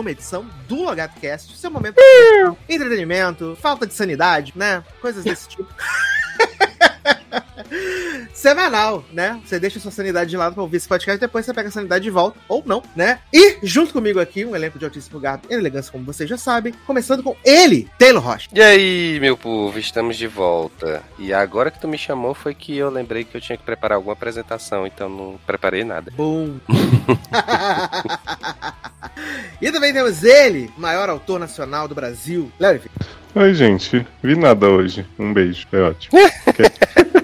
uma edição do LogadoCast, seu momento de entretenimento, falta de sanidade, né? Coisas desse tipo. Semanal, né? Você deixa sua sanidade de lado pra ouvir esse podcast, depois você pega a sanidade de volta, ou não, né? E junto comigo aqui, um elenco de altíssimo gato e elegância, como vocês já sabem, começando com ele, Taylor Rocha. E aí, meu povo, estamos de volta. E agora que tu me chamou foi que eu lembrei que eu tinha que preparar alguma apresentação, então não preparei nada. Boom. e também temos ele, maior autor nacional do Brasil, Léo Oi, gente. Vi nada hoje. Um beijo. É ótimo.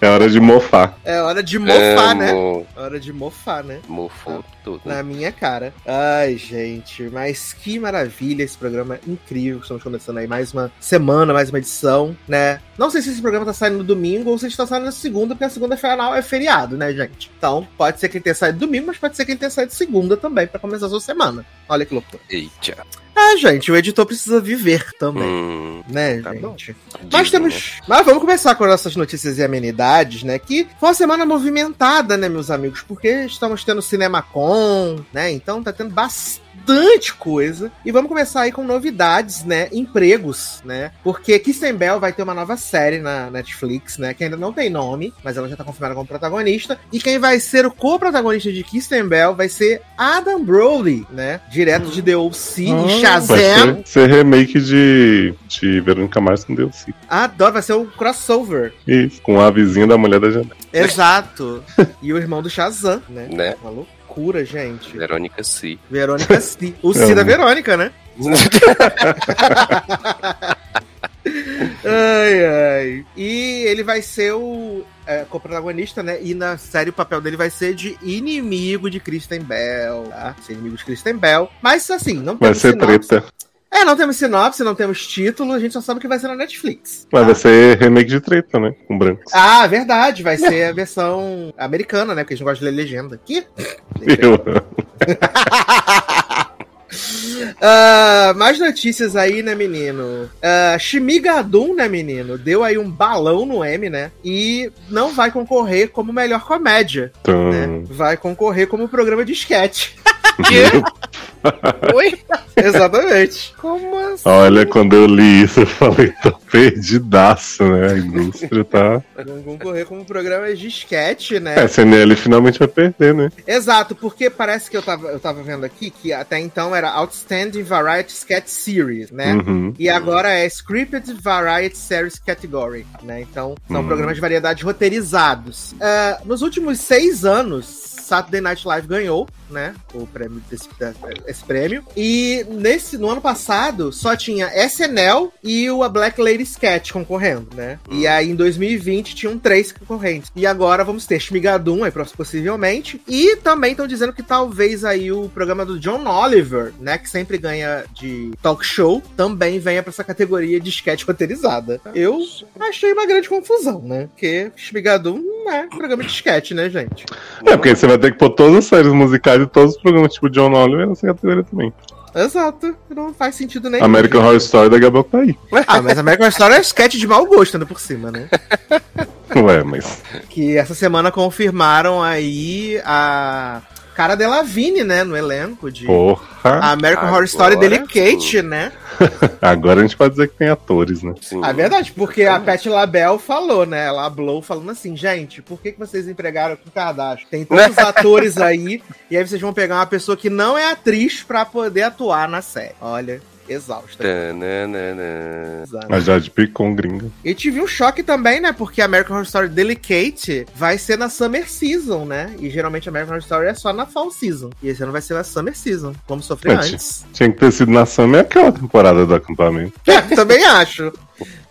é hora de mofar. É hora de mofar, né? Amo. É hora de mofar, né? Mofou tudo. Na minha cara. Ai, gente, mas que maravilha esse programa é incrível. Estamos começando aí mais uma semana, mais uma edição, né? Não sei se esse programa tá saindo no domingo ou se está saindo na segunda, porque a segunda final é feriado, né, gente? Então, pode ser que ele tenha saído domingo, mas pode ser que ele tenha saído segunda também, pra começar a sua semana. Olha que loucura. Eita. Ah, gente, o editor precisa viver também, Hum, né, tá bom. gente? Mas digno. temos. Mas vamos começar com as nossas notícias e amenidades, né? Que foi uma semana movimentada, né, meus amigos? Porque estamos tendo CinemaCon, né? Então tá tendo bastante coisa. E vamos começar aí com novidades, né? Empregos, né? Porque Kristen Bell vai ter uma nova série na Netflix, né? Que ainda não tem nome, mas ela já tá confirmada como protagonista. E quem vai ser o co-protagonista de Kristen Bell vai ser Adam Brody, né? Direto de The O.C. e Vai Shazam. ser, ser remake de, de Verônica Mars com Deus. Adoro, vai ser um crossover. Isso, com a vizinha da mulher da janela. Exato. e o irmão do Shazam, né? Né? Uma loucura, gente. Verônica Si. Verônica Si. O Si Amo. da Verônica, né? Ai, ai. E ele vai ser o é, co-protagonista, né? E na série o papel dele vai ser de inimigo de Kristen Bell, tá? Ser inimigo de Kristen Bell. Mas assim, não Vai temos ser sinopse. treta. É, não temos sinopse, não temos título, a gente só sabe que vai ser na Netflix. Mas tá? vai ser remake de treta, né? Com brancos. Ah, verdade, vai ser a versão americana, né? Porque a gente gosta de ler legenda. Aqui. Eu Ah, mais notícias aí, né, menino? Uh, Shimigadun, né, menino? Deu aí um balão no M, né? E não vai concorrer como melhor comédia, Então, né? Vai concorrer como programa de sketch. Oi? Exatamente. Como assim? Olha, quando eu li isso, eu falei, tô perdidaço, né? A indústria tá. Vão concorrer como programa de sketch, né? É, a CNL finalmente vai perder, né? Exato, porque parece que eu tava, eu tava vendo aqui que até então era Outstanding Variety Sketch Series, né? Uhum. E agora é Scripted Variety Series Category, né? Então, são Hum. programas de variedade roteirizados. Ah, nos últimos seis anos, Saturday Night Live ganhou, né? O prêmio desse, esse prêmio. E nesse, no ano passado, só tinha SNL e o A Black Lady Sketch concorrendo, né? E aí, em 2020, tinham três concorrentes. E agora vamos ter Shmigadum, aí, possivelmente. E também estão dizendo que talvez aí o programa do John Oliver, né? Que sempre ganha de talk show, também venha pra essa categoria de sketch roteirizada. Eu achei uma grande confusão, né? Porque Shmigadum não é programa de sketch, né, gente? É, porque você vai ter que pôr todas as séries musicais todos os programas tipo John Oliver nessa categoria também. Exato. Não faz sentido nenhum. American Horror Story daqui a pouco tá aí. Ah, mas American Horror Story é sketch de mau gosto, ainda por cima, né? Ué, mas. Que essa semana confirmaram aí a Cara Delevingne, né, no elenco de Porra. a American Horror Story Delicate, né? Agora a gente pode dizer que tem atores, né? Sim. É verdade, porque a Pat LaBelle falou, né? Ela hablou falando assim, gente, por que, que vocês empregaram o Kardashian? Tem tantos atores aí, e aí vocês vão pegar uma pessoa que não é atriz pra poder atuar na série. Olha, exausta. Tananana. Exato. A Jade Picon gringa. E tive um choque também, né? Porque American Horror Story Delicate vai ser na Summer Season, né? E geralmente American Horror Story é só na Fall Season. E esse ano vai ser na Summer Season. Vamos sofrer Gente. antes. Tinha que ter sido na Summer aquela temporada do acampamento. É, também acho.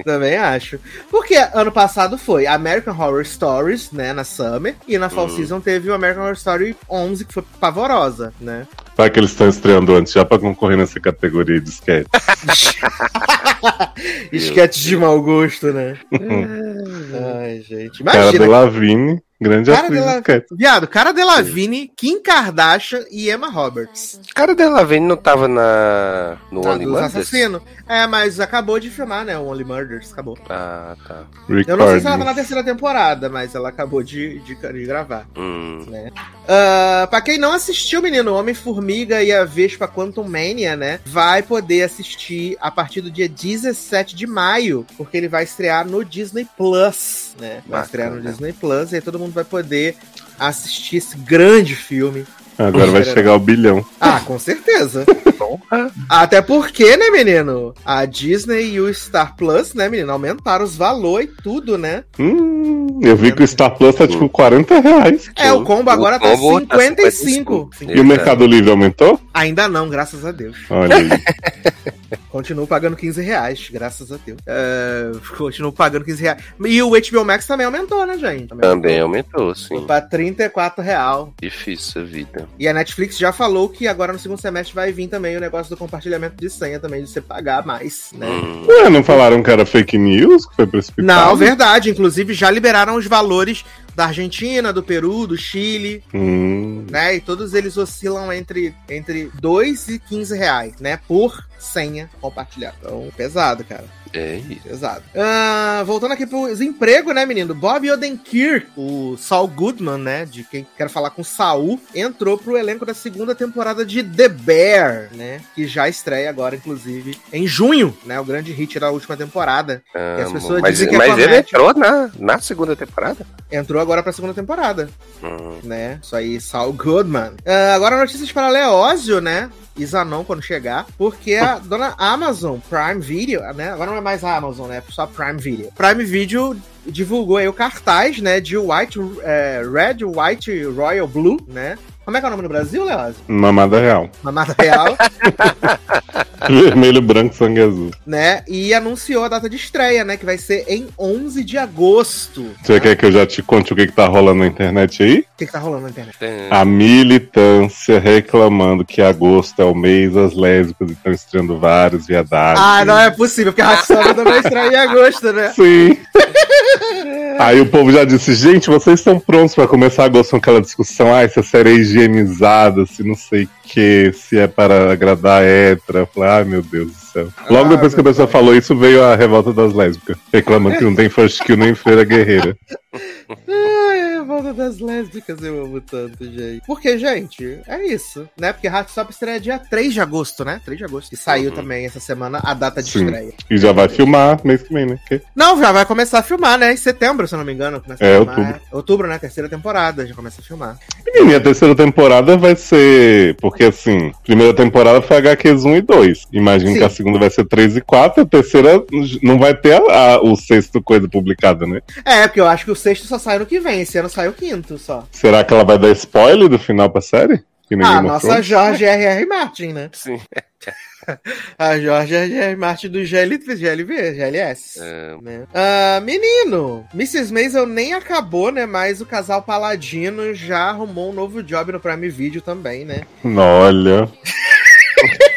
Também acho. Porque ano passado foi American Horror Stories, né, na Summer, e na Fall Season teve o American Horror Story 11, que foi pavorosa, né? Vai que eles estão estreando antes já pra concorrer nessa categoria de sketch. Esquete de mau gosto, né? Ai, gente. Cara Imagina. do Lavigne. Grande Cara atriz dela- discreta. Viado, Cara Delevingne, Kim Kardashian e Emma Roberts. Cara dela vem não tava na. no Ah, Only dos Murders? assassinos. É, mas acabou de filmar, né? O Only Murders. Acabou. Ah, tá. Rick Eu não sei se ela tá na terceira temporada, mas ela acabou de, de, de gravar. Hum. né? Ah, pra quem não assistiu, menino, Homem-Formiga e a Vespa Quantum Mania, né? Vai poder assistir a partir do dia 17 de maio, porque ele vai estrear no Disney Plus, né? Vai Bacana. estrear no Disney Plus e aí todo mundo vai poder assistir esse grande filme. Agora vai chegar ao bilhão. Ah, com certeza. Até porque, né, menino? A Disney e o Star Plus, né, menino, aumentaram os valores e tudo, né? Hum, eu vi que o Star Plus tá tipo 40 reais. É, o combo agora O tá combo tá 55. 55. E o Mercado Livre aumentou? Ainda não, graças a Deus. Olha aí. Continuo pagando 15 reais, graças a Deus. É, continuo pagando 15 reais. E o HBO Max também aumentou, né, gente? Também aumentou, sim. Aumentou Pra 34 real. Difícil a vida. E a Netflix já falou que agora no segundo semestre vai vir também o negócio do compartilhamento de senha também, de você pagar mais, né? Hum. Ué, não falaram que era fake news? Que foi precipitado? Não, verdade. Inclusive já liberaram os valores da Argentina, do Peru, do Chile, Hum, né? E todos eles oscilam entre, entre 2 e 15 reais, né? Por senha compartilhada. Então, pesado, cara. É isso. Exato. Ah, voltando aqui pros empregos, né, menino? Bob Odenkirk, o Saul Goodman, né? De quem quer falar com Saul, entrou pro elenco da segunda temporada de The Bear, né? Que já estreia agora, inclusive, em junho, né? O grande hit da última temporada. as Amo. pessoas mas dizem que é mas ele comédia. entrou na, na segunda temporada? Entrou agora pra segunda temporada, Hum. né? Isso aí, Saul Goodman. Ah, agora notícias para Leózio, né? Zanon quando chegar, porque a dona Amazon Prime Video, né? Agora não é mais a Amazon, né? Só Prime Video. Prime Video divulgou aí o cartaz, né? De White, é, Red, White, Royal Blue, né? Como é que é o nome no Brasil, Leózio? mamada real. Mamada Real, Vermelho, branco, sangue azul. né? E anunciou a data de estreia, né? Que vai ser em 11 de agosto. Você né? quer que eu já te conte o que, que tá rolando na internet aí? O que, que tá rolando na internet? Tem- A militância reclamando que agosto é o mês das lésbicas e estão estreando vários viadados. Ah, não é possível, porque a Ratsama também estreia em agosto, né? Sim. Aí o povo já disse, gente, vocês estão prontos pra começar agosto com aquela discussão, ah, se a série é higienizada, se não sei o que, se é para agradar a hétera. Eu ai meu Deus do céu. Logo Ah, depois que a pessoa falou isso, veio a revolta das lésbicas, reclamando que não tem first kill nem feira guerreira. Ai, a volta das lésbicas eu amo tanto, gente. Porque, gente, é isso, né? Porque Hatsop estreia dia 3 de agosto, né? 3 de agosto. E saiu Uhum. também essa semana a data de Sim. estreia. E já vai filmar mês que vem, né? Que- Não, já vai começar a filmar, né? Em setembro, se eu não me engano. Começa a É, filmar. outubro. Outubro, né? Terceira temporada, já começa a filmar. E minha terceira temporada vai ser. Porque assim, primeira temporada foi HQs 1 e 2. Imagino Sim. que a segunda vai ser 3 e 4, a terceira não vai ter a- a- o sexto coisa publicada, né? É, porque eu acho que o sexto só sai no que vem. Esse ano sai o quinto só. Será que ela vai dar spoiler do final pra série? Ah, nossa Thrones? Jorge R.R. Martin, né? Sim. A Jorge R.R. Martin do GLV, GLV, GLS. É, né? Ah, menino, Mrs. Maisel nem acabou, né? Mas o casal Paladino já arrumou um novo job no Prime Video também, né? Olha.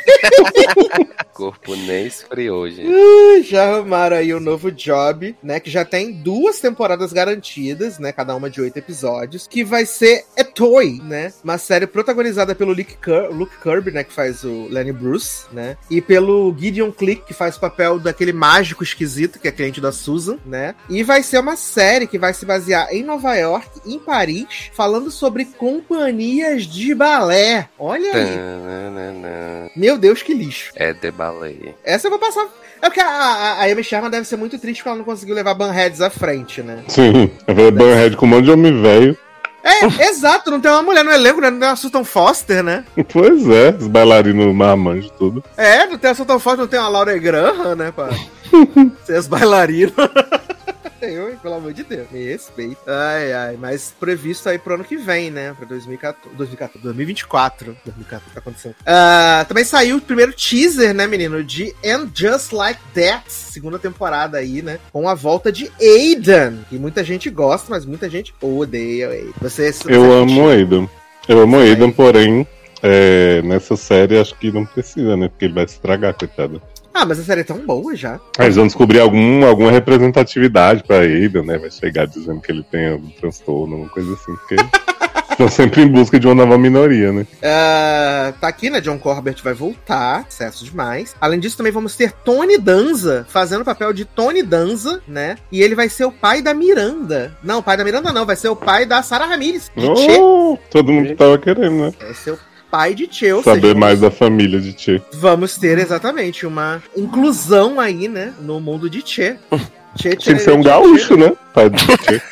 o corpo nem esfriou, gente. Uh, já arrumaram aí um novo job, né? Que já tem duas temporadas garantidas, né? Cada uma de oito episódios. Que vai ser A Toy, né? Uma série protagonizada pelo Luke, Cur Luke Kirby, né? Que faz o Lenny Bruce, né? E pelo Gideon Click, que faz o papel daquele mágico esquisito, que é cliente da Susan, né? E vai ser uma série que vai se basear em Nova York, em Paris, falando sobre companhias de balé. Olha aí. Meu Deus, que lixo. É de baleia. Essa eu vou passar. É porque a, a, a Amy Sherman deve ser muito triste porque ela não conseguiu levar Banheads à frente, né? Sim. Eu falei Banhead com um monte de homem velho. É, exato, não tem uma mulher no elenco, né? Não tem uma Sultan Foster, né? Pois é, os bailarinos marmanjos tudo. É, não tem a Sultan Foster, não tem uma Laura Graham, né? Pra ser as hein, pelo amor de Deus, me respeita. Ai, ai, mas previsto aí pro ano que vem, né? Pra 2014, 2014 2024. 2014, tá acontecendo. Ah, também saiu o primeiro teaser, né, menino? De And Just Like That, segunda temporada aí, né? Com a volta de Aiden. Que muita gente gosta, mas muita gente odeia Aiden. Você, você Eu amo? Aidan. Eu amo. Aidan, porém, é, nessa série acho que não precisa, né? Porque ele vai estragar, coitado. Ah, mas a série é tão boa já. Aí eles vão descobrir algum, alguma representatividade pra Aiden, né? Vai chegar dizendo que ele tem algum transtorno, alguma coisa assim. Porque estão sempre em busca de uma nova minoria, né? Ah, tá aqui, né? John Corbett vai voltar. Sucesso demais. Além disso, também vamos ter Tony Danza fazendo o papel de Tony Danza, né? E ele vai ser o pai da Miranda. Não, o pai da Miranda não, vai ser o pai da Sarah Ramirez. Oh, todo mundo tava querendo, né? Vai ser o pai de ou Saber seja, mais da família de Tchê. Vamos ter exatamente uma inclusão aí, né? No mundo de Che. Che, Tinha que ser um gaúcho, né? Pai de Tchê.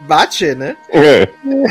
Bate, né? É.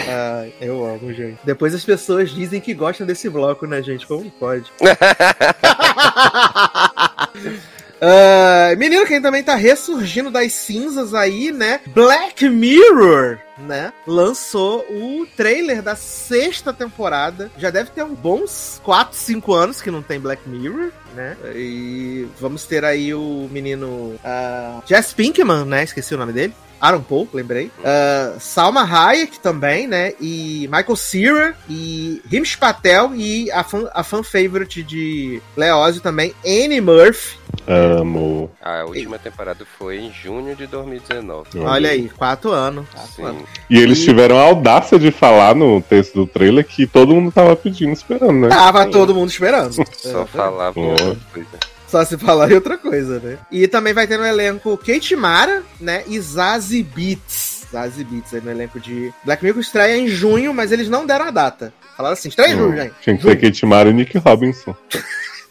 Ai, eu amo, gente. Depois as pessoas dizem que gostam desse bloco, né, gente? Como pode? Ah, menino, quem também tá ressurgindo das cinzas aí, né? Black Mirror, né? Lançou o trailer da sexta temporada. Já deve ter uns bons 4, 5 anos que não tem Black Mirror, né? E vamos ter aí o menino ah, Jess Pinkman, né? Esqueci o nome dele. Aaron Paul, lembrei. Ah, Salma Hayek também, né? E Michael Cera e Himesh Patel e a fan, a fan favorite de Leózio também, Annie Murphy. Amo. A última temporada foi em junho de 2019. Olha aí, quatro anos. Quatro anos. Sim. E eles E- tiveram a audácia de falar no texto do trailer que todo mundo tava pedindo, esperando, né? Tava todo mundo esperando. Só falava outra coisa. Só se falar em outra coisa, né? E também vai ter no elenco Kate Mara, né? E Zazie Beats. Zazie Beats aí no elenco de Black Mirror estreia em junho, mas eles não deram a data. Falaram assim, estreia em junho, gente. Tinha que ser Kate Mara e Nick Robinson.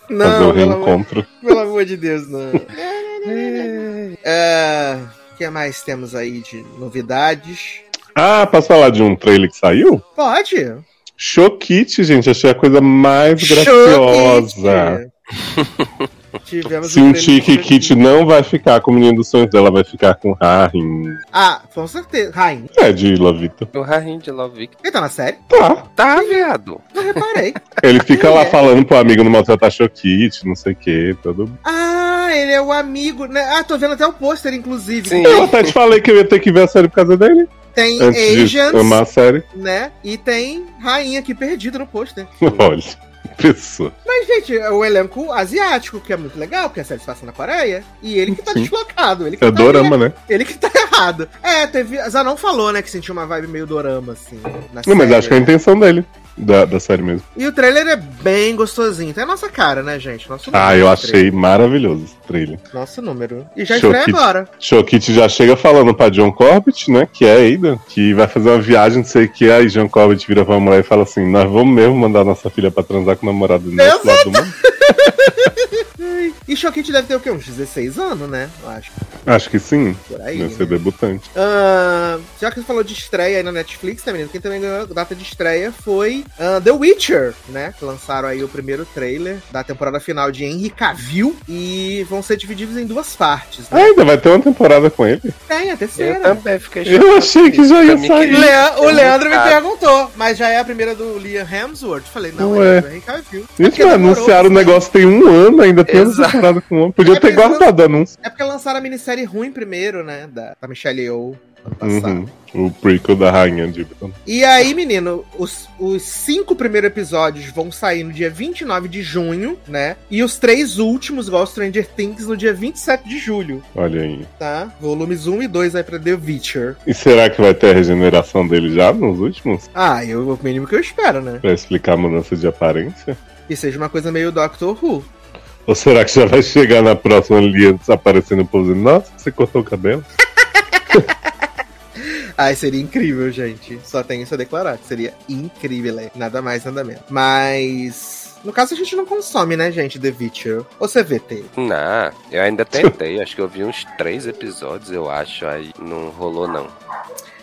fazer Não, o pelo amor, reencontro. pelo amor de Deus, não. É, O que mais temos aí de novidades? Ah, posso falar de um trailer que saiu? Pode. Chokit, gente, achei a coisa mais graciosa. Tivemos Se um o trailer Chique de- Kit não vai ficar com o menino dos sonhos dela, vai ficar com o Harim. Ah, com certeza. Rain. É de Lovito. O Rain de Love Victor. Ele tá na série? Tá. Tá, viado. Não reparei. Ele fica lá É. falando pro amigo no maltratar Chokit, não sei o que, todo. Ah, ele é o amigo, né? Ah, tô vendo até o pôster, inclusive. Sim. Eu até te falei que eu ia ter que ver a série por causa dele. Tem Antes de Asians, amar a série. né? E tem Rainha aqui perdida no pôster. Olha, pessoa. Mas, gente, é o elenco asiático, que é muito legal, porque a série se passa na Coreia. E ele que tá Sim. deslocado. Ele que É tá dorama, né? Ele que tá errado. É, teve. Zanon falou, né, que sentiu uma vibe meio dorama, assim. Não, mas série. acho que é a intenção dele. Da, da série mesmo. E o trailer é bem gostosinho. Tem a nossa cara, né, gente? Nosso Ah, eu achei trailer. maravilhoso trailer. Nosso número. E já estreia agora. Chokit já chega falando pra John Corbett, né? Que é Ada, que vai fazer uma viagem, não sei o que. Aí John Corbett vira pra mulher e fala assim: Nós vamos mesmo mandar nossa filha pra transar com o namorado do nosso lado do mundo? E Choquete deve ter o quê? Uns 16 anos, né? Eu acho. Acho que sim. Por aí. Deve né? ser debutante. Ah, já que você falou de estreia aí na Netflix, né, menino? Quem também ganhou data de estreia foi ah, The Witcher, né? Que lançaram aí o primeiro trailer da temporada final de Henry Cavill e vão ser divididos em duas partes, Ah, né? ainda vai ter uma temporada com ele? Tem a Eu terceira. também fiquei Eu achei que já ia sair. o É Leandro me perguntou, mas já é a primeira do Liam Hemsworth? Falei, não, Ué. é do Henry Cavill. É Gente, porque mas anunciaram o né? negócio tem um ano, ainda tem uma temporada com um. Podia É, ter guardado o anúncio. É porque lançaram a minissérie ruim primeiro, né? Da, da Michelle Yeoh ano. Uhum. O prequel da Rainha de E aí, menino, os, os cinco primeiros episódios vão sair no dia 29 de junho, né? E os três últimos, igual Stranger Things, no dia 27 de julho, Olha aí. tá? Volumes 1 e 2 vai pra The Witcher. E será que vai ter a regeneração dele já nos últimos? Ah, eu, o mínimo que eu espero, né? Pra explicar a mudança de aparência? Que seja uma coisa meio Doctor Who. Ou será que já vai chegar na próxima Lia desaparecendo e pousando? Nossa, você cortou o cabelo? Ai, seria incrível, gente. Só tenho isso a declarar. que Seria incrível, é. nada mais, nada menos. Mas. No caso, a gente não consome, né, gente, The Witcher. Ou CVT. Não, eu ainda tentei. acho que eu vi uns três episódios, eu acho. Aí não rolou, não.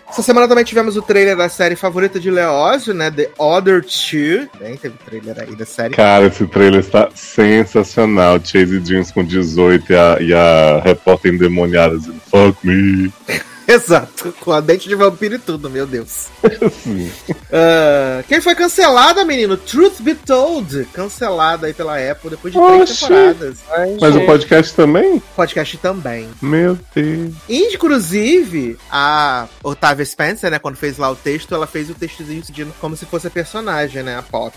Essa semana também tivemos o trailer da série favorita de Leózio, né? The Other Two. Bem, teve trailer aí da série. Cara, esse trailer está sensacional. Chase Jeans com 18 e a, e a repórter endemoniada dizendo Fuck me. Exato, com a dente de vampiro e tudo, meu Deus. Sim. Ah, quem foi cancelada, menino? Truth Be Told. Cancelada aí pela Apple depois de três Oxi. temporadas. Mas o podcast também? Podcast também. Meu Deus. Inclusive, a Otávia Spencer, né, quando fez lá o texto, ela fez o textozinho seguindo como se fosse a personagem, né, a Pop.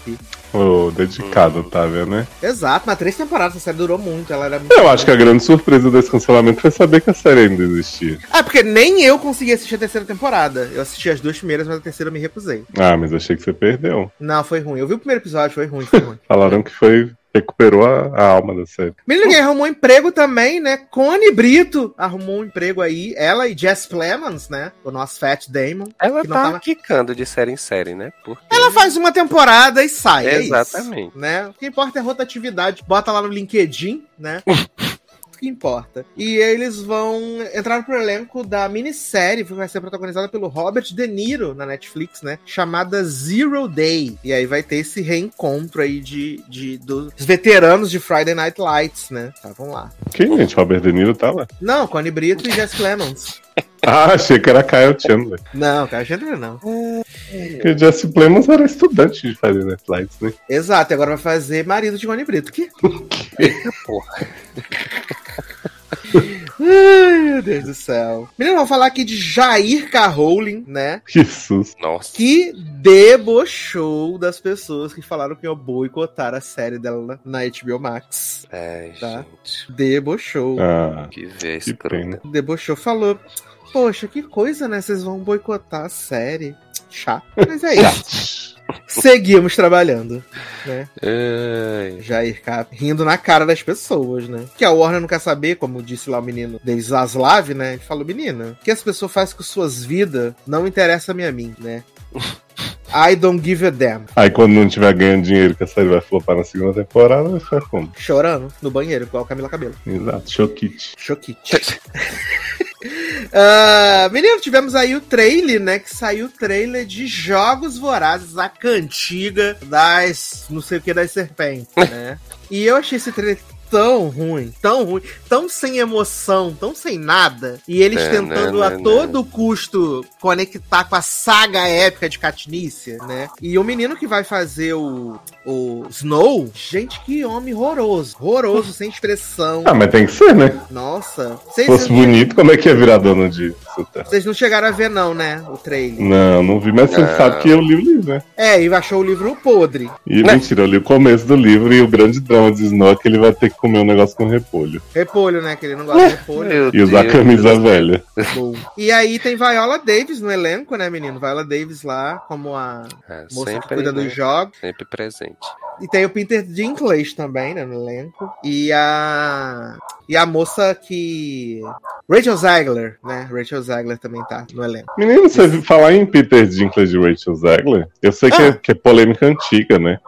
Ô, dedicado, Otávia, né? Exato, mas três temporadas, a série durou muito, ela era muito Eu acho que a grande surpresa desse cancelamento foi saber que a série ainda existia. Ah, porque nem eu consegui assistir a terceira temporada. Eu assisti as duas primeiras, mas a terceira eu me recusei. Ah, mas achei que você perdeu. Não, foi ruim. Eu vi o primeiro episódio, foi ruim, foi ruim. Falaram que foi. recuperou a, a alma da série. Menino que arrumou emprego também, né? Connie Brito arrumou um emprego aí. Ela e Jess Plemons, né? O nosso Fat Damon. Ela que não tá tava- quicando de série em série, né? Porque... Ela faz uma temporada e sai. é isso, Exatamente. né? O que importa é rotatividade. Bota lá no LinkedIn, né? Que importa. E eles vão entrar pro elenco da minissérie que vai ser protagonizada pelo Robert De Niro na Netflix, né? Chamada Zero Day. E aí vai ter esse reencontro aí de, de dos veteranos de Friday Night Lights, né? Estavam lá. Quem, gente? Robert De Niro tava? Não, Connie Brito e Jess Clemons. Ah, achei que era Kyle Chandler. Não, cara, Chandler não. Porque Jesse Plemons era estudante de Night Lights, né? Exato, e agora vai fazer marido de Connie Brito. Que? porra. Ai, meu Deus do céu. Menino, vamos falar aqui de Jair K. Rowling, né? Que susto. Nossa. Que debochou das pessoas que falaram que iam boicotar a série dela na HBO Max. É, Tá. gente. Debochou. Ah, Que vez, que pena. Debochou, falou. Poxa, que coisa, né? Vocês vão boicotar a série. Chato. Mas é isso. Seguimos trabalhando, né? Ai, Jair K. rindo na cara das pessoas, né? Que a Warner não quer saber, como disse lá o menino deles, Zaslav, né? Ele falou, menina, o que as pessoas fazem com suas vidas não interessa-me a mim, né? I don't give a damn. Aí quando não tiver ganhando dinheiro que a série vai flopar na segunda temporada, vai ficar como? Chorando no banheiro, igual Camila Cabelo. Exato, choquite. Choquite. Ah, menino, tivemos aí o trailer, né? Que saiu o trailer de Jogos Vorazes, a cantiga das não sei o que das serpentes, né? e eu achei esse trailer tão ruim, tão ruim, tão sem emoção, tão sem nada. E eles É, tentando né, a né, todo custo conectar com a saga épica de Katnícia, né? E o menino que vai fazer o, o Snow, gente, que homem horroroso. Horroroso, sem expressão. Ah, mas tem que ser, né? Nossa. Se Vocês fosse não- bonito, como é que ia virar dono de Sultan? vocês não chegaram a ver, não, né? O trailer. Não, não vi, mas você sabe que eu li o livro, né? É, e achou o livro podre. E Né? mentira, eu li o começo do livro e o grande drama de Snow é que ele vai ter que comer um negócio com repolho. Repolho, né? Que ele não gosta de repolho. meu E usar Deus. camisa velha. Bom. E aí tem Viola Davis no elenco, né, menino? Viola Davis lá, como a É, moça que cuida né? dos jogos. Sempre presente. E tem o Peter Dinklage também, né, no elenco. E a. E a moça que. Rachel Zegler, né? Rachel Zegler também tá no elenco. Menino, você viu falar em Peter Dinklage e Rachel Zegler? Eu sei que, Ah. é, que é polêmica antiga, né?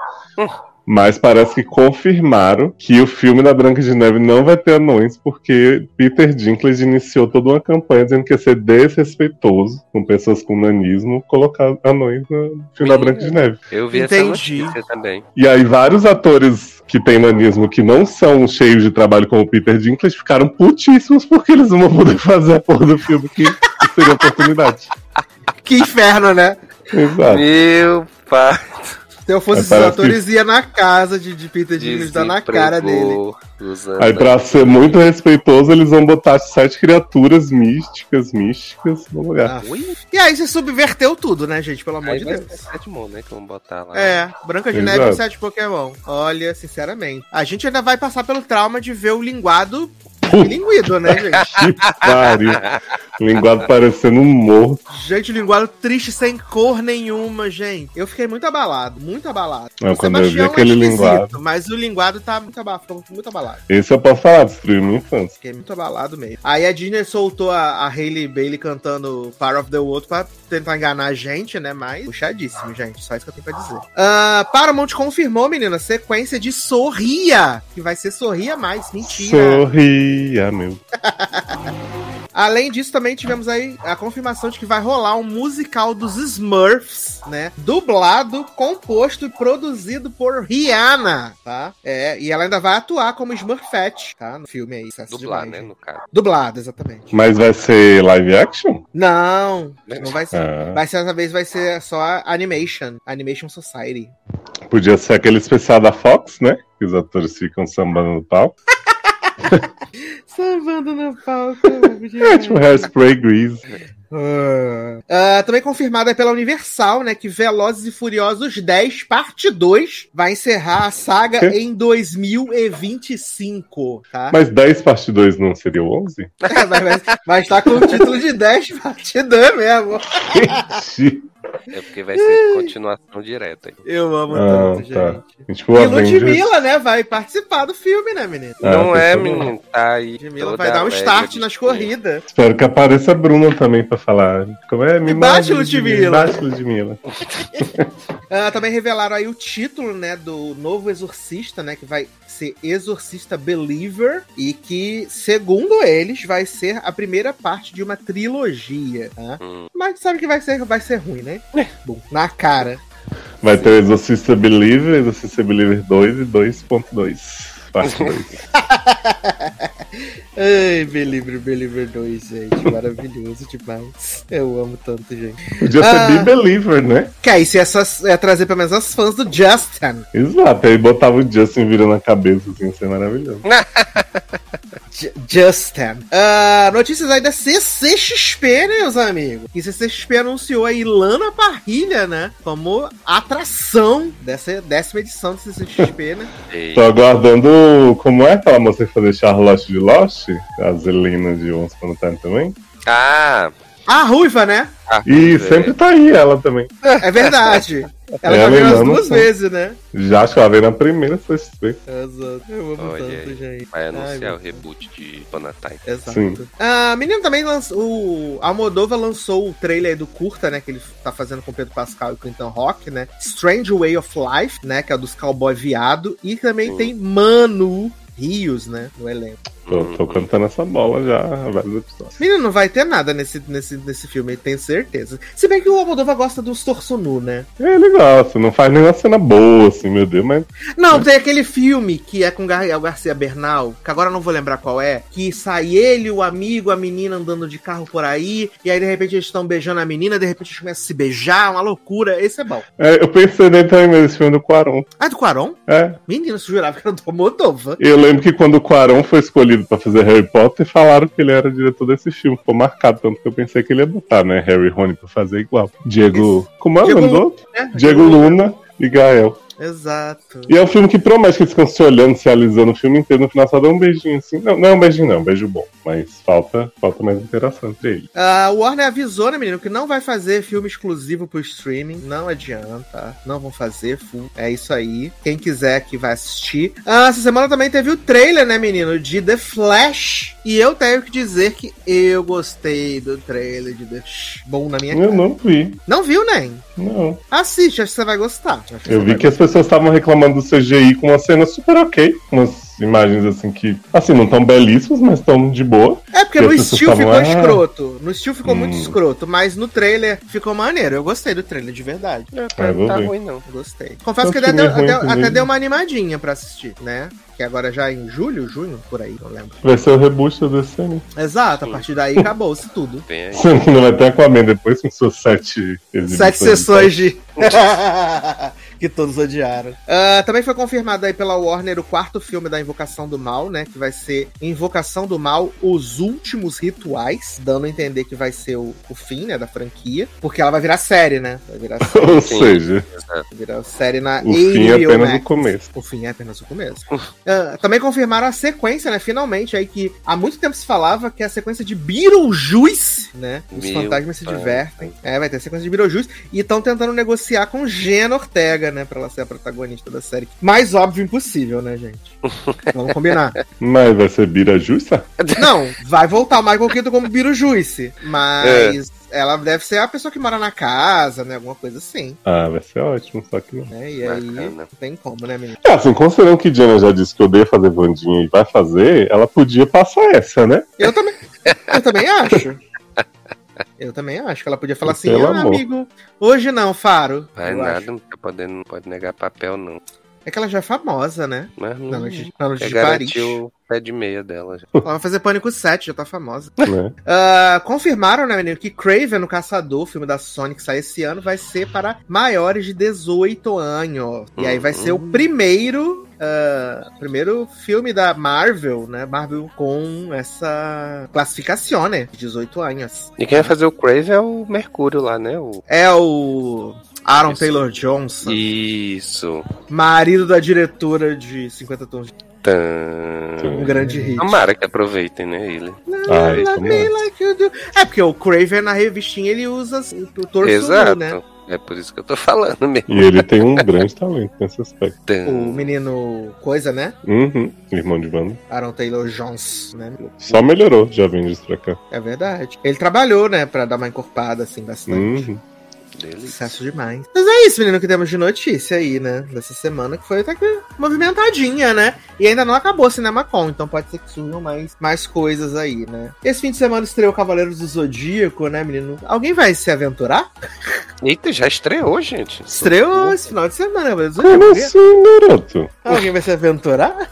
Mas parece que confirmaram que o filme da Branca de Neve não vai ter anões, porque Peter Dinklage iniciou toda uma campanha dizendo que ia ser desrespeitoso com pessoas com nanismo colocar anões no filme da Branca de Neve. Eu vi Entendi. essa notícia também. E aí vários atores que têm nanismo que não são cheios de trabalho como Peter Dinklage ficaram putíssimos porque eles não vão poder fazer a porra do filme que, que seria oportunidade. Que inferno, né? Exato. Meu pai. Se eu fosse esses atores, ia na casa de, de Peter Dinklage, dar na cara dele. Aí, pra ser muito respeitoso, eles vão botar sete criaturas místicas, místicas no lugar. Ah, E aí você subverteu tudo, né, gente? Pelo amor aí de Deus. Sedmon, né? Que vamos botar lá. É, Branca de Exato. Neve e Sete Pokémon. Olha, sinceramente. A gente ainda vai passar pelo trauma de ver o linguado linguido, né, gente? Que pariu. Linguado parecendo um morro. Gente, linguado triste, sem cor nenhuma, gente. Eu fiquei muito abalado, muito abalado. Não, O quando eu vi Sebastião é aquele esquisito, linguado. Mas o linguado tá muito abalado, muito abalado. Esse eu posso falar, destruiu minha infância. Fiquei muito abalado mesmo. Aí a Disney soltou a, a Hailey Bailey cantando Power of the World pra tentar enganar a gente, né? Mas puxadíssimo, gente. Só isso que eu tenho pra dizer. Ah, Paramount confirmou, menina, sequência de Sorria. Que vai ser Sorria Mais. Mentira. Sorria, meu. Além disso, também tivemos aí a confirmação de que vai rolar um musical dos Smurfs, né? Dublado, composto e produzido por Rihanna, tá? É, e ela ainda vai atuar como Smurfette, tá? No filme aí. demais, né, no caso. Dublado, exatamente. Mas vai ser live action? Não, não vai ser. Ah. Vai ser dessa vez vai ser só Animation, Animation Society. Podia ser aquele especial da Fox, né? Que os atores ficam sambando no pau. Sambando na palco. É, tipo Hairspray Grease. Ah, também confirmada pela Universal, né, que Velozes e Furiosos 10, parte 2, vai encerrar a saga em 2025, tá? Mas 10 parte 2 não seria o 11? É, vai, vai, vai estar com o título de 10 parte 2 mesmo. É porque vai ser continuação direta. aí. Eu amo Ah, tanto, tá. gente. Tipo, E. Ludmilla, né, vai participar do filme, né, menino? Ah, não é, menino. Tá aí. Ludmilla vai dar um start nas corridas. Espero que apareça a Bruna também pra falar. Como é? Me bate, Ludmilla. Bate, Ludmilla. Ah, também revelaram aí o título, né, do novo Exorcista, né, que vai ser Exorcista Believer e que, segundo eles, vai ser a primeira parte de uma trilogia, tá? Hum. Mas sabe que vai ser, vai ser ruim, né? Bom, na cara. Vai ter o Exorcista Believer, Exorcista Believer 2 e 2.2. Parte 2. Ai, Believer, Believer 2, gente, maravilhoso demais. Eu amo tanto, gente. Podia ser Ah. Be Believer, né? Que aí se essas, é trazer pelo menos as fãs do Justin. Exato, aí botava o Justin virando a cabeça, assim, ia ser maravilhoso. Ju- Justin. Ah, notícias aí da CCXP, né, meus amigos? E CCXP anunciou a Ilana Parrilha, né? Como atração dessa décima edição do CCXP, né? Tô aguardando. Como é aquela moça que fazia Charlotte de Lost? A Zelina de Once Upon a Time também. Ah! A Ruiva, né? ah, E é. sempre tá aí ela também. É verdade. Ela É, já veio as duas vezes, né? Já acho que ela veio na primeira CXP. Exato. Eu amo Olha tanto, aí. gente. Vai Ai, anunciar meu o reboot de Bonatime. Exato. Sim. Ah, menino também lançou. O Almodova lançou o trailer aí do curta, né? Que ele tá fazendo com o Pedro Pascal e com o Ethan Rock, né? Strange Way of Life, né? Que é o dos cowboy viado. E também tem Mano Rios, né? No elenco. Tô, tô cantando essa bola já há vários episódios. Menino, não vai ter nada nesse, nesse, nesse filme, tenho certeza. Se bem que o Almodova gosta dos torso nu, né? Ele gosta, não faz nenhuma cena boa, assim, meu Deus, mas. Não, tem aquele filme que é com Gabriel Garcia Bernal, que agora eu não vou lembrar qual é, que sai ele, o amigo, a menina andando de carro por aí, e aí de repente eles estão beijando a menina, de repente eles começam a se beijar, uma loucura. Esse é bom. É, eu pensei nele também, mas esse filme é do Quaron. Ah, é do Quaron? É. Menino, você jurava que era do Almodova. Eu lembro que quando o Quaron foi escolhido pra fazer Harry Potter, falaram que ele era diretor desse filme. Ficou marcado, tanto que eu pensei que ele ia botar, né? Harry e Rony pra fazer igual. Diego. Como é o nome do outro? Né? Diego Luna e Gael. Exato. E é um filme que promete que eles ficam se olhando, se alisando o filme inteiro. No final só dá um beijinho assim. Não, não é um beijinho, não. É um beijo bom. Mas falta, falta mais interação entre eles. Ah, o Warner avisou, né, menino, que não vai fazer filme exclusivo pro streaming. Não adianta. Não vão fazer. Full. É isso aí. Quem quiser que vai assistir. Ah, essa semana também teve o trailer, né, menino, de The Flash. E eu tenho que dizer que eu gostei do trailer de The Flash. Bom na minha Eu cara. não vi. Não viu, nem? Não. Assiste, acho que você vai gostar. Eu vi que as pessoas estavam reclamando do CGI com uma cena super ok. Umas imagens assim que, assim, não tão belíssimas, mas tão de boa. É porque no estilo ficou ah. escroto. No estilo ficou muito Hum. escroto, mas no trailer ficou maneiro. Eu gostei do trailer, de verdade. Não, Ah, tá ver. ruim, não. Gostei. Confesso que até deu, até- até deu uma animadinha pra assistir, né? Que agora já é em julho, junho, por aí, não lembro. Vai ser o reboot desse ano. Exato, a partir daí acabou-se tudo. Não vai ter Aquaman depois com suas sete exibições. Sete sessões de. que todos odiaram. Ah, também foi confirmado aí pela Warner o quarto filme da Invocação do Mal, né? Que vai ser Invocação do Mal, Os Últimos Rituais, dando a entender que vai ser o, o fim, né, da franquia. Porque ela vai virar série, né? Vai virar série, Ou seja, vai virar série na o fim é apenas Max. o começo. O fim é apenas o começo. Ah, também confirmaram a sequência, né? Finalmente, aí que há muito tempo se falava que é a sequência de Beetlejuice, né? Os Meu fantasmas se pai. divertem. É, vai ter a sequência de Beetlejuice. E estão tentando negociar com Jenna Ortega, né? Pra ela ser a protagonista da série. Mais óbvio impossível, né, gente? Vamos combinar. Mas vai ser Justa? Não, vai voltar o Michael Keaton como Beetlejuice. Mas ela deve ser a pessoa que mora na casa, né? Alguma coisa assim. Ah, vai ser ótimo, só que não. Né? E aí, Bacana. não tem como, né, menino? É, assim, considerando que Diana já disse que odeia fazer Vandinha e vai fazer, ela podia passar essa, né? Eu também. Eu também acho. Eu também acho que ela podia falar assim, ah, amor. amigo, hoje não, Faro. Vai Eu nada, acho. não tá podendo, não pode negar papel, não. É que ela já é famosa, né? Mas não. Na noite, na noite é de Paris. garantir o pé de meia dela. já. Ela vai fazer Pânico 7, já tá famosa. né? Ah, confirmaram, né, menino, que Craven, o Caçador, filme da Sony que sai esse ano, vai ser para maiores de 18 anos. E aí vai ser o primeiro. Ah, primeiro filme da Marvel, né? Marvel com essa classificação, né? De 18 anos. E quem vai fazer o Crave é o Mercúrio lá, né? O... É o Aaron Isso. Taylor Johnson, Isso. marido da diretora de 50 Tons de um grande hit. Tomara que aproveitem, né, ele. Me é? like. É, porque o Craven na revistinha ele usa o, o torso nu, Exato. né? É por isso que eu tô falando mesmo. E ele tem um grande talento nesse aspecto. O menino coisa, né? Uhum, irmão de banda. Aaron Taylor Jones, né? Só melhorou, já vem disso pra cá. É verdade. Ele trabalhou, né, pra dar uma encorpada, assim, bastante. Uhum. Delícia. Sucesso demais. Mas é isso, menino, que temos de notícia aí, né? Dessa semana, que foi até que movimentadinha, né? E ainda não acabou o CinemaCon, então pode ser que surjam mais, mais coisas aí, né? Esse fim de semana estreou Cavaleiros do Zodíaco, né, menino? Alguém vai se aventurar? Eita, já estreou, gente. Estreou esse final de semana, Cavaleiros do Como Zodíaco. assim, garoto? Alguém vai se aventurar?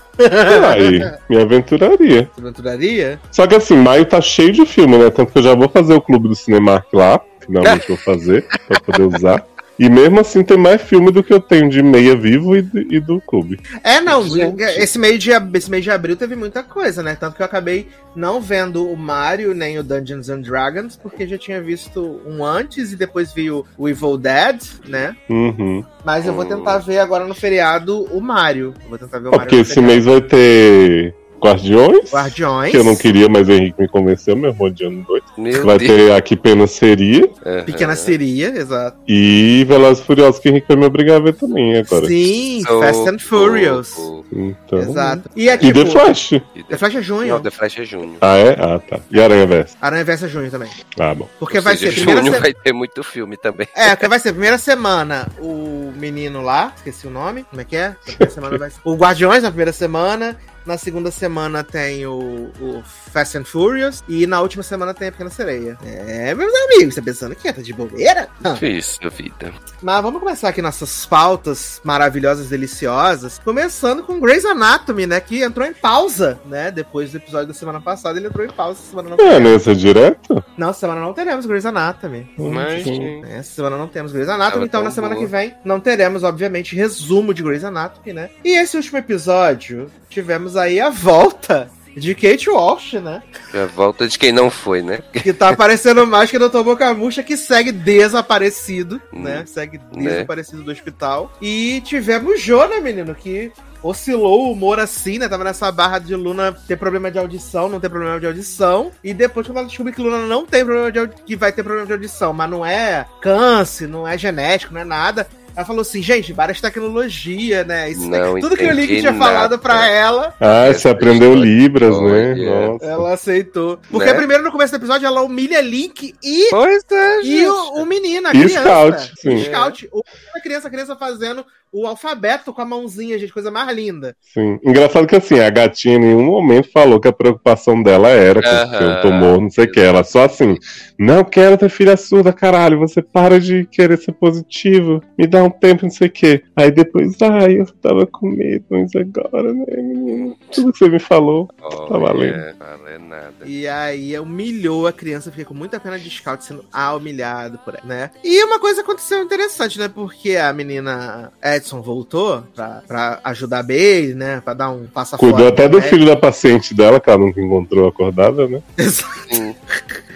Aí, me aventuraria. Se aventuraria? Só que assim, maio tá cheio de filme, né? Tanto que eu já vou fazer o clube do Cinemark lá. Finalmente vou fazer, pra poder usar. E mesmo assim tem mais filme do que eu tenho de meia vivo e, de- e do clube. É, não, Gente. esse mês, de, esse mês de abril teve muita coisa, né? Tanto que eu acabei não vendo o Mario nem o Dungeons and Dragons, porque já tinha visto um antes e depois vi o, o Evil Dead, né? Uhum. Mas eu vou tentar ver agora no feriado o Mario. Eu vou tentar ver o Mario porque esse mês vai ter Guardiões. Guardiões. Que eu não queria, mas o Henrique me convenceu, meu irmão de ano doido. Meu Vai Deus. ter Aqui Pena Seria. Aham. Pequena seria, exato. E Velozes e Furiosos, que o Henrique vai me obrigar a ver também agora. Sim, Sou Fast and Furious. Então... Exato. E é E tipo, The Flash. E The Flash é junho. Não, The Flash é junho. Ah, é? Ah, tá. E Aranha Versa. Aranha Versa é junho também. Ah, bom. Porque Ou vai seja, ser primeira junho se- vai ter muito filme também. É, porque vai ser primeira semana o menino lá, esqueci o nome, como é que é? Na primeira semana vai ser- O Guardiões na primeira semana, na segunda semana tem o, o Fast and Furious e na última semana tem a Pequena Sereia. É, meus amigos, você pensando que é, tá de bobeira? Hã. Isso, vida. Mas vamos começar aqui nossas pautas maravilhosas, deliciosas, começando com Grey's Anatomy, né, que entrou em pausa, né, depois do episódio da semana passada, ele entrou em pausa, semana não É, teremos. nessa direto? Não, essa semana não teremos Grey's Anatomy. Mas. Sim. Essa semana não temos Grey's Anatomy, Tava então tão na semana boa. que vem não teremos, obviamente, resumo de Grey's Anatomy, né? E esse último episódio, tivemos aí a volta de Kate Walsh, né? A volta de quem não foi, né? Que tá aparecendo mais que o Dr. Boca Murcha, que segue desaparecido, né? Segue Né? desaparecido do hospital. E tivemos Jo, né, menino? Que oscilou o humor assim, né? Tava nessa barra de Luna ter problema de audição, não ter problema de audição. E depois, quando ela descobriu que Luna não tem problema de audi- que vai ter problema de audição, mas não é câncer, não é genético, não é nada. Ela falou assim, gente, várias tecnologia, né? Isso, Não tudo que o Link tinha falado nada. pra ela, Ah, você aprendeu. Libras, né? Nossa. ela aceitou. Porque Né? primeiro no começo do episódio ela humilha Link e Pois é, E gente. o, o menino, a E criança. Scout, sim. E Scout. O- A criança, a criança fazendo o alfabeto com a mãozinha, gente, coisa mais linda. Sim. Engraçado que assim, a gatinha em nenhum momento falou que a preocupação dela era com Aham. seu tumor, não sei o que. Ela só assim, não quero ter filha surda, caralho. Você para de querer ser positivo. Me dá um tempo, não sei o que. Aí depois, ai, eu tava com medo, mas agora, né, menino? Tudo que você me falou. Tá valendo. Olha, Vale nada. E aí humilhou a criança, fiquei com muita pena de Scout sendo ah, humilhado por ela, né? E uma coisa aconteceu interessante, né? Porque a menina Edson voltou pra, pra ajudar a Bailey, né? Pra dar um passo Cuidou fora até do filho da paciente dela, que ela nunca encontrou acordada, né? Sim.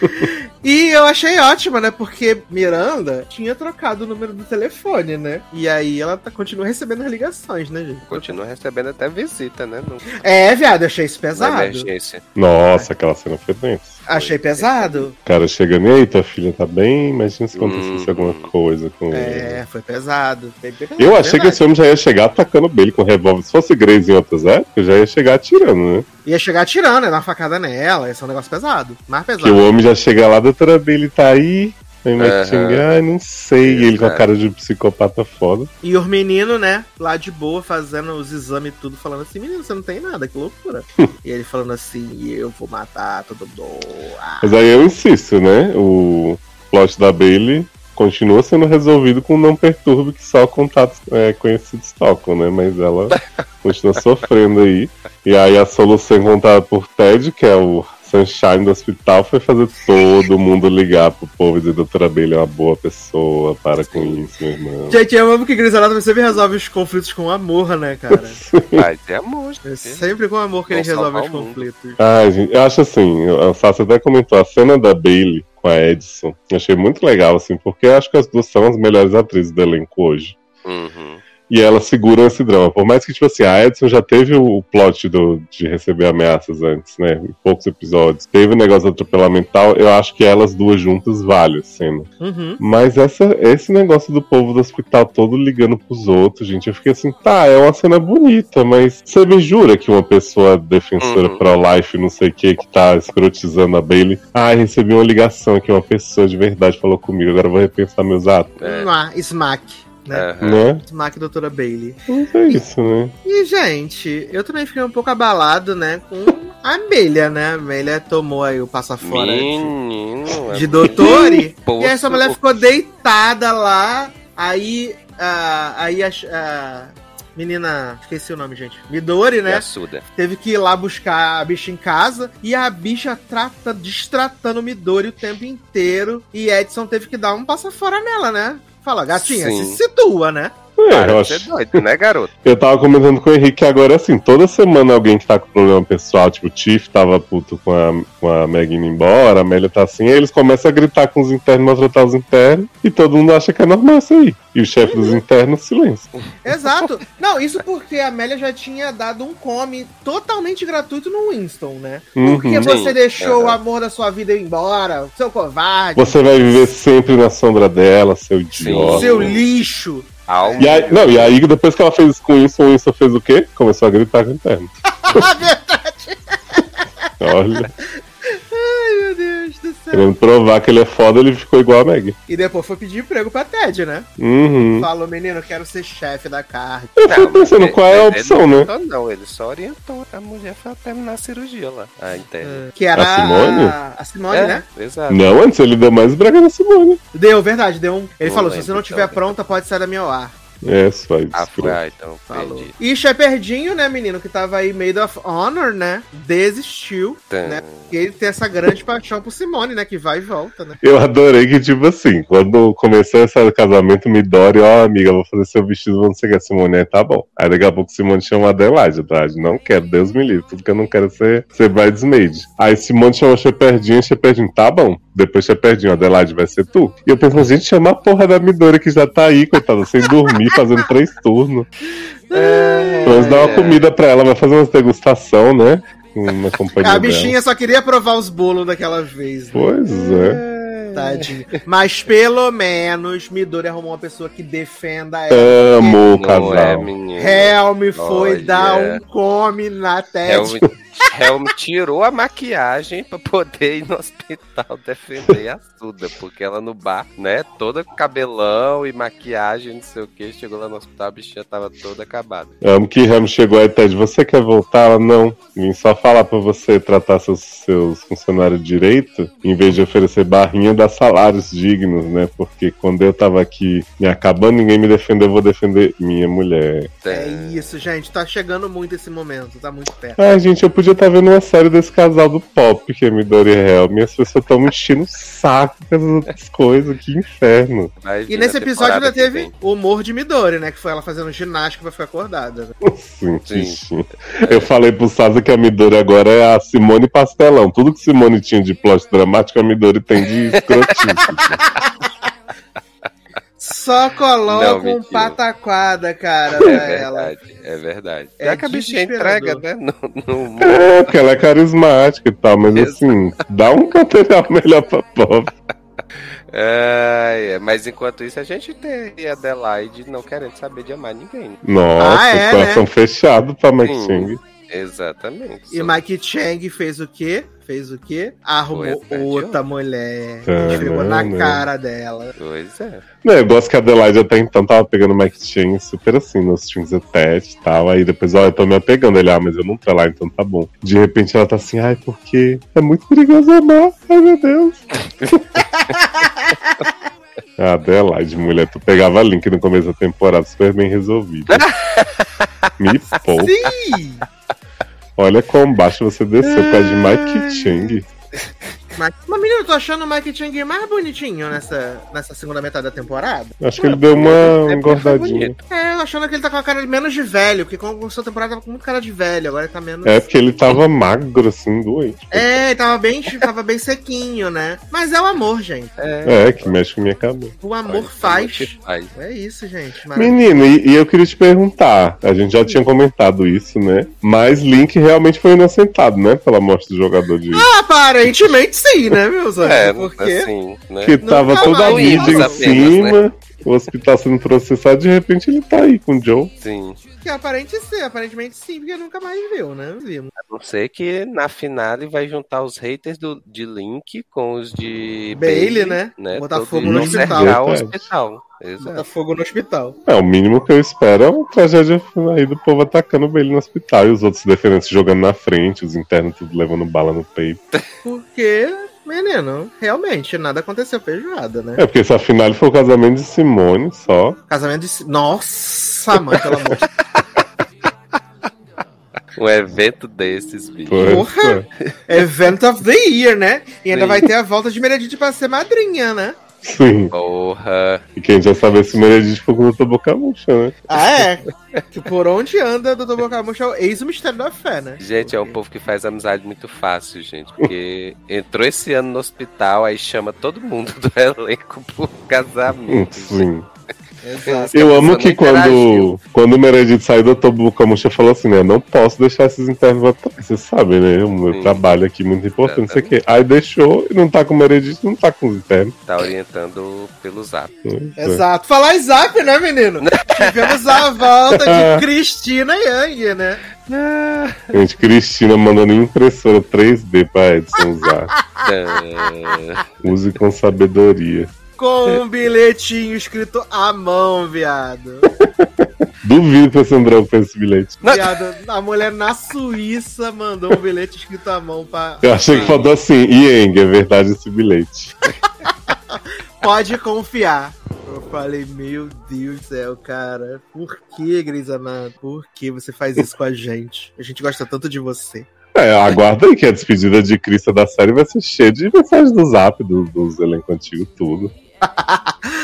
E eu achei ótima, né? Porque Miranda tinha trocado o número do telefone, né? E aí ela tá, continua recebendo as ligações, né, gente? Continua recebendo até visita, né? No, É, viado, eu achei isso pesado. emergência. Nossa, aquela cena foi tensa. Achei pesado. O cara chegando, e aí, tua filha tá bem? Imagina se acontecesse Hum. alguma coisa com ele. É, foi pesado. Foi pesado, Eu achei que verdade. esse homem já ia chegar atacando ele com revólver. Se fosse Grace em outras épocas, já ia chegar atirando, né? Ia chegar atirando, ia dar uma facada nela, ia ser um negócio pesado. Mais Que pesado. o homem já chega lá, doutora Billy tá aí. Aí Mike Chang, ai, não sei. E ele com a Exato. cara de psicopata foda. E os meninos, né, lá de boa, fazendo os exames e tudo, falando assim, menino, você não tem nada, que loucura. e ele falando assim, eu vou matar todo mundo. Ah. Mas aí eu insisto, né? O plot da Bailey continua sendo resolvido com não perturbe que só contatos é, conhecidos tocam, né? Mas ela continua sofrendo aí. E aí a solução encontrada por Ted, que é o Sunshine do hospital, foi fazer todo mundo ligar pro povo e dizer doutora Bailey é uma boa pessoa, para com isso, meu irmão. Gente, eu amo que Grey's Anatomy sempre resolve os conflitos com amor, né, cara? Vai ter amor. É sempre com amor que eles resolvem salvar os o conflitos. Ai, gente, eu acho assim, a Sassi até comentou a cena da Bailey com a Edson. Achei muito legal, assim, porque acho que as duas são as melhores atrizes do elenco hoje. Uhum. E elas seguram esse drama. Por mais que, tipo assim, a Edson já teve o, plot do, de receber ameaças antes, né? Em poucos episódios. Teve o negócio do atropelamento tal. Eu acho que elas duas juntas vale a cena. Uhum. Mas essa, esse negócio do povo do hospital todo ligando pros outros, gente, eu fiquei assim, tá, é uma cena bonita, mas você me jura que uma pessoa defensora Uhum. pro-life, não sei o que, que tá escrotizando a Bailey, ah, recebi uma ligação que uma pessoa de verdade falou comigo, agora eu vou repensar meus atos, É. Smack, né? Aham. né? Smack Doutora Bailey. Mas é isso, né? E, gente, eu também fiquei um pouco abalado, né, com a Amélia, né? A Amélia tomou aí o passa fora de, é de Doutore. E essa mulher ficou deitada lá. Aí, a, aí a, a menina, esqueci o nome, gente. Midori, né? Yasuda. Teve que ir lá buscar a bicha em casa. E a bicha trata, destratando o Midori o tempo inteiro. E Edson teve que dar um passa fora nela, né? Fala, gatinha, Sim. se situa, né? É, eu, de ser acho, doido, né, garoto? eu tava comentando com o Henrique que agora, assim, toda semana alguém que tá com problema pessoal, tipo, o Tiff tava puto com a, com a Meg indo embora, a Amélia tá assim, aí eles começam a gritar com os internos, maltratar os internos, e todo mundo acha que é normal isso aí. E o chefe dos internos, silêncio. Exato. Não, isso porque a Amélia já tinha dado um come totalmente gratuito no Winston, né? Porque Uhum. você deixou o Aham. amor da sua vida ir embora, seu covarde, Você vai viver sempre na sombra dela, seu idiota. seu lixo. Alma. E aí, não, e aí, depois que ela fez isso com o Winston, o Winston fez o quê? Começou a gritar com o interno. Olha, Ai, meu Deus do céu. querendo provar que ele é foda, ele ficou igual a Meg. E depois foi pedir emprego pra Ted, né? Uhum. Falou, menino, eu quero ser chefe da carne. Eu fui pensando, qual é a opção, ele não né? orientou, Não, ele só orientou a mulher pra terminar a cirurgia lá. A interna. Que era A Simone? a, a Simone, É, né? exato. Não, antes ele deu mais brega na Simone. Deu, verdade, deu um. Ele Não falou: se você não estiver então. pronta, pode sair da minha ar. É, só isso. Ah, foi, ah, então Falou. perdi. E Shepardinho, né, menino, que tava aí Made of Honor, né? Desistiu, né? Porque ele tem essa grande paixão por Simone, né? Que vai e volta, né? Eu adorei que, tipo assim, quando começou esse casamento, Midori, ó, amiga, vou fazer seu vestido, não sei o que, Simone, aí tá bom. Aí daqui a pouco Simone chama Adelaide, Adelaide, não quero, Deus me livre, tudo que eu não quero é ser, ser bridesmaid. Aí Simone chama Shepardinho, Shepardinho, tá bom. Depois Shepardinho, Adelaide, vai ser tu. E eu penso, gente, chamar a porra da Midori que já tá aí, coitada, sem dormir, fazendo três turnos. É, Pelo menos dar uma comida pra ela, vai fazer uma degustação, né? Na companhia A dela. bichinha só queria provar os bolos daquela vez. Né? Pois é. Tadinho. Mas pelo menos Midori arrumou uma pessoa que defenda ela. Amo o é, casal. Helm foi Olha. dar um come na Helm, Ted. Helm tirou a maquiagem pra poder ir no hospital defender a Suda, porque ela no bar, né, toda com cabelão e maquiagem, não sei o que, chegou lá no hospital, a bichinha tava toda acabada. Amo que Ram chegou aí, Ted, você quer voltar? Ela, não. Vim só falar pra você tratar seus, seus funcionários direito, em vez de oferecer barrinha, dar salários dignos, né? Porque quando eu tava aqui me acabando, ninguém me defendeu, eu vou defender minha mulher. É isso, gente. Tá chegando muito esse momento. Tá muito perto. Ai, gente, eu podia estar vendo uma série desse casal do pop, que é Midori e Helm, e as pessoas estão me enchendo o saco com essas outras coisas, que inferno. E nesse episódio ainda teve o humor de Midori, né? Que foi ela fazendo ginástica pra ficar acordada. né? Sim, Sim. Sim. Eu falei pro Sasa que a Midori agora é a Simone Pastelão. Tudo que Simone tinha de plot dramático, a Midori tem de escrotice. Só Não, coloca um pataquada, cara, É pra ela. verdade, é verdade. É É que a bichinha entrega, né? No, no é, porque ela é carismática e tal, mas Exato. assim, dá um material melhor pra pop. É, é, mas enquanto isso, a gente tem a Adelaide não querendo saber de amar ninguém. Nossa, Ah, é, coração fechado pra Mike Sim. Chang. Exatamente. E Mike Chang fez o quê? Fez o quê? Arrumou de outra mulher. Esfregou na cara dela. Pois é. Não, eu gosto que a Adelaide até então tava pegando o Mike Chang super assim, nos Strings Attached e tal. Aí depois, ó, eu tô me apegando. Ele, ah, mas eu não tô lá, então tá bom. De repente ela tá assim, ai, porque é muito perigoso amar. Ai, meu Deus. A Adelaide, mulher, tu pegava link no começo da temporada super bem resolvido. Me poupa. Sim! Olha quão baixo você desceu por causa de Mike Chang. Mas, menino, eu tô achando o Mike Chang mais bonitinho nessa, nessa segunda metade da temporada. Acho que ele deu uma É, engordadinha. É, eu achando que ele tá com a cara menos de velho, porque com a sua temporada tava com muito cara de velho, agora ele tá menos. É porque ele tava magro, assim, doente. É, ele tava bem, tava bem sequinho, né? Mas é o amor, gente. É, que mexe com minha cabeça. O amor Olha, faz. faz. É isso, gente. Maravilha. Menino, e, e eu queria te perguntar, a gente já tinha comentado isso, né? Mas Link realmente foi inocentado, né? Pela morte do jogador de. Aparentemente sim, né, meus amigos? É, Porque. assim, né? que tava toda a mídia em apenas, cima, o hospital sendo processado, de repente ele tá aí com o Joe. Sim. Que aparente sim, aparentemente sim, porque nunca mais viu, né? Vimos. A não ser que na finale vai juntar os haters do, de Link com os de Bailey, né? Botar Todos fogo no hospital. o hospital. Exato. Bota fogo no hospital. É, o mínimo que eu espero é uma tragédia aí do povo atacando ele no hospital e os outros defendendo se jogando na frente, os internos tudo levando bala no peito. Porque, menino, realmente nada aconteceu feijoada, né? É, porque essa finale foi o casamento de Simone só. Casamento de. Nossa, mãe, pelo amor de Um evento desses, bicho. Porra! Event of the Year, né? E ainda Sim. vai ter a volta de Meredith pra ser madrinha, né? Sim. Porra. E quem já sabe se o Meredith ficou com o boca murcha, né? Ah, é? que por onde anda o Dr. Bocamucha é o ex o mistério da fé, né? Gente, é um povo que faz amizade muito fácil, gente. Porque entrou esse ano no hospital, aí chama todo mundo do elenco pro casamento. Sim. Exato. Eu amo pessoa que quando, interagiu. quando o Meredith saiu do Tobo Camucha falou assim, né? Não posso deixar esses internos atrás. Você sabe, né? O meu Sim. trabalho aqui é muito importante, não sei o quê. Aí deixou e não tá com o Meredith, não tá com os internos. Tá orientando pelo zap. Exato. Falar em zap, né, menino? Tivemos a volta de Cristina Yang, né? Gente, Cristina mandando impressora 3D pra Edson usar. Ah, Use com sabedoria. Com um bilhetinho escrito à mão, viado. Duvido que esse André fez esse bilhete. Viado, a mulher na Suíça mandou um bilhete escrito à mão pra. Eu achei que faltou assim, Yang, é verdade esse bilhete. Pode confiar. Eu falei, meu Deus do céu, cara. Por que, Gris Amado? Por que você faz isso com a gente? A gente gosta tanto de você. É, aguarda aí que a despedida de Crista da série vai ser cheia de mensagens do zap, do- dos elencos antigos, tudo.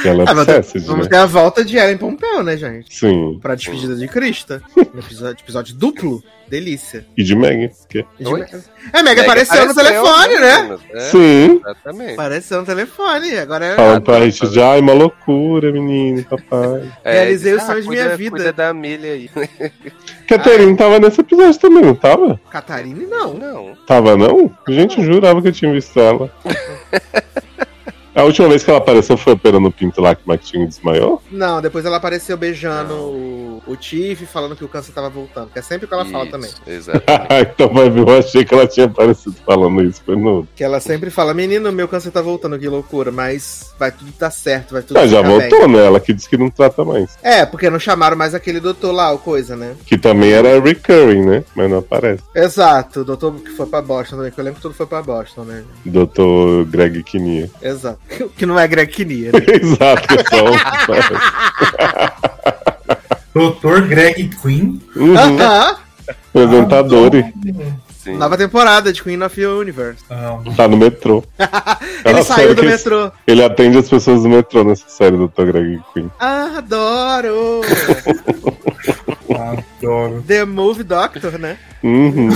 Que ela Ah, vamos né? ter a volta de Ellen Pompeu, né, gente? Sim. Pra despedida de Crista. Um episódio, episódio duplo. Delícia. E de Meg, porque... Oi? É, Meg apareceu no telefone, né? É, Sim. Exatamente. Apareceu no telefone. Agora é. Falando pra gente de, ai, uma loucura, menino, papai. É, Realizei os sonhos de minha vida. Cuida da Milha aí. Caterine tava nesse episódio também, não tava? Catarine, não. Não. Tava não? Gente, eu jurava que eu tinha visto ela. A última vez que ela apareceu foi operando o pinto lá que o Martinho desmaiou? Não, depois ela apareceu beijando o, o Tiff, falando que o câncer tava voltando. Que é sempre o que ela fala Isso, também. Exatamente. então vai ver, eu achei que ela tinha aparecido falando isso, foi no. Que ela sempre fala, menino, meu câncer tá voltando, que loucura, mas vai tudo dar certo, vai tudo Ah, já ficar bem." voltou, né? Ela que disse que não trata mais. É, porque não chamaram mais aquele doutor lá, o coisa, né? Que também era recurring, né? Mas não aparece. Exato, o doutor que foi pra Boston também, que eu lembro que tudo foi pra Boston, né? Doutor Greg Kinnear. Exato. Que não é Greg Kinnear, né? Exato, só. Doutor Greg Queen. uhum. Aham. Apresentador e Sim. Nova temporada de Queen of the Universe. Não, tá no metrô. Ele Ela saiu do metrô. Ele atende as pessoas do metrô nessa série, Doutor Greg Queen. Adoro! adoro. The Movie Doctor, né? Uhum.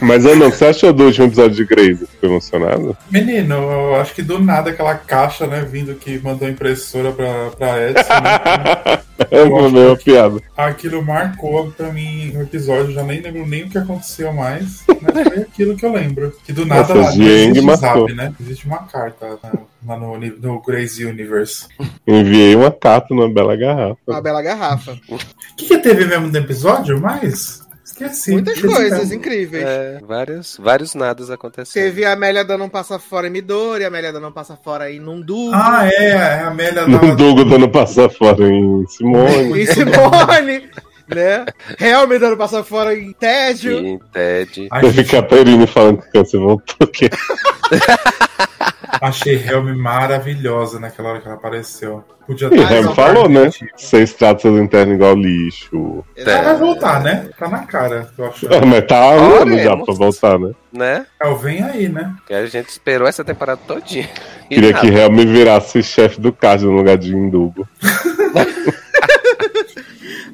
Mas, Ana, o que você achou do último episódio de Grey's? Ficou emocionado? Menino, eu acho que do nada aquela caixa, né, vindo que mandou a impressora pra, pra Edson, né? É uma mesma piada. Aquilo marcou pra mim no episódio, já nem lembro nem o que aconteceu mais, mas foi aquilo que eu lembro. Que do nada Nossa, lá, não existe marcou. zap, né? Existe uma carta né, lá no, no Grace Universe. Enviei uma carta numa bela garrafa. Uma bela garrafa. O que, que teve mesmo no episódio? Mais? Esqueci. Muitas Esqueci coisas mesmo. incríveis. É, vários, vários nadas acontecendo. Teve a Amélia dando um passa fora em Midori, a Amélia dando um passa fora em Nundu. Ah, é, a Amélia No tava... Dugo dando passar fora em Simone. em Simone, né? Helm dando passa fora em Tédio. Sim, Ted. Ai, Teve gente, Caterine falando que o câncer voltou. Que... achei Helm maravilhosa naquela hora que ela apareceu. Podia E Ham não falou, né? Ela Seis tratos internos igual lixo. vai voltar, né? Tá na cara, eu acho. Ah, mas tá ano já pra voltar, né? Né? É, o vem aí, né? Que a gente esperou essa temporada todinha. E Queria nada. que Helm virasse chefe do card no lugar de Indugo.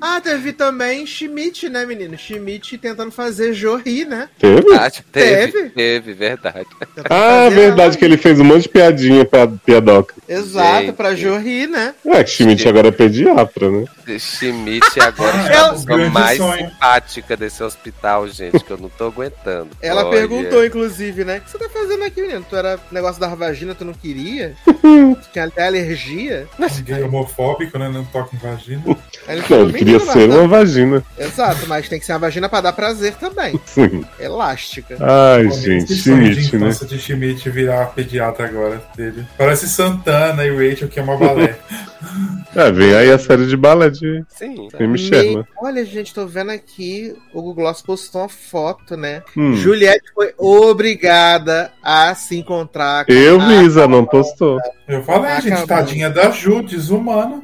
Ah, teve também Schmidt, né, menino? Schmidt tentando fazer Jo rir, né? Teve? Ah, teve, Teve? teve, verdade. Tentando Ah, fazer verdade ela- que ele fez um monte de piadinha pra piadoca. Exato, Gente. pra Jo rir, né? É, que Schmidt agora é pediatra, né? Schmidt agora é ela- a pessoa mais sonho. simpática desse hospital, gente, que eu não tô aguentando. Ela Olha. perguntou, inclusive, né? O que você tá fazendo aqui, menino? Tu era negócio da vagina, tu não queria? tu tinha até alergia? Um gay homofóbico, né? Não toca em vagina. Aí ele Não, falou, ele "Menino, ser uma vagina. Exato, mas tem que ser uma vagina pra dar prazer também. Sim. Elástica. Ai, Pô, gente, Schmidt, né? de Schmidt virar pediatra agora dele. Parece Santana e Rachel, que é uma balé. É, vem aí a série de de Sim. Amy Sherman. Olha, gente, tô vendo aqui, o Google Gloss postou uma foto, né? Hum. Juliette foi obrigada a se encontrar com Eu a- vi, Isa não postou. Eu falei, Ah, gente, acabou. tadinha da Ju, desumana.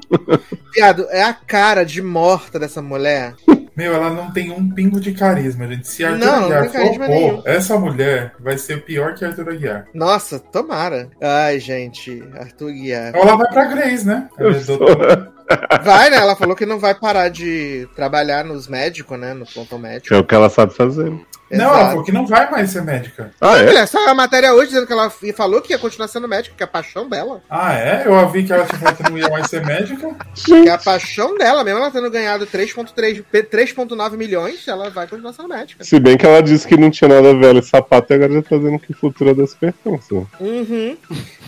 Viado, é a cara de morta dessa mulher. Meu, ela não tem um pingo de carisma, gente. Se Arthur Não, não Aguiar carisma flopou, essa mulher vai ser pior que Arthur Aguiar. Nossa, tomara. Ai, gente, Arthur Guiar. Ou ela vai pra Grace, né? É. Vai, né? Ela falou que não vai parar de trabalhar nos médicos, né? No plantão médico. É o que ela sabe fazer. Não, ela falou que não vai mais ser médica. Ah, é? Olha, saiu a matéria hoje dizendo que ela falou que ia continuar sendo médica, que é a paixão dela. Ah, é? Eu vi que ela tinha falado que não ia mais ser médica. Que é a paixão dela, mesmo ela tendo ganhado 3,3 3,9 milhões, ela vai continuar sendo médica. Se bem que ela disse que não tinha nada velho e sapato e agora já tá dizendo que o futuro é das pertenças. Uhum.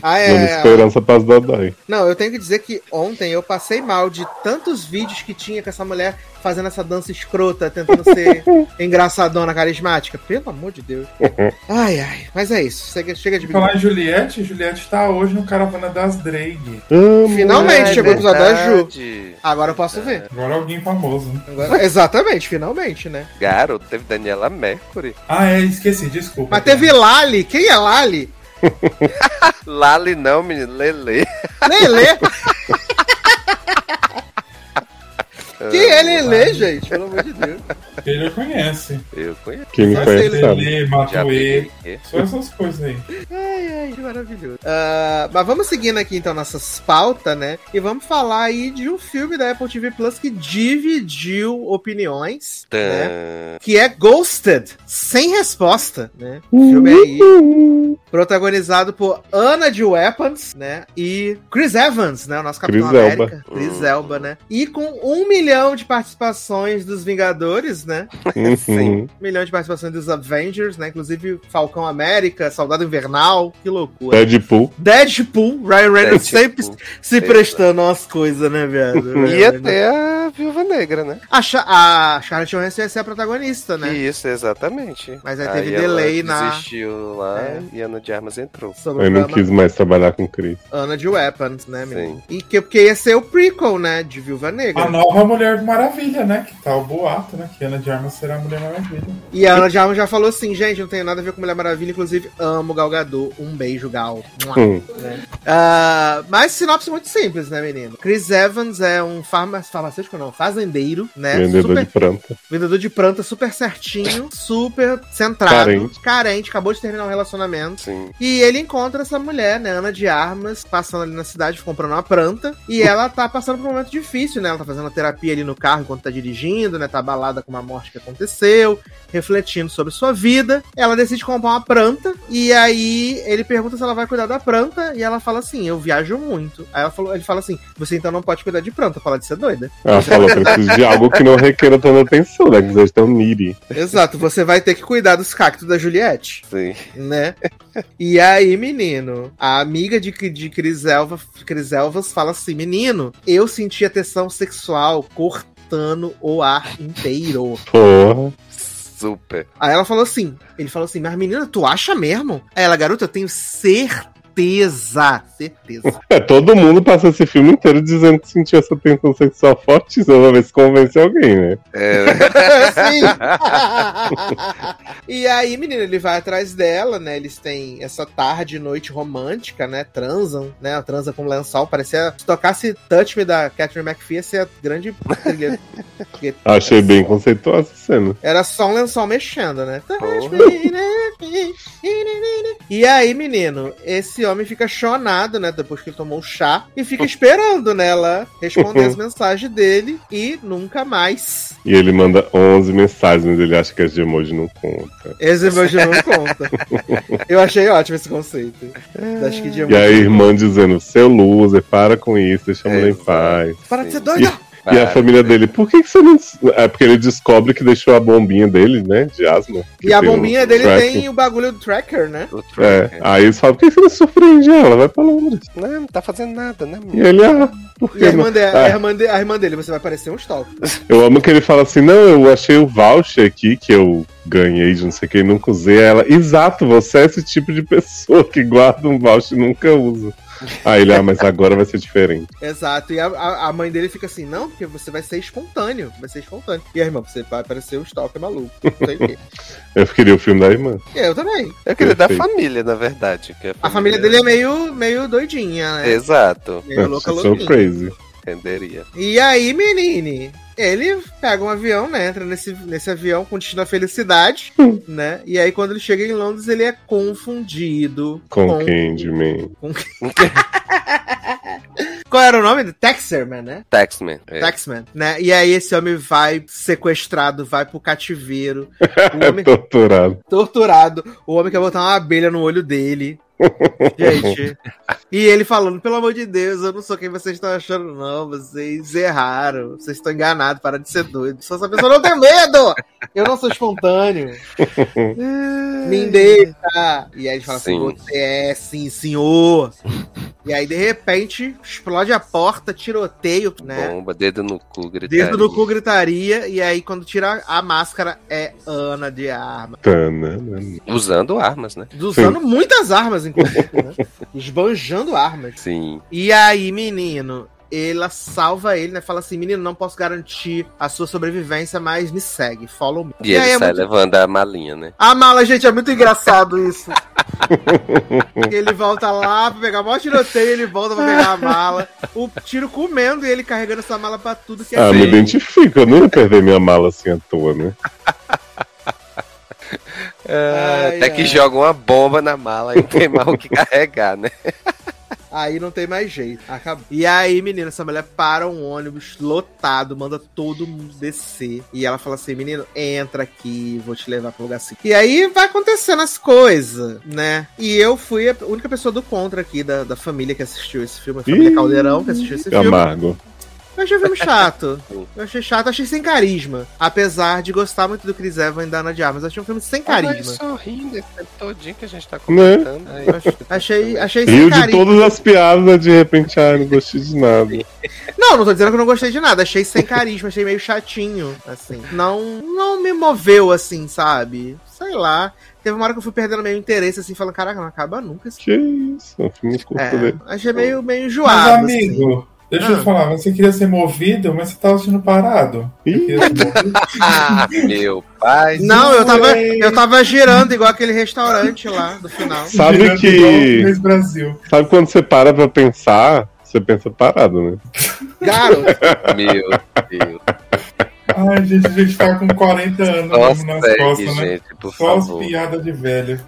Ah, Dando é. esperança pras Dodói. Não, eu tenho que dizer que ontem eu passei mal de tantos vídeos que tinha com essa mulher fazendo essa dança escrota, tentando ser engraçadona, carismática. Pelo amor de Deus. Ai, ai. Mas é isso. Chega, chega de Falar em Juliette, Juliette tá hoje no Caravana das Drag. Amo. Finalmente É chegou o episódio da Ju. Agora eu posso ver. Agora alguém famoso, né? Agora- Exatamente, finalmente, né? Garoto, teve Daniela Mercury. Ah, é, esqueci, desculpa. Mas teve Lali. Quem é Lali? Lali não, menino, Lele. Lele. Quem é Lele, gente? Pelo amor de Deus. Ele conhece. Eu conheço. Quem me conhece sabe. Lele, Já Matuê. peguei. Só essas coisas aí. Ai, ai, que maravilhoso. Ah, mas vamos seguindo aqui então nossas pautas, né? E vamos falar aí de um filme da Apple TV Plus que dividiu opiniões, né? Tã. Que é Ghosted, sem resposta, né? O filme aí, protagonizado por Anna de Weapons, né? E Chris Evans, né? O nosso Capitão Chris América. Elba. Chris Uhum. Elba, né? E com um milhão de participações dos Vingadores, né? Uhum. Sim. Um milhão de participações dos Avengers, né? Inclusive Falcão América, Soldado Invernal, que loucura. Deadpool. Deadpool, Ryan Reynolds sempre se prestando umas coisas, né, viado? E até a Viúva Negra, né? A, Cha- a Scarlett Johansson ia ser a protagonista, né? Isso, exatamente. Mas aí teve ela delay na- desistiu lá É. e Ana de Armas entrou. Sobre Eu não quis mais trabalhar com Chris. Ana de Weapons, né, menino? Sim. E que, porque ia ser o prequel, né, de Viúva Negra. A nova Mulher Maravilha, né? Que tá o boato, né? Que Ana de Armas será a Mulher Maravilha. E a Ana de Armas já falou assim, gente, não tem nada a ver com Mulher Maravilha, inclusive amo Gal Gadot. Um beijo, Gal. Hum. Ah, mas sinopse muito simples, né, menino? Chris Evans é um farma farmacêutico, não, fazendeiro, né? Vendedor Super- de planta. Vendedor de planta super certinho, super centrado, Carente. carente, acabou de terminar um relacionamento. Sim. E ele encontra essa mulher, né, Ana de Armas, passando ali na cidade, comprando uma planta. E ela tá passando por um momento difícil, né? Ela tá fazendo terapia ali no carro enquanto tá dirigindo, né? Tá abalada com uma morte que aconteceu, refletindo sobre sua vida. Ela decide comprar uma planta. E aí ele pergunta se ela vai cuidar da planta. E ela fala assim: Eu viajo muito. Aí ela falou, ele fala assim: Você então não pode cuidar de planta, fala de ser doida. Ela falou, preciso de algo que não requeira tanta atenção, né? Que seja tão needy. Exato, você vai ter que cuidar dos cactos da Juliette, Sim. né? E aí, menino, a amiga de, de Cris, Elva, Cris Elvas fala assim: menino, eu senti a tensão sexual cortando o ar inteiro. Porra. Super. Aí ela falou assim: ele falou assim, mas menina, tu acha mesmo? Aí ela, garota, eu tenho certeza. Certeza. É, todo mundo passa esse filme inteiro dizendo que sentiu essa tensão sexual fortíssima pra ver se convence alguém, né? É, Sim. e aí, menino, ele vai atrás dela, né? Eles têm essa tarde e noite romântica, né? Transam, né? Transa com lençol. Parecia se tocasse Touch Me da Catherine McPhee, ia ser a grande trilha. Achei bem conceituosa essa cena. Era só um lençol mexendo, né? Porra. E aí, menino, esse homem fica chonado, né? Depois que ele tomou o chá. E fica esperando, né? Ela responder as mensagens dele. E nunca mais. E ele manda 11 mensagens, mas ele acha que as de emoji não conta. Esse emoji não conta. Eu achei ótimo esse conceito. Acho que de E a irmã dizendo, seu loser, para com isso, deixa a mulher em paz. Para de ser doida! E a família dele, por que, que você não. É porque ele descobre que deixou a bombinha dele, né? De asma. E a tem um bombinha dele tracking. tem o bagulho do tracker, né? O É, tracker. aí eles falam, por que você não surpreende ela? Vai pra Londres. Não, não tá fazendo nada, né, E ele, ah, por E que a irmã, de- Ah, a, irmã de- a irmã dele, você vai parecer um stalker. Eu amo que ele fala assim, não, eu achei o voucher aqui que eu ganhei de não sei quem, nunca usei. Ela, exato, você é esse tipo de pessoa que guarda um voucher e nunca usa. Aí ele, ah, mas agora vai ser diferente. Exato. E a, a, a mãe dele fica assim, não, porque você vai ser espontâneo. Vai ser espontâneo. E a irmã, você vai parecer um stalker maluco. Não sei o quê. Eu queria o filme da irmã. Eu também. Eu queria da Perfeito. família, na verdade. que A família dele é meio, meio doidinha, né? Exato. Meio louca, so louquinha. Crazy. Entenderia. E aí, menine, ele pega um avião, né? Entra nesse, nesse avião com destino à felicidade, né? E aí, quando ele chega em Londres, ele é confundido Com Candyman. Qual era o nome? Taxerman, né? Taxman. É. Taxman, né? E aí esse homem vai sequestrado, vai pro cativeiro. O homem Torturado. torturado. O homem quer botar uma abelha no olho dele. Gente. E ele falando, pelo amor de Deus, eu não sou quem vocês estão achando, não. Vocês erraram. Vocês estão enganados, para de ser doido. Sou essa pessoa, não tem medo! Eu não sou espontâneo. Me deixa. E aí ele fala assim, Sim. você é sim, senhor. E aí, de repente, explode a porta, tiroteio, né? Bomba, dedo no cu, gritaria. Dedo no cu, gritaria. E aí, quando tira a máscara, é Ana de arma. Usando armas, né? Usando muitas armas, inclusive, né? Esbanjando armas. Sim. E aí, menino, ela salva ele, né? Fala assim, menino, não posso garantir a sua sobrevivência, mas me segue, follow me. E, ele aí é sai muito... levando a malinha, né? A mala, gente, é muito engraçado isso. ele volta lá pra pegar o maior tiroteio, ele volta pra pegar a mala. O tiro comendo e ele carregando essa mala pra tudo que é Ah, me jeito. identifico. Eu não ia perder minha mala assim à toa, né? Ai, Até que ai. joga uma bomba na mala e tem mais o que carregar, né? Aí não tem mais jeito. Acabou. E aí, menina, essa mulher para um ônibus lotado, manda todo mundo descer. E ela fala assim: menino, entra aqui, vou te levar pro lugar assim. E aí vai acontecendo as coisas, né? E eu fui a única pessoa do contra aqui da, da família que assistiu esse filme, a família Ih, Caldeirão que assistiu esse filme. Eu achei o filme chato. Eu achei chato, achei sem carisma. Apesar de gostar muito do Chris Evans e da Ana de Armas, eu achei um filme sem carisma. sorrindo esse tempo todinho que a gente tá comentando. Aí, Eu ach- Achei, achei sem Rio de todas as piadas, de repente, ah, não gostei de nada. Não, não tô dizendo que eu não gostei de nada. Achei sem carisma, achei meio chatinho, assim. Não, não me moveu, assim, sabe? Sei lá. Teve uma hora que eu fui perdendo meio interesse, assim, falando, caraca, não acaba nunca esse Que isso, um filme curto é, dele. achei meio, meio Mas, enjoado. assim. Deixa Ah. eu te falar, você queria ser movido, mas você tava assistindo parado. Ah, meu pai. Não, eu tava, Ué. eu tava girando igual aquele restaurante lá do final. Sabe Girando que- Brasil. Sabe quando você para pra pensar, você pensa parado, né? Garoto, Meu Deus. Ai, gente, a gente tá com 40 anos Só nas costas, né? gente, por Só as favor. piadas de velho.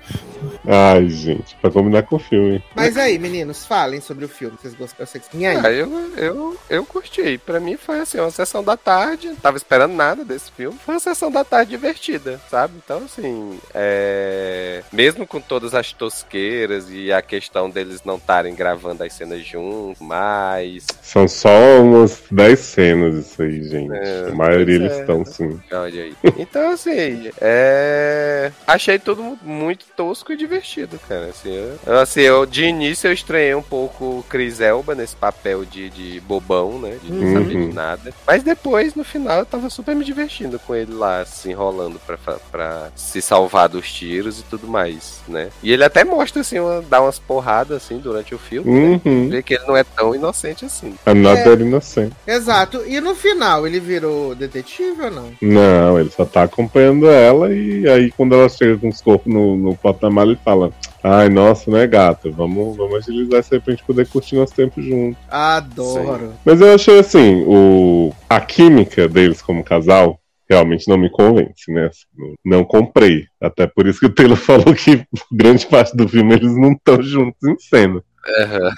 Ai, gente, pra combinar com o filme. Mas aí, meninos, falem sobre o filme. Vocês gostaram? Vocês... E aí? Ah, eu, eu, eu curti. Pra mim foi assim, uma sessão da tarde. Não tava esperando nada desse filme. Foi uma sessão da tarde divertida, sabe? Então, assim, é... mesmo com todas as tosqueiras e a questão deles não estarem gravando as cenas juntos, mas. São só umas 10 cenas isso aí, gente. É, a maioria eles é. estão sim. Olha aí. Então, assim, é... achei tudo muito tosco e divertido, cara. Assim, eu, assim, eu, de início eu estranhei um pouco o Chris Elba nesse papel de, de bobão, né? De não saber Uhum. de nada. Mas depois, no final, eu tava super me divertindo com ele lá, se enrolando pra, pra se salvar dos tiros e tudo mais, né? E ele até mostra, assim, uma, dá umas porradas, assim, durante o filme, né? Uhum. Vê que ele não é tão inocente assim. I'm not É. that innocent. Exato. E no final, ele virou detetive ou não? Não, ele só tá acompanhando ela e aí quando ela chega com os corpos no, no porta-mala, ele fala: Ai, nossa, né, gata? Vamos, vamos agilizar isso aí pra gente poder curtir nosso tempo junto. Adoro. Mas eu achei assim, o... a química deles como casal realmente não me convence, né? Assim, não, comprei. Até por isso que o Taylor falou que grande parte do filme eles não estão juntos em cena.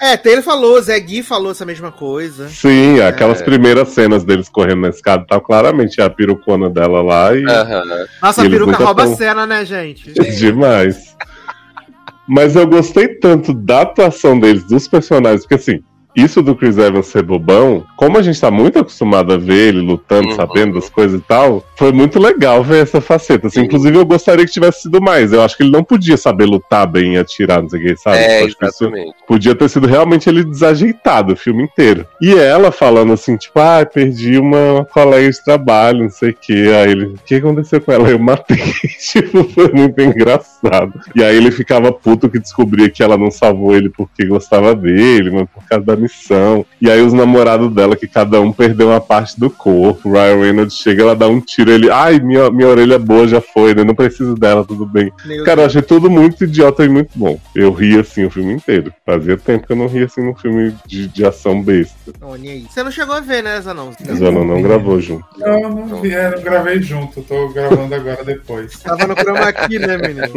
É, Taylor falou, Zé Gui falou essa mesma coisa. Sim, aquelas É. primeiras cenas deles correndo na escada, tá claramente a perucona dela lá e Aham. Nossa, a Eles peruca rouba a tão- cena, né, gente? demais. Mas eu gostei tanto da atuação deles, dos personagens, porque assim, isso do Chris Evans ser bobão, como a gente tá muito acostumado a ver ele lutando, Uhum. sabendo das coisas e tal, foi muito legal ver essa faceta. Assim, Sim. inclusive, eu gostaria que tivesse sido mais. Eu acho que ele não podia saber lutar bem e atirar, não sei o que, sabe? É, Eu acho que isso exatamente. podia ter sido realmente ele desajeitado o filme inteiro. E ela falando assim, tipo, ah, perdi uma colega de trabalho, não sei o que. Aí ele, o que aconteceu com ela? Eu matei. tipo, foi muito engraçado. E aí ele ficava puto que descobria que ela não salvou ele porque gostava dele, mas por causa da missão. E aí os namorados dela, que cada um perdeu uma parte do corpo. Ryan Reynolds chega, ela dá um tiro, ele, ai, minha, minha orelha boa já foi, né? Não preciso dela, tudo bem. Meu Cara, eu achei tudo muito idiota e muito bom. Eu ri assim o filme inteiro. Fazia tempo que eu não ria assim num filme de, de ação besta. Olha aí. Você não chegou a ver, né, Zanão? Mas o Alan não gravou junto. Não, não vi, é, não gravei junto, tô gravando agora depois. Tava no chroma aqui, né, menino?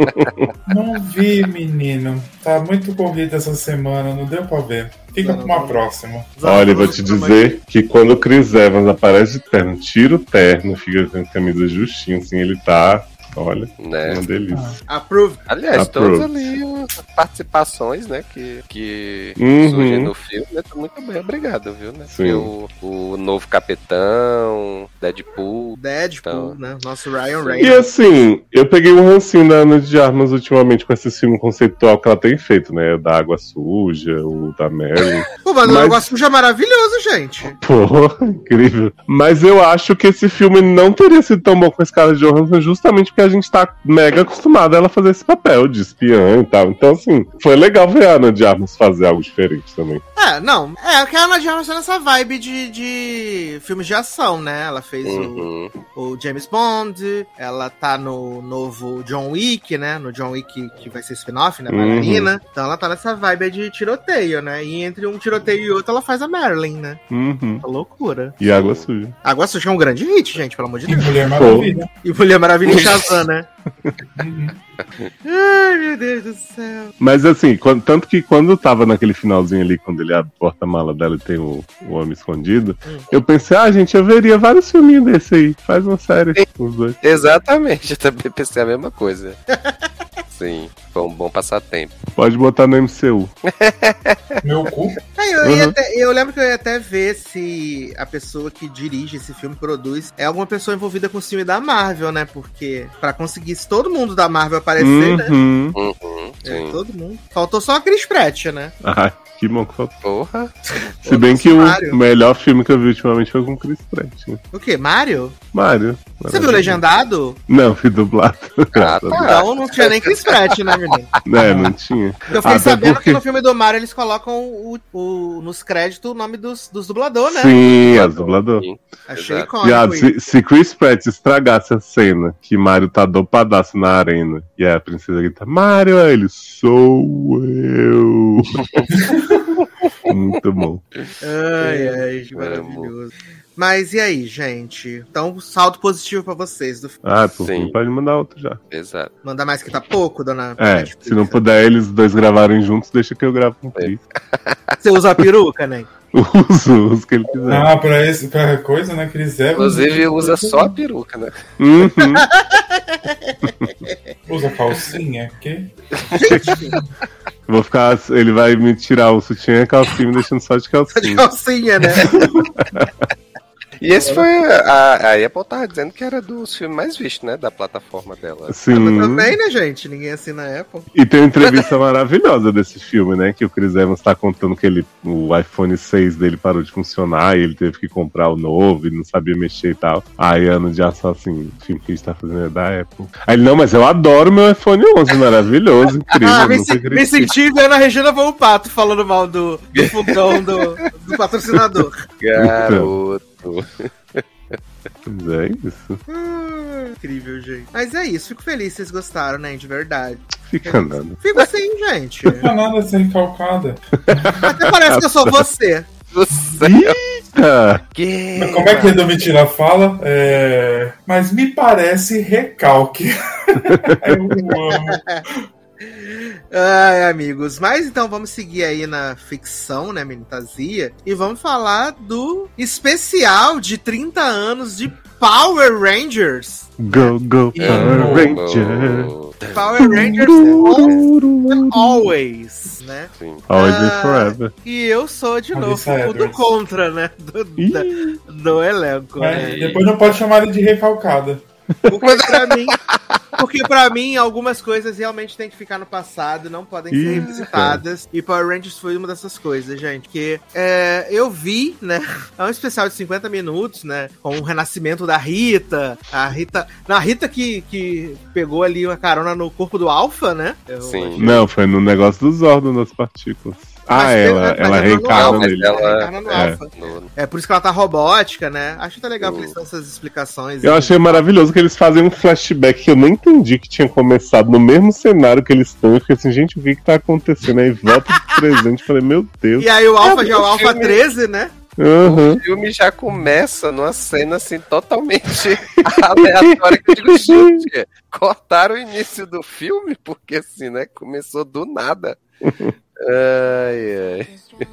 Não vi, menino. Tá muito corrido essa semana, não deu pra ver. Fica pra uma próxima. Olha, eu vou te dizer que quando o Chris Evans aparece de terno, tira o terno, fica com a camisa justinha, assim, ele tá. Olha, Né? uma delícia. Approved. Aliás, Approved. todas ali as participações, né, que, que Uhum. surgem no filme, né, tá muito bem, obrigado, viu, né? Sim. O, o novo Capitão, Deadpool, Deadpool, né? Nosso Ryan E Reynolds. assim, eu peguei um rancinho da Ana de Armas ultimamente com esse filme conceitual que ela tem feito, né? Da Água Suja, o da Marilyn. Pô, mas o Mas- negócio sujo é maravilhoso, gente. Pô, incrível. Mas eu acho que esse filme não teria sido tão bom com a Scarlett Johansson justamente porque a gente tá mega acostumado a ela fazer esse papel de espiã e tal. Então, assim, foi legal ver a Ana de Armas fazer algo diferente também. É, não. É, que a Ana de Armas tá nessa vibe de, de filmes de ação, né? Ela fez o, Uhum. o James Bond, ela tá no novo John Wick, né? No John Wick que vai ser spin-off, né? Uhum. Bailarina. Então ela tá nessa vibe de tiroteio, né? E entre um tiroteio e outro ela faz a Marilyn, né? Uhum. Uma loucura. E Água Suja. Água Suja é um grande hit, gente, pelo amor de E Deus. Mulher Maravilha. E Mulher Maravilha né? Ai, meu Deus do céu. Mas assim, quando- tanto que quando tava naquele finalzinho ali, quando ele abre o porta-mala dela e tem o, o homem escondido, Hum. eu pensei, ah, gente, eu veria vários filminhos desse aí. Faz uma série, os dois. Exatamente, eu também pensei a mesma coisa. Sim, foi um bom passatempo. Pode botar no MCU. Meu cu. Aí, eu, Uhum. até- eu lembro que eu ia até ver se a pessoa que dirige esse filme, produz, é alguma pessoa envolvida com o filme da Marvel, né? Porque pra conseguir se todo mundo da Marvel aparecer, né? Uhum. Uhum, É, todo mundo. Faltou só a Chris Pratt, né? Ai, que bom que faltou. Porra. Se bem que o Mario. melhor filme que eu vi ultimamente foi com o Chris Pratt. Né? O quê? Mario? Mario. Você viu legendado? Não, fui dublado. Ah, tá. Então não tinha nem Chris Pratt, né, menino? É, não tinha. Eu fiquei Até sabendo porque- que no filme do Mario eles colocam o, o- nos créditos o nome dos, dos dubladores, né? Sim, as dublador. Sim. Achei Exato. icônico. Isso. se, se Chris Pratt estragasse a cena que Mario tá dopadaço na arena e a princesa grita, Mario, ele, sou eu. Muito bom. Ai, ai, que maravilhoso. Mas e aí, gente? Então, saldo positivo pra vocês. Do... Ah, por Sim. fim, pode mandar outro já. Exato. Mandar mais que tá pouco, dona É, Netflix? se não puder eles dois gravarem juntos, deixa que eu gravo com o Cris. Você usa a peruca, né? Uso, uso que ele quiser. Ah, pra, esse, pra coisa, né, que eles é. Inclusive usa só a peruca, né? Uhum. Usa calcinha, que? Vou ficar. Ele vai me tirar o sutiã e a calcinha, me deixando só de De calcinha. calcinha, né? E esse foi. A, a Apple tava dizendo que era dos filmes mais vistos, né? Da plataforma dela. Sim. Também, né, gente? Ninguém assina a Apple. E tem uma entrevista maravilhosa desse filme, né? Que o Chris Evans tá contando que ele, o iPhone 6 dele parou de funcionar e ele teve que comprar o novo e não sabia mexer e tal. Aí ano de só assim, o filme que a gente tá fazendo é da Apple. Aí ele, não, mas eu adoro meu iPhone 11, maravilhoso, incrível. Ah, me, se- me critico." senti vendo a Regina Volpato falando mal do, do fogão do, do patrocinador. Garoto. Mas é isso. Ah, incrível, gente. Mas é isso, fico feliz que vocês gostaram, né? De verdade. Fica andando. Fico assim, gente. Não é nada de ser recalcada. Até parece que eu sou você. Céu. Ah, Que... Mas como é que Edu Mentira fala? É... Mas me parece recalque. eu amo. Ai, amigos. Mas então vamos seguir aí na ficção, né, Minitazia? E vamos falar do especial de 30 anos de Power Rangers. Go, go, E- Power Ranger. Oh, Power Rangers Once and Always, né? sim. Always and Ah, forever. E eu sou de novo Melissa o do contra, né? Do, da- do elenco, É, né? depois não pode chamar ele de recalcada. Porque pra mim, porque pra mim algumas coisas realmente têm que ficar no passado, não podem ser revisitadas. E Power Rangers foi uma dessas coisas, gente. Que é, eu vi, né? É um especial de 50 minutos, né? Com o renascimento da Rita. A Rita. Na Rita que, que pegou ali uma carona no corpo do Alpha, né? Eu- Sim. Não, foi no negócio dos órgãos das partículas. Ah, ela, tem- ela ela não- reencarna nele. ela- Reencarna no é. Alpha. No- É por isso que ela tá robótica, né? Acho até legal que eles dão essas explicações. Eu achei maravilhoso que eles fazem um flashback que eu nem entendi que tinha começado no mesmo cenário que eles estão. Eu fiquei assim, gente, o que que tá acontecendo? Aí volta pro presente e falei, meu Deus. E aí o Alpha É, já é o filme- 13, né? Aham. O filme já começa numa cena assim totalmente aleatória que eu digo, gente, cortaram o início do filme, porque assim, né? Começou do nada. Ai, ai.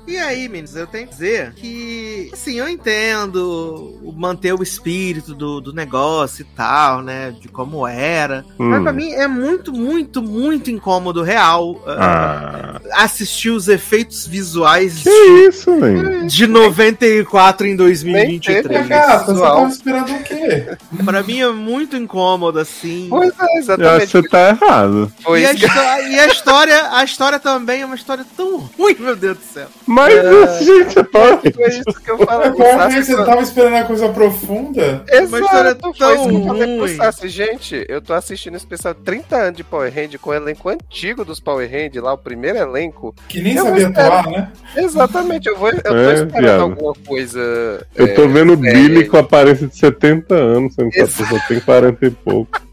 E aí, meninos, eu tenho que dizer que, assim, eu entendo manter o espírito do, do negócio e tal, né? De como era. Mas Hum. pra mim é muito, muito, muito incômodo, real, ah, Ah, assistir os efeitos visuais que isso, velho? de 94 em 2023. Nem Gata, você tava esperando o quê? Pra mim é muito incômodo, assim. Pois é, Eu acho que exatamente. você tá errado. E a, e a história, a história também é uma história tão ruim, meu Deus do céu. Mas, É. gente, é foi isso que eu falei. Sassi, Rangers, você tava esperando a coisa profunda? Uma história Exato, tão foi isso que eu falei pro ruim. Sassi. Gente, eu tô assistindo especial 30 anos de Power Hand com o elenco antigo dos Power Hand, lá o primeiro elenco. Que nem Eu sabia atuar, né? Exatamente, eu, vou, eu tô É, esperando viado. alguma coisa. Eu tô é, vendo o. Billy com a aparência de 70 anos, sendo que a Exato. pessoa tem 40 e pouco.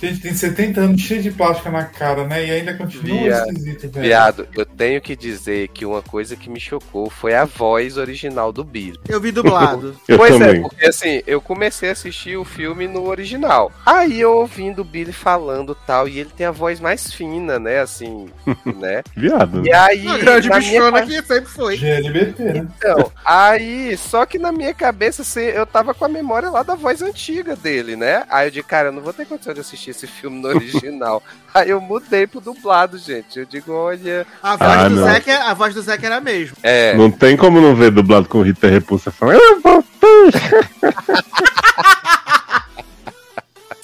Gente, tem 70 anos cheio de plástica na cara, né? E ainda continua Viado. esquisito, velho. Viado, eu tenho que dizer que uma coisa que me chocou foi a voz original do Billy. Eu vi dublado. Eu pois também. é, porque assim, eu comecei a assistir o filme no original. Aí eu ouvindo o Billy falando tal, e ele tem a voz mais fina, né? Assim, né? Viado. E aí. Uma grande na minha bichona ca- que sempre foi. GLBT, né? Então, aí, só que na minha cabeça, assim, eu tava com a memória lá da voz antiga dele, né? Aí eu disse, cara, eu não vou ter condição de assistir esse filme no original. aí eu mudei pro dublado, gente. Eu digo, olha. A voz, Ah, do não. Zack, é- a voz do Zack era a mesma. É. Não tem como não ver dublado com Rita Repulsa falando.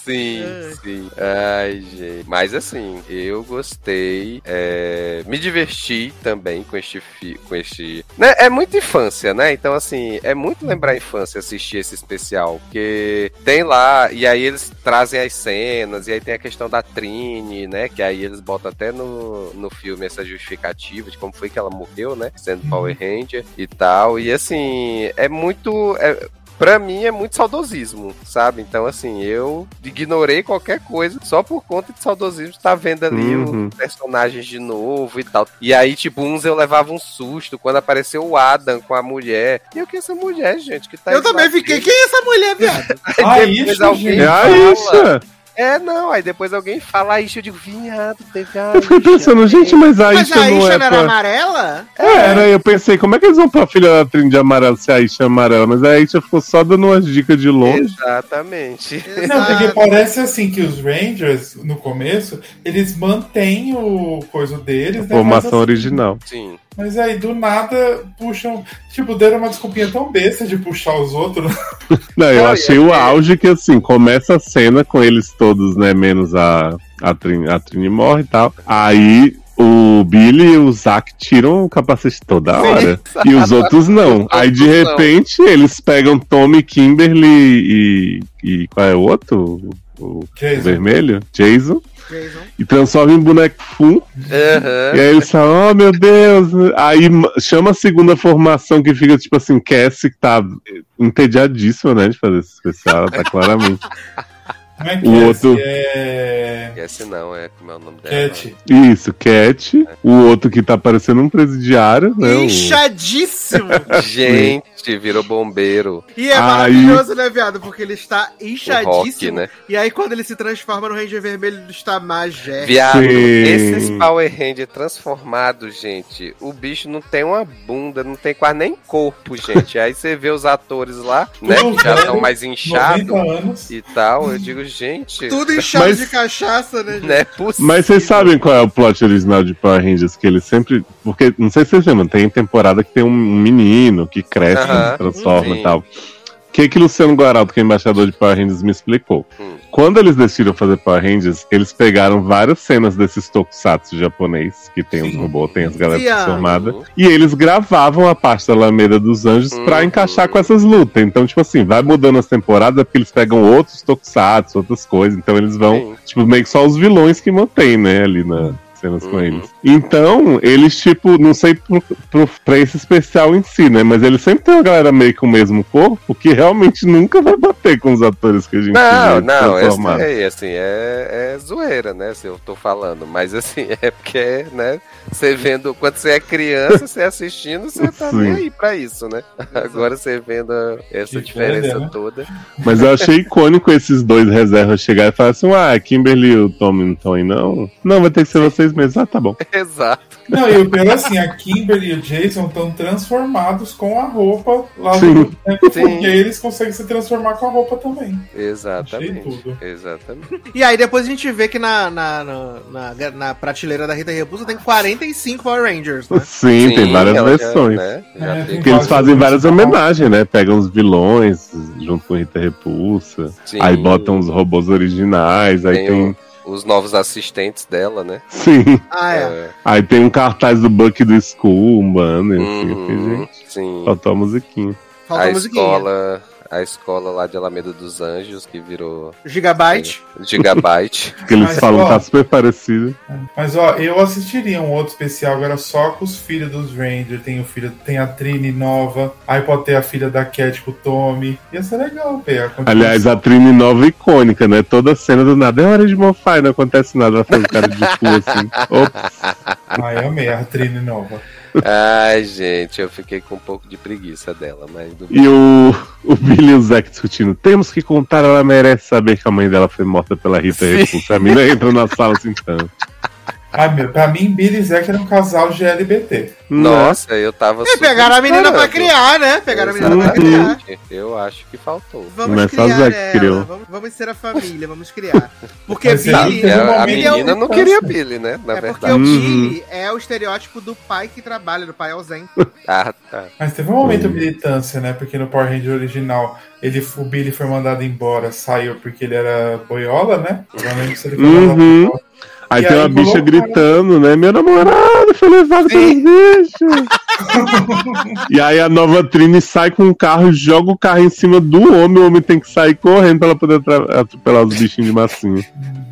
"Eu vou Sim, Ai. sim. Ai, gente. Mas assim, eu gostei. é, Me diverti também com este fi... com este. Né? É muita infância, né? Então, assim, é muito lembrar a infância assistir esse especial. Porque tem lá, e aí eles trazem as cenas, e aí tem a questão da Trini, né? Que aí eles botam até no, no filme essa justificativa de como foi que ela morreu, né? Sendo Power Ranger e tal. E assim, é muito. é- pra mim é muito saudosismo, sabe? Então, assim, eu ignorei qualquer coisa só por conta de saudosismo, tá vendo ali Uhum. os personagens de novo e tal. E aí, tipo, uns eu levava um susto quando apareceu o Adam com a mulher. E eu que essa mulher, gente, que tá Eu também fiquei, quem é essa mulher, viado? Aí Ah, depois isso, alguém gente. É a fala- Isha. É, não, aí depois alguém fala a Isha, eu digo, viado, teve a Eu fiquei pensando, gente, mas a Mas Isha a não Isha é não era pra... amarela? É, era, eu pensei, como é que eles vão pra filha da Trini de amarelo se a Isha é amarela? Mas a Isha ficou só dando umas dicas de longe. Exatamente. Não, porque parece assim que os Rangers, no começo, eles mantêm o coisa deles, né? Formação mas, assim, original. Sim. Mas aí do nada puxam. Tipo, deram uma desculpinha tão besta de puxar os outros. Não, eu achei e o é- auge que, assim, começa a cena com eles todos, né, menos a, a, Trini, a Trini morre e tal. Aí o Billy e o Zack tiram o capacete toda hora. E os outros não. Aí, de Outros não. repente, eles pegam Tommy, Kimberly e... E qual é o outro? O, o Jason. vermelho? Jason. Jason. E transforma em boneco full. Aham. E aí eles falam, oh meu Deus. Aí ma- chama a segunda formação que fica tipo assim, Cassie que tá entediadíssima, né, de fazer esse especial, ela tá claramente. Como é que O é? outro- esse? É. Esse não, é como é o nome dela? Cat. Isso, Cat, o outro que tá parecendo um presidiário, né? Inchadíssimo! Gente, virou bombeiro. E é Aí- maravilhoso, né, viado? Porque ele está O rock, inchadíssimo. né? E aí, quando ele se transforma no Ranger Vermelho, ele está magé. Viado, Sim. esses Power Ranger transformados, gente, o bicho não tem uma bunda, não tem quase nem corpo, gente. Aí você vê os atores lá, né, que já estão mais inchados 90 anos. e tal. Eu digo, gente, Tudo inchado Mas- de cachaça, né, gente? não é possível. Mas vocês sabem qual é o plot original de Power Rangers? Que eles sempre. Porque, não sei se vocês lembram, tem temporada que tem um menino que cresce, Aham, se transforma sim. e tal. O que, que Luciano Guaraldo, que é embaixador de Power Rangers, me explicou? Hum. Quando eles decidiram fazer Power Rangers, eles pegaram várias cenas desses tokusatsu japonês, que tem os Sim. robôs, tem as galera Viado. transformadas, e eles gravavam a parte da Alameda dos Anjos pra Uhum. encaixar com essas lutas. Então, tipo assim, vai mudando as temporadas, é porque eles pegam outros tokusatsu, outras coisas, então eles vão Sim. Tipo, meio que só os vilões que mantém, né, ali na cenas com Uhum. eles. Então, eles, tipo, não sei pro, pro, pra esse especial em si, né? Mas eles sempre tem uma galera meio com o mesmo corpo que realmente nunca vai bater com os atores que a gente Não, não, é, assim, é, é zoeira, né? Se eu tô falando. Mas assim, é porque, né? Você vendo, quando você é criança, você assistindo, você tá nem Sim. aí pra isso, né? Agora você vendo essa Que diferença coisa, né? toda. Mas eu achei icônico esses dois reservas chegar e falar assim: ah, Kimberly e o Tommy não estão aí, não? Não, vai ter que ser vocês mesmos. Ah, tá bom. Exato. Não, e o pior é assim, a Kimberly e o Jason estão transformados com a roupa lá Sim. do. Né, porque Sim. eles conseguem se transformar com a roupa também. Exatamente. Exatamente. E aí depois a gente vê que na, na, na, na- na prateleira da Rita Repulsa tem 45 Power Rangers, né? Sim, tem várias ela já, versões. né, já É, tem Porque eles fazem várias homenagens, né? Pegam os vilões junto com Rita Repulsa. Sim. Aí botam os robôs originais, aí Tem tem. Os novos assistentes dela, né? Sim. Ah, é. Aí tem um cartaz do Buck do School, um banner, assim, Uhum, gente. sim. Faltou a musiquinha. Falta a a musiquinha. escola, a escola lá de Alameda dos Anjos, que virou Gigabyte. Gigabyte. Que eles Mas, falam ó, que tá super parecido. Mas ó, eu assistiria um outro especial agora só com os filhos dos Ranger. Tem o filho, tem a Trini nova, aí pode ter a filha da Cat com o Tommy. Ia ser legal continuação. Aliás, a Trini nova icônica, né? Toda cena do nada. É hora de mofar, não acontece nada. Ela faz o cara de cu assim. Ops. Ai, amei a Trini nova. Ai, gente, eu fiquei com um pouco de preguiça dela, mas do... E o, o Billy e o Zack discutindo. Temos que contar, ela merece saber que a mãe dela foi morta pela Rita. Repulsa. A menina entra na sala assim, então. Ai, meu, pra mim, Billy e Zack era um casal GLBT. Nossa, eu tava E super pegaram a menina pra esperando. criar, né? Pegaram a menina pra Exatamente. criar. Exatamente. Eu acho que faltou. Vamos é só criar ela. criou. Vamos, vamos ser a família, vamos criar. Porque Mas Billy. E teve um a, a momento menina não que- queria Billy, né? Na é porque verdade. o Uhum. Billy é o estereótipo do pai que trabalha, do pai ausente. Ah, tá. Mas teve um momento de militância, né? Porque no Power Ranger original, ele, o Billy foi mandado embora, saiu porque ele era boiola, né? Eu não lembro se ele foi Uhum. mandado embora. Aí E tem aí uma bicha gritando, né? Meu namorado foi levado pelos bichos. e aí a nova Trini sai com o carro, joga o carro em cima do homem, o homem tem que sair correndo pra ela poder atropelar os bichinhos de massinha.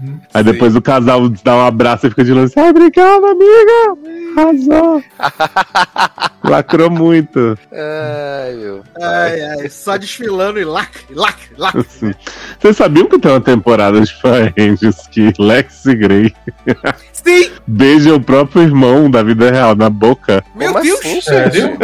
Uhum. Aí depois o casal dá um abraço e fica de assim, ai, obrigado, amiga! Arrasou! Lacrou muito. Ai, meu. Ai, ai, só desfilando e lacre, lacre, lacre. Assim. Vocês sabiam que tem uma temporada de Power Rangers que Lex e Grey Sim! beijam o próprio irmão da vida real na boca? Meu Como Deus! assim, Sério?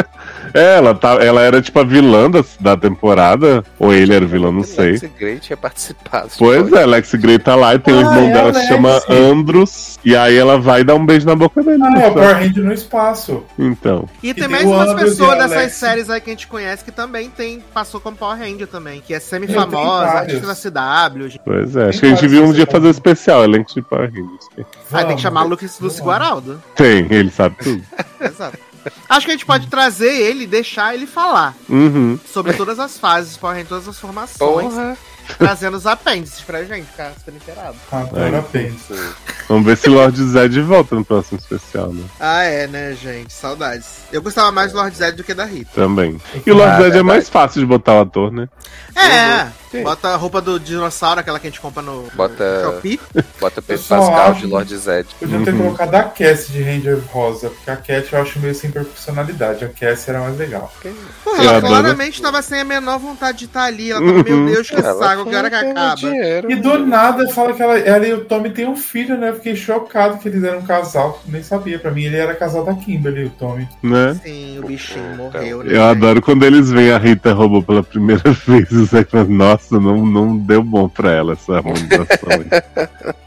É, ela, tá, ela era tipo a vilã da, da temporada. Ou ele era vilão, não sei. Alex Grey tinha participado. Pois é, Lex Grey tá lá e tem o Ah, irmão é dela que se chama Lex. Andros. E aí ela vai dar um beijo na boca dele. Ah, é o Power Ranger no espaço. Então. E tem tem mais umas pessoas dessas Alex. séries aí que a gente conhece que também tem, passou como Power Ranger também, que é semi-famosa, artista da CW. gente. Pois é, acho que a gente viu um que dia fazer especial, elenco de Power Rangers. Ah, tem que chamar Lucas Vamos. Guaraldo. Tem, ele sabe tudo. Exato. Acho que a gente pode trazer ele deixar ele falar Uhum. sobre todas as fases, Ranger, todas as formações, Porra. Trazendo os apêndices pra gente ficar super inteirado. Agora Aí. pensa. Vamos ver se Lord Zed volta no próximo especial, né? Ah, é, né, gente? Saudades. Eu gostava mais do Lord Zed do que da Rita. Também. E o Lord Ah, Zed é verdade. mais fácil de botar o ator, né? É, Sim. bota a roupa do dinossauro, aquela que a gente compra no, Bota- no Shopee. Bota Pedro só Pascal de Lord Zed. Podiam ter Uhum. colocado a Cassie de Ranger Rosa, porque a Cat eu acho meio sem personalidade. A Cassie era mais legal. Pô, ela adoro. claramente tava sem a menor vontade de estar ali. Ela tava, meu Uhum. Deus, que saco, que hora que acaba. Dinheiro, E do nada fala que ela, ela e o Tommy têm um filho, né? Eu fiquei chocado que eles eram um casal. Nem sabia. Pra mim, ele era casal da Kimberly, o Tommy. Né? Sim, o bichinho morreu, né? Eu adoro quando eles veem a Rita roubou pela primeira vez. Zé fala, nossa, não, não deu bom pra ela essa harmonização.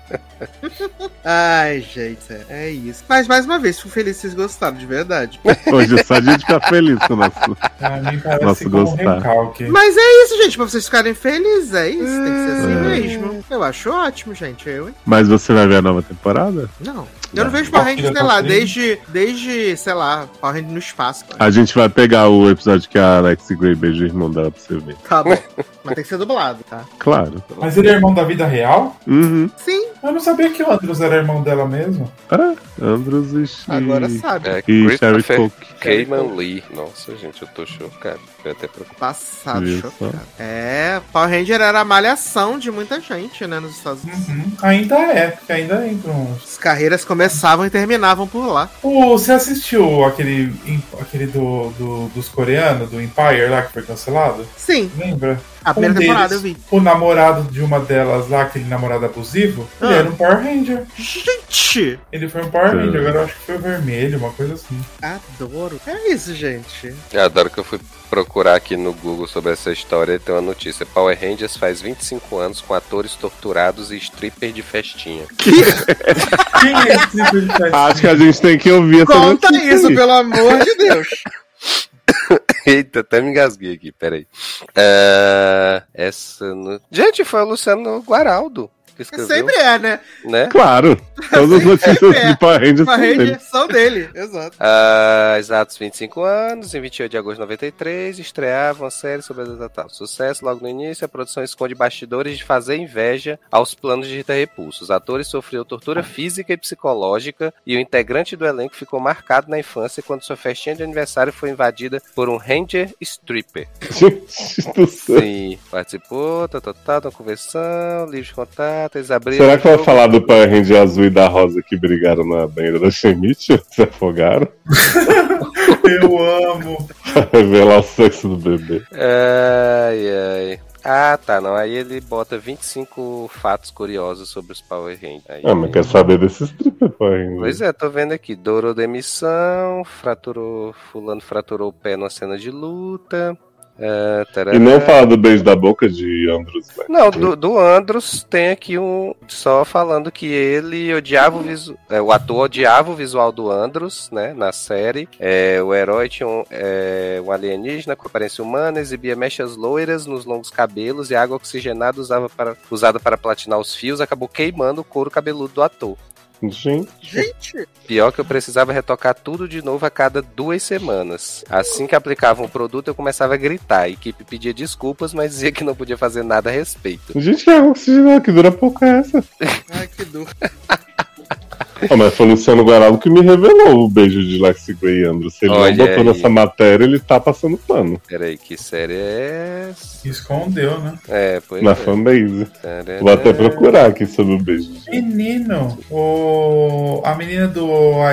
aí." Ai, gente, é, isso. Mas mais uma vez, fico feliz que vocês gostaram, de verdade. Hoje é só a gente ficar feliz com o nosso. Um gostar. recalque. Mas é isso, gente, pra vocês ficarem felizes, é isso. Tem que ser assim É. mesmo. Eu acho ótimo, gente. Eu, hein? Mas você vai ver a nova temporada? Não. Eu não vejo Power Rangers, sei da lá, desde, desde, sei lá, Power Rangers no espaço. cara. A gente vai pegar o episódio que a Alex Grey beija o irmão dela pra você ver. Tá bom. Mas tem que ser dublado, tá? Claro. Mas ele é irmão da vida real? Uhum. Sim, Eu não sabia que o Andros era irmão dela mesmo. Ah, Andros e, agora sabe. É, e Sherry Christopher Cook. Cayman Lee. Nossa, gente, eu tô chocado. Eu até procuro. Passado, Viu chocado. É, Power Ranger era a malhação de muita gente, né, nos Estados Unidos. Uhum. Ainda é, porque ainda entram uns. As carreiras começavam e terminavam por lá. O, você assistiu aquele, aquele do, do- dos coreanos, do Empire lá que foi cancelado? Sim, Lembra? A primeira Um temporada eu deles, vi. O namorado de uma delas lá, aquele namorado abusivo, ele Ah. era um Power Ranger. Gente, Ele foi um Power Sim. Ranger, agora eu acho que foi o vermelho, uma coisa assim. adoro. É isso, gente. Eu adoro que eu fui procurar aqui no Google sobre essa história e tem uma notícia. Power Rangers faz 25 anos com atores torturados e stripper de festinha. Quem é esse tipo de festa? Acho que a gente tem que ouvir essa Conta notícia isso, aí. pelo amor de Deus. Eita, até me engasguei aqui, peraí. Ah, essa. no- Gente, foi o Luciano Guaraldo que escreveu. Sempre é, né? Né? Claro. Todas as notícias É. de Power Rangers Power são dele. Ranger são dele, exato. Ah, exatos 25 anos, em 28 de agosto de 93, estreava uma série sobre a. Sucesso logo no início, a produção esconde bastidores de fazer inveja aos planos de Rita Repulso. Os atores sofreram tortura física e psicológica e o integrante do elenco ficou marcado na infância quando sua festinha de aniversário foi invadida por um Ranger Stripper. Gente do céu. Sim, participou, tá, tá, tá, tá livre de contato, eles abriram. Será que vai falar do Power Ranger azul e da rosa que brigaram na banheira da Schmidt? Se afogaram? Eu amo. Revelar o sexo do bebê. Ai, ai. Ah, tá, não. Aí ele bota 25 fatos curiosos sobre os Power Rangers. Aí, Ah, mas quer saber desses Power Rangers? Pois é, tô vendo aqui. Dourou demissão, fraturou. Fulano fraturou o pé numa cena de luta. É. E não fala do beijo da boca de Andros, né? Não, do, do Andros tem aqui um. Só falando que ele odiava o visual. o ator odiava o visual do Andros, né? Na série. É, o herói tinha um, é, um alienígena com aparência humana, exibia mechas loiras nos longos cabelos e água oxigenada usava para, usada para platinar os fios, acabou queimando o couro cabeludo do ator. Gente, Gente, Pior que eu precisava retocar tudo de novo a cada duas semanas. Assim que aplicavam o produto, eu começava a gritar. A equipe pedia desculpas, mas dizia que não podia fazer nada a respeito. gente, que água oxigenada que dura pouco é essa? ai que dor. Oh, mas foi o Luciano Guaralo que me revelou o beijo de Lexi Gray e Andrew. Se ele Olha não botou aí. nessa matéria, ele tá passando pano. Peraí, que série é essa? Escondeu, né? É, pois Na é. fanbase. Tarará. Vou até procurar aqui sobre o beijo. Menino, o... a menina do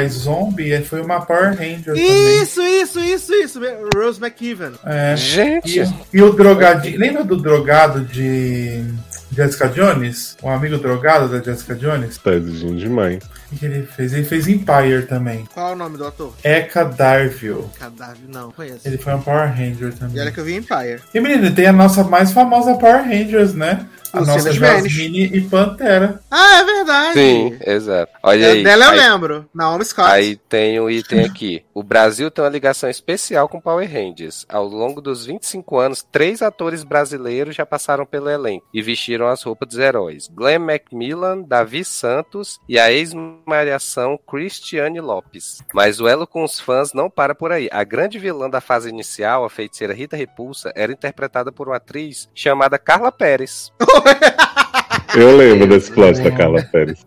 iZombie foi uma Power Ranger também. Isso, isso, isso, isso. Rose McKeven. É. Gente, E, e o drogadinho. Lembra do drogado de Jessica Jones? O amigo drogado da Jessica Jones? Tá exigindo demais. O que ele fez? Ele fez Empire também. Qual é o nome do ator? Eka Darville. Cadáver, não, conheço. Ele foi um Power Ranger E também. olha que eu vi Empire. E menino, tem a nossa mais famosa Power Rangers, né? A Luciana nossa. Jasmine e Pantera. Ah, é verdade. sim, exato. Olha É, aí. dela eu aí, lembro. Naomi Scott. Aí tem um item aqui. O Brasil tem uma ligação especial com Power Rangers. Ao longo dos 25 anos, três atores brasileiros já passaram pelo elenco e vestiram as roupas dos heróis. Glenn Macmillan, Davi Santos e a ex-malhação Cristiane Lopes. Mas o elo com os fãs não para por aí. A grande vilã da fase inicial, a feiticeira Rita Repulsa, era interpretada por uma atriz chamada Carla Pérez. Eu lembro desse plot da Carla Pérez.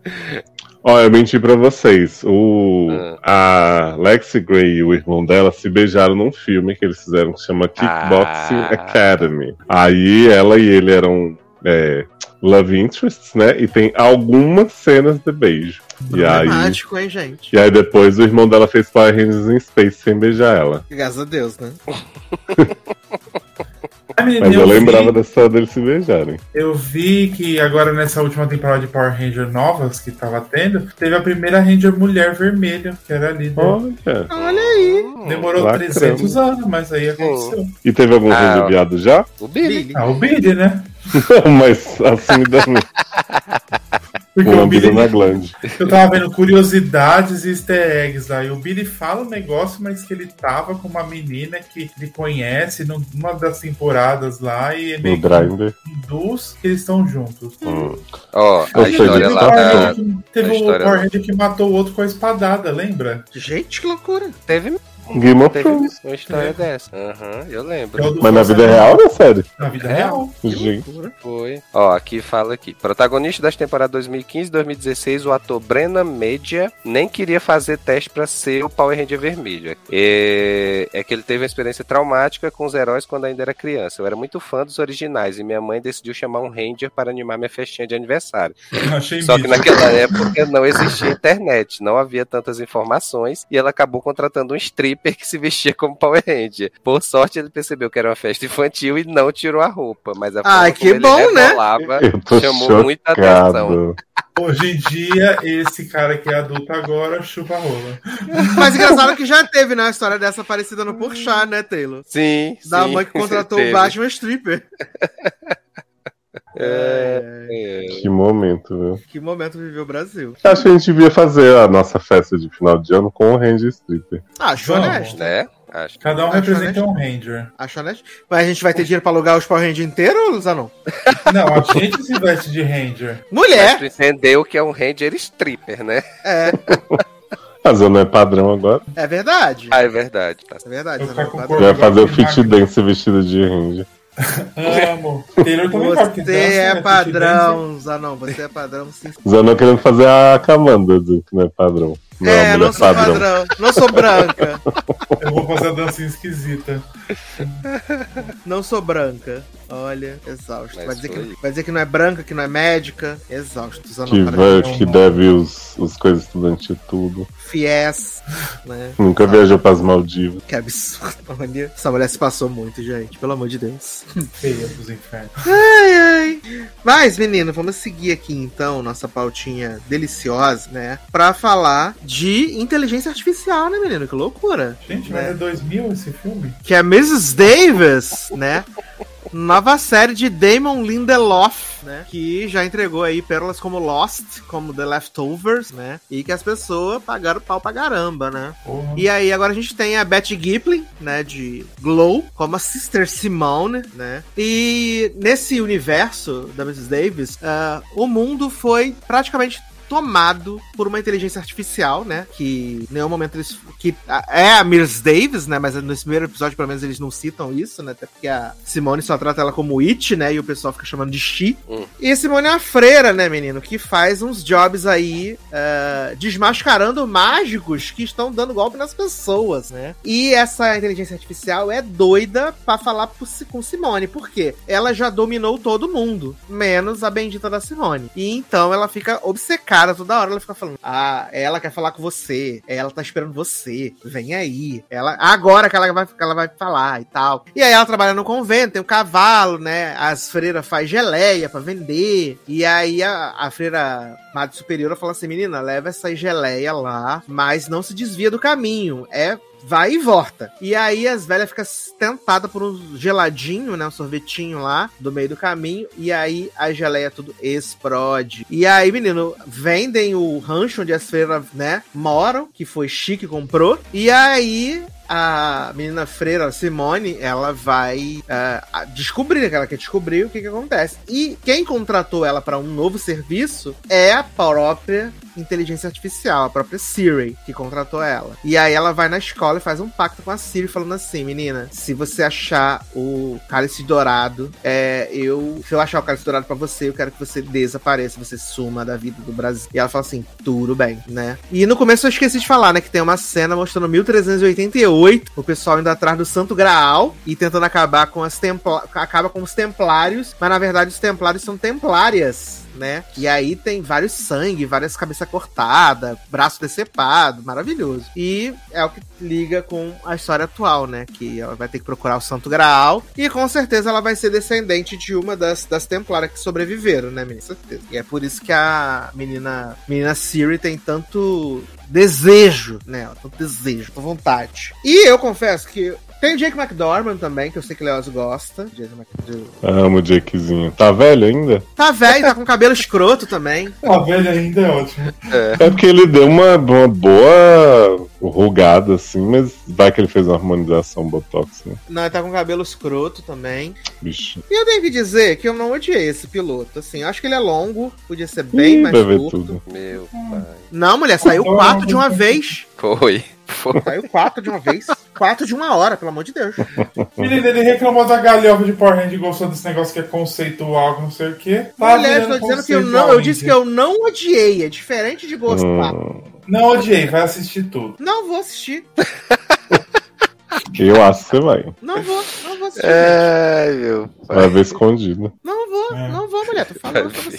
Ó, eu menti pra vocês. O, Ah. A Lexi Gray e o irmão dela se beijaram num filme que eles fizeram que chama Kickboxing Ah. Academy. Aí ela e ele eram é, love interests, né? E tem algumas cenas de beijo. E aí, Dramático, hein, gente? e aí depois o irmão dela fez Power Rangers in Space sem beijar ela. Graças a Deus, né? Mas eu vi- lembrava dessa história deles se beijarem. Eu vi que agora nessa última temporada de Power Ranger novas que tava tendo, teve a primeira Ranger mulher vermelha, que era a líder. Olha. Olha aí. Demorou Lacramos. 300 anos, mas aí aconteceu. E teve algum Ah. Ranger viado já? O Billy. Billy. Ah, o Billy, né? Não, mas assumidamente. Porque Uma o Billy, na glande. eu tava vendo curiosidades e easter eggs lá. E o Billy fala um negócio, mas que ele tava com uma menina que ele conhece numa das temporadas lá e é No meio que Grindr. induz que eles estão juntos. Hum. Ó, Eu a sei história lá da. Teve a o. Ranger que matou o outro com a espadada, lembra? Gente, que loucura. Teve, Game of Thrones. uma história dessa. Aham, eu lembro. É Mas na vida real ou na série? Na vida É. real. Gente. Foi. Ó, aqui fala aqui. Protagonista das temporadas 2015 e 2016, o ator Brennan Media nem queria fazer teste pra ser o Power Ranger vermelho. É... é que ele teve uma experiência traumática com os heróis quando ainda era criança. Eu era muito fã dos originais e minha mãe decidiu chamar um Ranger para animar minha festinha de aniversário. Achei Só que naquela época não existia internet, não havia tantas informações e ela acabou contratando um stripper que se vestia como Power Ranger. Por sorte, ele percebeu que era uma festa infantil e não tirou a roupa, mas a Ai, que como bom, ele né? rebolava Eu tô chamou muita atenção. chocado. Hoje em dia, esse cara que é adulto agora chupa rola. Mas engraçado que já teve, né, uma história dessa parecida no Porchat, né, Taylor? Sim, Da sim, mãe que contratou o Batman Stripper. É, É, Que momento, viu? que momento viveu o Brasil. Acho que a gente devia fazer a nossa festa de final de ano com o Ranger Stripper. Acho Vamos. honesto. né? Acho. Cada um Acho representa honesto. um Ranger. Acho honesto. Mas a gente vai ter dinheiro pra alugar os Power Rangers inteiros, Zanon? Não, a gente se veste de Ranger. Mas Mulher! tu entendeu que é um Ranger stripper, né? É, Mas eu não é padrão agora. é verdade. Ah, é verdade. Tá. É verdade. Cor- Vai fazer o fit dance vestido de Ranger. Amo. Taylor também Você dança, é né? padrão, Zanon. Você é padrão, sim. Zanon querendo fazer a Camanda do que não é padrão. Não é, É, não sou padrão. Não sou branca. Eu vou fazer a dancinha esquisita. Não sou branca. Olha, exausto. Mas Vai dizer, que, vai dizer que não é branca, que não é médica. Exausto. Que, vai, que deve os, os coisas estudantes e tudo. Fies, né? Nunca viajou pras Maldivas. Que absurdo. Olha, essa mulher se passou muito, gente. Pelo amor de Deus. Feia dos infernos. Ai, ai. Mas, menino, vamos seguir aqui então nossa pautinha deliciosa, né? Pra falar de inteligência artificial, né, menino? Que loucura. Gente, mas É. é 2000 esse filme? Que é Mrs. Davis, né? Nova série de Damon Lindelof, né? Que já entregou aí pérolas como Lost, como The Leftovers, né? E que as pessoas pagaram pau pra caramba, né? Porra. E aí, agora a gente tem a Betty Giplin, né, de Glow, como a Sister Simone, né? E nesse universo da Mrs. Davis, ah, o mundo foi praticamente tomado por uma inteligência artificial, né? Que em nenhum momento eles. Que é a Mirs Davis, né? Mas nesse primeiro episódio, pelo menos, eles não citam isso, né? Até porque a Simone só trata ela como It, né? E o pessoal fica chamando de She. Hum. E a Simone é uma freira, né, menino? Que faz uns jobs aí uh, desmascarando mágicos que estão dando golpe nas pessoas, né? E essa inteligência artificial é doida pra falar com Simone. Por quê? Ela já dominou todo mundo, menos a bendita da Simone. E então ela fica obcecada toda hora. Ela fica falando: Ah, ela quer falar com você. Ela tá esperando você. Vem aí. Ela, agora que ela vai, que ela vai falar e tal. E aí ela trabalha no convento, tem o um cavalo, né? As freiras faz geleia para vender. E aí a, a freira Madre Superior fala assim: menina, leva essa geleia lá, mas não se desvia do caminho. É vai e volta. E aí as velhas ficam tentadas por um geladinho, né? Um sorvetinho lá do meio do caminho. E aí a geleia tudo explode. E aí, menino, vendem o rancho onde as freiras, né, moram, que foi Chique comprou. E aí a menina freira Simone, ela vai uh, descobrir, que ela quer descobrir o que, que acontece. E quem contratou ela para um novo serviço é a própria inteligência artificial, a própria Siri, que contratou ela. E aí ela vai na escola e faz um pacto com a Siri, falando assim: menina, se você achar o cálice dourado, é, eu. Se eu achar o cálice dourado para você, eu quero que você desapareça, você suma da vida do Brasil. E ela fala assim: tudo bem, né? E no começo eu esqueci de falar, né? Que tem uma cena mostrando 1388, o pessoal indo atrás do Santo Graal e tentando acabar com as templa acaba com os templários, mas na verdade os templários são templárias né? E aí tem vários sangue, várias cabeças cortadas, braço decepado, maravilhoso. E é o que liga com a história atual, né? Que ela vai ter que procurar o Santo Graal e com certeza ela vai ser descendente de uma das, das templárias que sobreviveram, né, menina? Certeza. E é por isso que a menina, menina Siri tem tanto desejo nela, tanto desejo, tanta vontade. E eu confesso que tem o Jake McDormand também, que eu sei que o Leoz gosta. Jake Amo o Jakezinho. Tá velho ainda? Tá velho, tá com cabelo escroto também. Tá velho ainda é ótimo. É, é porque ele deu uma, uma boa rugada, assim, mas vai que ele fez uma harmonização botox, né? Não, ele tá com cabelo escroto também. Bicho. E eu tenho que dizer que eu não odiei esse piloto, assim. Acho que ele é longo, podia ser bem Ih, mais curto. Tudo. Meu pai. Não, mulher, saiu quatro de uma vez. Foi. Foi. Saiu quatro de uma vez. Quatro de uma hora, pelo amor de Deus. Menino, ele reclamou da galhofa de Power e gostou desse negócio que é conceitual, não sei o quê. Tá Mulher, eu tô dizendo que eu não. Eu disse que eu não odiei. É diferente de gostar. Hum. Não odiei, vai assistir tudo. Não vou assistir. Eu acho que você vai. Não vou, não vou assistir. É, meu. Vai ver escondido. Não vou, é. não vou, mulher. Tô falando pra você.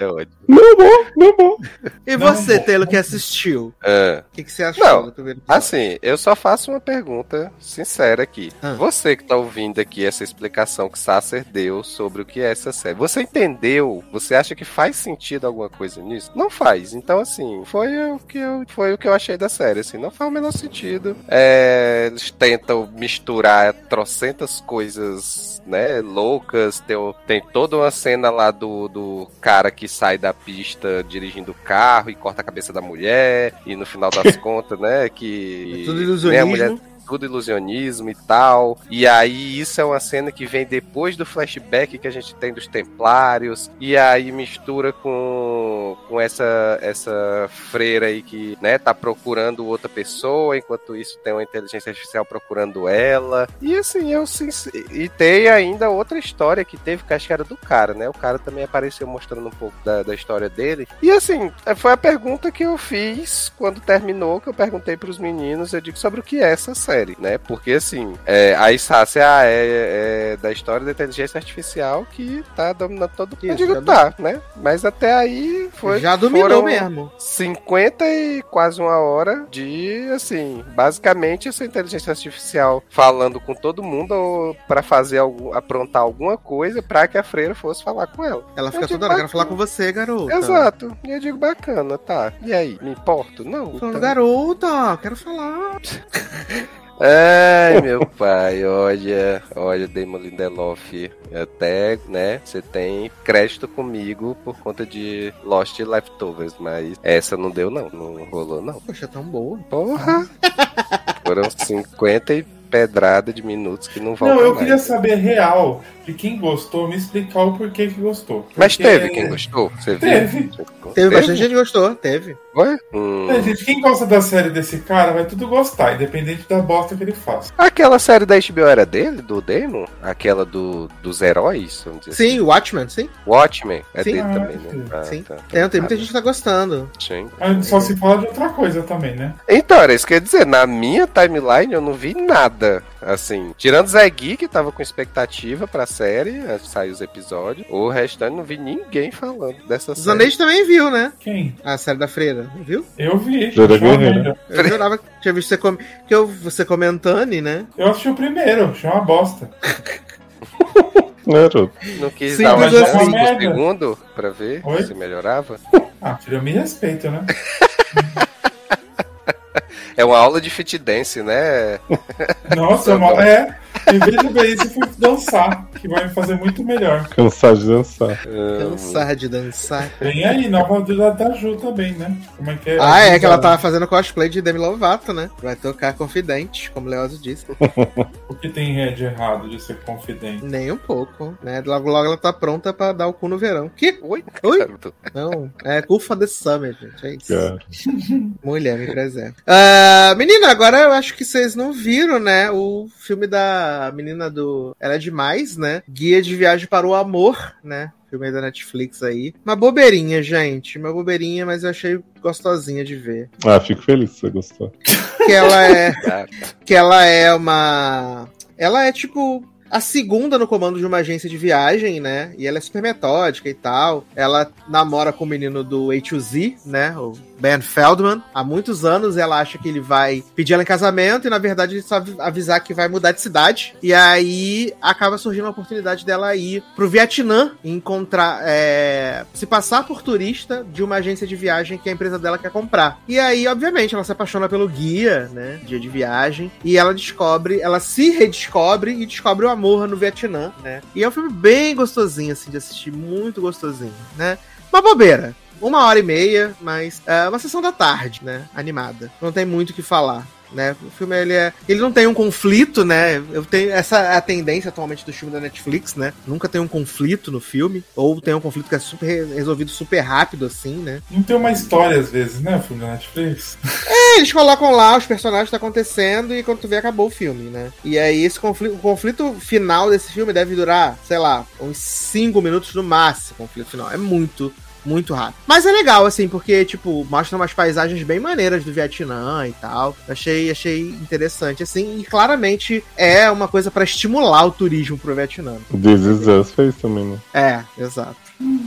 É não vou, não vou. E você, Taylor, que assistiu? É. O que, que, você achou não, do primeiro Assim, eu só faço uma pergunta sincera aqui. Ah. Você que tá ouvindo aqui essa explicação que Sasser deu sobre o que é essa série, você entendeu? Você acha que faz sentido alguma coisa nisso? Não faz. Então, assim, foi o que eu, foi o que eu achei da série. Assim, não faz o menor sentido. É, tentam misturar trocentas coisas, né, loucas. Tem, tem toda uma cena lá do, do cara que sai da pista dirigindo o carro e corta a cabeça da mulher. E no final das contas, né, que... É tudo ilusionismo. Né, tudo ilusionismo e tal. E aí isso é uma cena que vem depois do flashback que a gente tem dos Templários. E aí mistura com, com essa, essa freira aí que, né, tá procurando outra pessoa, enquanto isso tem uma inteligência artificial procurando ela. E assim, eu. E tem ainda outra história que teve, que acho que era do cara, né? O cara também apareceu mostrando um pouco da, da história dele. E assim, foi a pergunta que eu fiz quando terminou, que eu perguntei pros meninos, eu digo sobre o que é essa série série, né? Porque assim, é, a Sácia ah, é, é, da história da inteligência artificial que tá dominando todo mundo. Eu digo, tá, né? Mas até aí foi. Já dominou mesmo. 50 e quase uma hora de, assim, basicamente essa inteligência artificial falando com todo mundo para fazer algum, aprontar alguma coisa para que a freira fosse falar com ela. Ela fica toda hora, quero falar com você, garota. Exato. E eu digo, bacana, tá. E aí, me importo? Não. Então... Garota, quero falar. Ai, meu pai, olha, olha, Damon Lindelof, até, né, você tem crédito comigo por conta de Lost Leftovers, mas essa não deu não, não rolou não. Poxa, tão boa. Porra! Foram 50 e pedrada de minutos que não vão Não, eu mais. queria saber real que quem gostou me explicar o porquê que gostou. Mas Porque- teve quem gostou? Você viu? Teve. Teve bastante gente que gostou, teve. Foi? Hum. É, gente, quem gosta da série desse cara vai tudo gostar, independente da bosta que ele faz. Aquela série da HBO era dele, do Damon? Aquela do, dos heróis? Vamos dizer Sim, Watchmen, sim. assim. Watchmen é Sim. dele Ah, também, né? Ah, sim. tá. Tem, tem muita gente que tá gostando. Sim. Mas só se fala de outra coisa também, né? Então, era isso que eu ia dizer. Na minha timeline eu não vi nada. Assim, tirando Zé Gui, que tava com expectativa pra série, de sair os episódios. O restante não vi ninguém falando dessa série. Zanetti também viu, né? Quem? A série da Freira, não viu? Eu vi. Freira Guerreira. Eu jurava que tinha visto você, com... que eu, você comentando, né? Eu assisti o primeiro, achei uma bosta. Garoto. Não quis Sim, dar uma mas chance assim- pro segundo pra ver Oi? se melhorava. Ah, filho, eu me respeito, né? É uma aula de fit dance, né? Nossa, uma... é. Em vez de ver isso, fui dançar, que vai me fazer muito melhor. Cansado de dançar. Cansar de dançar. Vem aí, nova da, da Ju também, né? Como é que é? Ah, é que ela tava fazendo cosplay de Demi Lovato, né? Vai tocar Confidente, como o Leozo disse. O que tem de errado de ser confidente? Nem um pouco, né? Logo, logo ela tá pronta pra dar o cu no verão. Que? Oi? Oi? Não, é for the Summer, gente. É isso. Cara. Mulher, me preserva. Ah, menina, agora eu acho que vocês não viram, né? O filme da menina do Ela é Demais, né? Guia de Viagem para o Amor, né? Filme aí da Netflix aí. Uma bobeirinha, gente. Uma bobeirinha, mas eu achei gostosinha de ver. Ah, fico feliz se você gostou. Que ela é. Que ela é uma. Ela é tipo. A segunda no comando de uma agência de viagem, né? E ela é super metódica e tal. Ela namora com o menino do A2Z, né? O Ben Feldman. Há muitos anos ela acha que ele vai pedir ela em casamento e, na verdade, ele só avi- avisar que vai mudar de cidade. E aí acaba surgindo a oportunidade dela ir pro Vietnã encontrar. é, se passar por turista de uma agência de viagem que a empresa dela quer comprar. E aí, obviamente, ela se apaixona pelo guia, né? Dia de viagem. E ela descobre, ela se redescobre e descobre o amor no Vietnã, né? E é um filme bem gostosinho, assim, de assistir, muito gostosinho, né? Uma bobeira. Uma hora e meia, mas é uma sessão da tarde, né? Animada. Não tem muito o que falar. Né? O filme ele é, ele não tem um conflito, né? Eu tenho essa é a tendência atualmente do filme da Netflix, né? Nunca tem um conflito no filme ou tem um conflito que é super resolvido super rápido assim, né? Não tem uma história às vezes, né, o filme da Netflix? É, eles colocam lá os personagens que tá acontecendo e quando tu vê acabou o filme, né? E aí esse conflito, o conflito final desse filme deve durar, sei lá, uns 5 minutos no máximo, o conflito final. É muito muito rápido. Mas é legal, assim, porque, tipo, mostra umas paisagens bem maneiras do Vietnã e tal. Achei, achei interessante, assim, e claramente é uma coisa pra estimular o turismo pro Vietnã. This Is Us fez também, né? É, exato.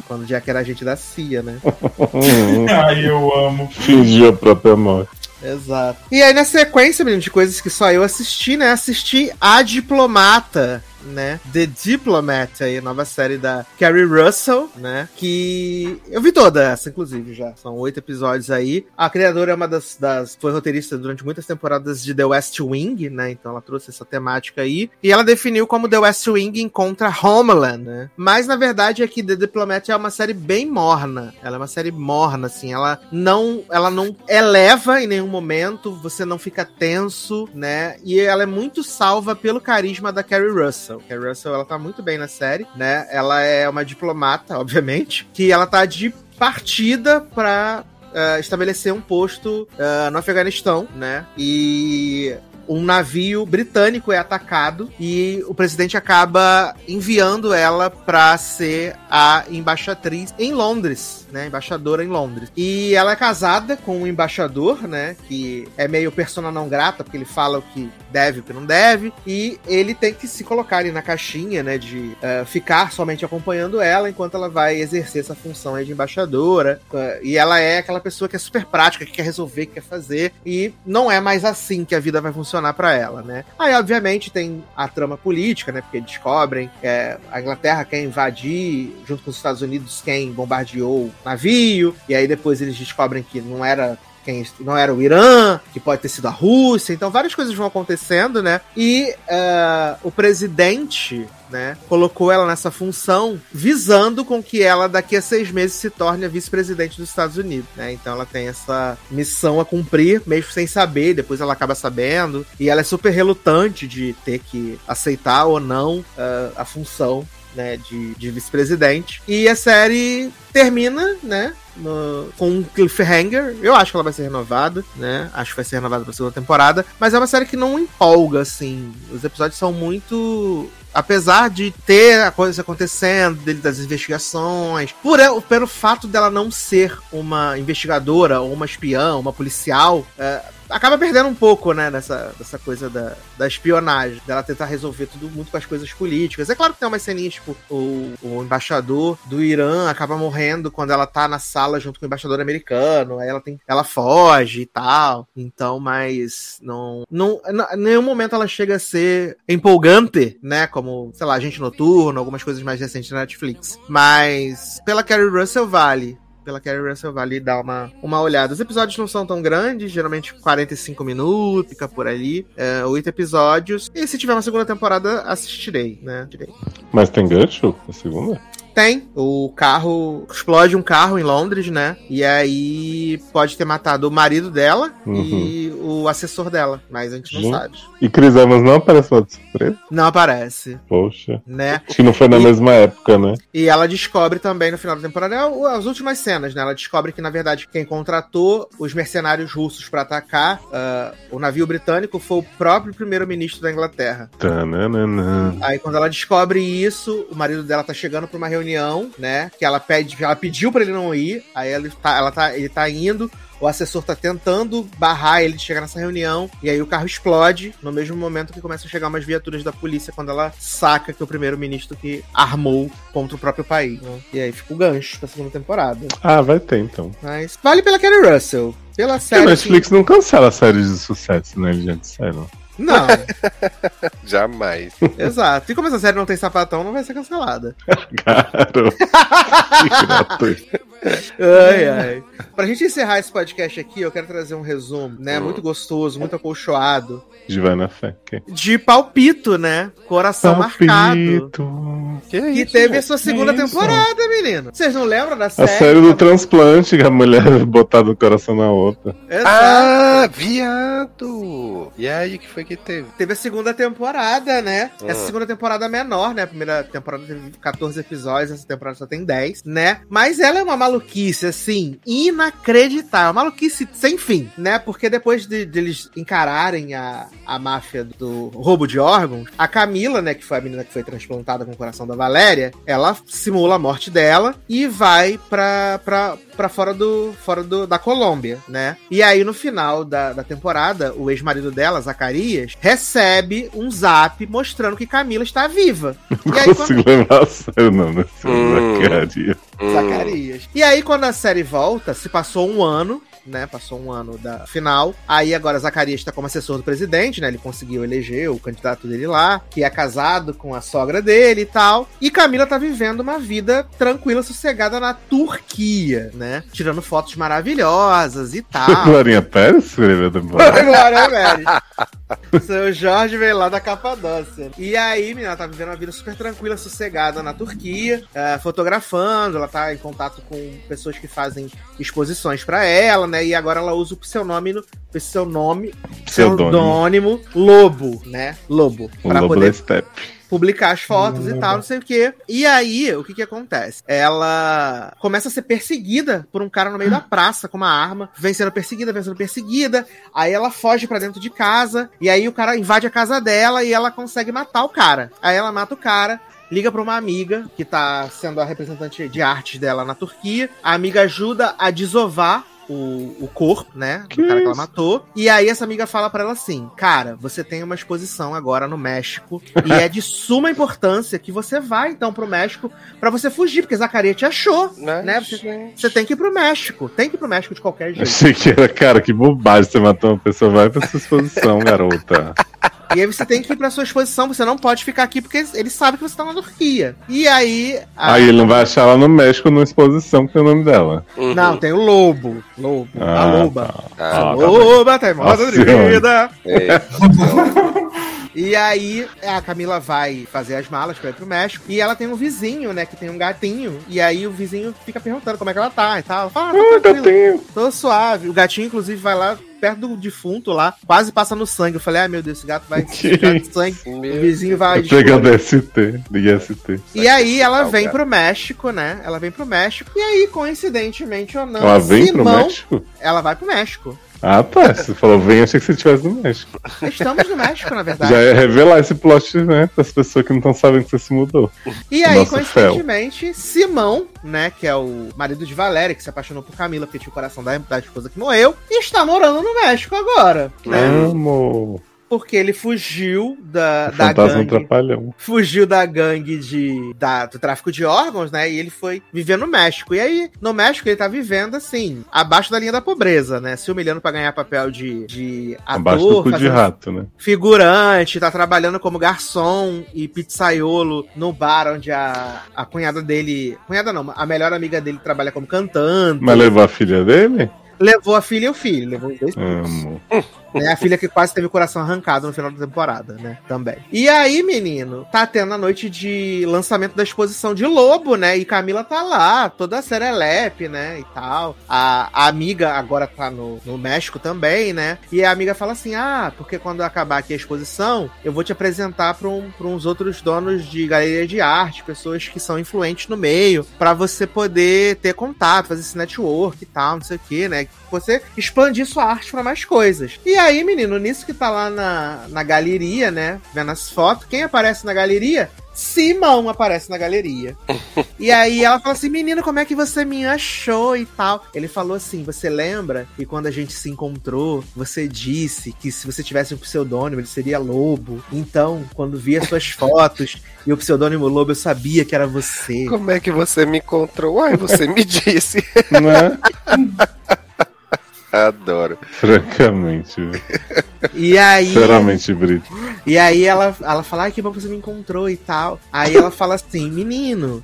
Quando o Jack era agente da CIA, né? Ai, eu amo. Fingiu a própria morte. Exato. E aí, na sequência, menino, de coisas que só eu assisti, né? Assisti A Diplomata, né? The Diplomat, aí, a nova série da Carrie Russell, né? Que eu vi toda essa, inclusive, já. São oito episódios aí. A criadora é uma das, das. Foi roteirista durante muitas temporadas de The West Wing, né? Então ela trouxe essa temática aí. E ela definiu como The West Wing encontra Homeland, né? Mas na verdade é que The Diplomat é uma série bem morna. Ela é uma série morna, assim. Ela não, ela não eleva em nenhum momento. Você não fica tenso, né? E ela é muito salva pelo carisma da Carrie Russell. Carrie Russell, ela tá muito bem na série, né? Ela é uma diplomata, obviamente, que ela tá de partida pra eh, estabelecer um posto eh, no Afeganistão, né? E um navio britânico é atacado e o presidente acaba enviando ela para ser a embaixatriz em Londres, né? Embaixadora em Londres. E ela é casada com um embaixador, né? Que é meio persona não grata, porque ele fala o que deve e o que não deve. E ele tem que se colocar ali na caixinha, né? De eh, ficar somente acompanhando ela enquanto ela vai exercer essa função aí de embaixadora. Eh, e ela é aquela pessoa que é super prática, que quer resolver, que quer fazer. E não é mais assim que a vida vai funcionar para ela, né? Aí, obviamente, tem a trama política, né? Porque descobrem que é, a Inglaterra quer invadir, junto com os Estados Unidos, quem bombardeou o navio. E aí depois eles descobrem que não era quem não era o Irã, que pode ter sido a Rússia. Então várias coisas vão acontecendo, né? E uh, o presidente né, colocou ela nessa função, visando com que ela daqui a seis meses se torne a vice-presidente dos Estados Unidos, né? Então ela tem essa missão a cumprir, mesmo sem saber, depois ela acaba sabendo, e ela é super relutante de ter que aceitar ou não uh, a função né, de, de vice-presidente. E a série termina, né, no, com um cliffhanger. Eu acho que ela vai ser renovada, né? Acho que vai ser renovada pra segunda temporada. Mas é uma série que não empolga, assim. Os episódios são muito apesar de ter a coisa acontecendo, dele das investigações, por pelo fato dela não ser uma investigadora ou uma espiã, uma policial, é, acaba perdendo um pouco, né, nessa, dessa coisa da, da espionagem, dela tentar resolver tudo muito com as coisas políticas. É claro que tem umas ceninhas, tipo, o, o embaixador do Irã acaba morrendo quando ela tá na sala junto com o embaixador americano, aí ela tem, ela foge e tal. Então, mas não, não, em nenhum momento ela chega a ser empolgante, né, como, sei lá, Gente Noturno, algumas coisas mais recentes na Netflix. Mas pela Carrie Russell vale pela Carrie Russell vale dar uma, uma olhada. Os episódios não são tão grandes, geralmente 45 minutos, fica por ali. É, oito episódios. E se tiver uma segunda temporada, assistirei, né? Direi. Mas tem gancho a segunda? Tem. O carro. Explode um carro em Londres, né? E aí pode ter matado o marido dela uhum. e o assessor dela. Mas a gente não sabe. E Chris Evans não aparece lá de surpresa? Não aparece. Poxa. Né? Acho que não foi na e, mesma época, né? E ela descobre também no final da temporada é as últimas cenas, né? Ela descobre que, na verdade, quem contratou os mercenários russos para atacar uh, o navio britânico foi o próprio primeiro-ministro da Inglaterra. Tananana. Aí quando ela descobre isso, o marido dela tá chegando pra uma reunião reunião, né? Que ela pede, ela pediu para ele não ir, aí ele tá, ela tá, ele tá indo, o assessor tá tentando barrar ele de chegar nessa reunião, e aí o carro explode no mesmo momento que começam a chegar umas viaturas da polícia quando ela saca que é o primeiro-ministro que armou contra o próprio país. Né? E aí fica o gancho pra segunda temporada. Ah, vai ter então. Mas vale pela Carrie Russell. Pela série. A Netflix que... não cancela séries de sucesso, né, gente? Sério. Não. Jamais. Exato. E como essa série não tem sapatão, não vai ser cancelada. Garoto. ai, ai. Pra gente encerrar esse podcast aqui, eu quero trazer um resumo, né? Muito gostoso, muito acolchoado. De vai na fé. Okay. De palpito, né? Coração palpito. marcado. Que, que isso, teve a sua segunda temporada, menino. Vocês não lembram da série? A série do transplante, que a mulher botar o coração na outra. Exato. Ah, viado! E aí, que foi que teve? Teve a segunda temporada, né? Hum. Essa segunda temporada menor, né? A primeira temporada teve 14 episódios, essa temporada só tem 10, né? Mas ela é uma maluquice, assim, inacreditável. Maluquice sem fim, né? Porque depois de, de eles encararem a, a máfia do roubo de órgãos, a Camila, né, que foi a menina que foi transplantada com o coração da Valéria, ela simula a morte dela e vai pra, pra, pra fora, do, fora do, da Colômbia, né? E aí, no final da, da temporada, o ex-marido dela, Zacarias, recebe um zap mostrando que Camila está viva. Não aí, consigo quando... lembrar a não, né? Hum. Zacarias. Zacarias. E aí, quando a série volta, se passou um ano, né? Passou um ano da final. Aí agora Zacarias está como assessor do presidente, né? Ele conseguiu eleger o candidato dele lá, que é casado com a sogra dele e tal. E Camila tá vivendo uma vida tranquila, sossegada na Turquia, né? Tirando fotos maravilhosas e tal. Glorinha Pérez escreveu Glória Pérez. Seu Jorge veio lá da Capadócia. E aí, menina, tá vivendo uma vida super tranquila, sossegada na Turquia, uh, fotografando, ela tá em contato com pessoas que fazem exposições para ela, né? E agora ela usa o seu nome, o seu nome, pseudônimo Lobo, né? Lobo. Para poder step publicar as fotos e tal, não sei o quê. E aí, o que que acontece? Ela começa a ser perseguida por um cara no meio da praça com uma arma, vem sendo perseguida, vem sendo perseguida. Aí ela foge para dentro de casa, e aí o cara invade a casa dela e ela consegue matar o cara. Aí ela mata o cara, liga para uma amiga que tá sendo a representante de artes dela na Turquia. A amiga ajuda a desovar o, o corpo, né? Do que cara isso? que ela matou. E aí essa amiga fala para ela assim: Cara, você tem uma exposição agora no México e é de suma importância que você vá então pro México para você fugir, porque Zacarias te achou, Mas, né? Você, você, tem que ir pro México. Tem que ir pro México de qualquer jeito. Achei que era, cara, que bobagem você matou uma pessoa. Vai pra essa exposição, garota. E aí você tem que ir pra sua exposição, você não pode ficar aqui porque ele sabe que você tá na Turquia. E aí. a- Aí ele não vai achar ela no México numa exposição que tem o nome dela. Uhum. Não, tem o lobo. Lobo. a Ah, loba. tá. Ah, Ah, tá. Loba, teimosa de Nossa, vida. É. E aí a Camila vai fazer as malas pra ir pro México. E ela tem um vizinho, né? Que tem um gatinho. E aí o vizinho fica perguntando como é que ela tá e tal. Fala, ah, Ah, tá tranquilo, gatinho. tô suave. O gatinho, inclusive, vai lá perto do defunto lá, quase passa no sangue. Eu falei, ai meu Deus, esse gato vai sujar de sangue. Meu O vizinho vai. Pegando DST, de IST. E aí ela Salgar. vem pro México, né? Ela vem pro México. E aí, coincidentemente ou não, Ela vem pro Simão, México? ela vai pro México. Ah, tá. Você falou, vem, achei que você estivesse no México. Estamos no México, na verdade. Já é revelar esse plot, né? Das pessoas que não estão sabendo que você se mudou. E aí, coincidentemente, Simão, né, que é o marido de Valéria, que se apaixonou por Camila porque tinha o coração da, da esposa que morreu, está morando no México agora, né? Amo. Porque ele fugiu da, O da fantasma gangue. trapalhão. Fugiu da gangue de, da, do tráfico de órgãos, né? E ele foi viver no México. E aí, no México, ele tá vivendo, assim, abaixo da linha da pobreza, né? Se humilhando pra ganhar papel de, de ator, Abaixo do cu de rato, né? figurante, tá trabalhando como garçom e pizzaiolo no bar onde a, a cunhada dele. Cunhada não, a melhor amiga dele trabalha como cantante. Mas levou a filha dele? Levou a filha e o filho, levou os dois Amo. Né? A filha que quase teve o coração arrancado no final da temporada, né? Também. E aí, menino, tá tendo a noite de lançamento da exposição de Lobo, né? E Camila tá lá, toda serelepe, né? E tal. A, a amiga agora tá no, no México também, né? E a amiga fala assim: ah, porque quando acabar aqui a exposição, eu vou te apresentar pra, um, pra uns outros donos de galeria de arte, pessoas que são influentes no meio, pra você poder ter contato, fazer esse network e tal, não sei o que, né? Você expandir sua arte pra mais coisas. E aí, menino, nisso que tá lá na, na galeria, né? Vendo as fotos, quem aparece na galeria? Simão aparece na galeria. e aí ela fala assim: Menino, como é que você me achou e tal? Ele falou assim: Você lembra que quando a gente se encontrou, você disse que se você tivesse um pseudônimo, ele seria Lobo. Então, quando vi as suas fotos e o pseudônimo Lobo, eu sabia que era você. Como é que você me encontrou? Uai, você me disse. Né? Adoro. Francamente. E aí. Sinceramente, Brito. E aí ela, ela fala, ai, que bom que você me encontrou e tal. Aí ela fala assim, menino,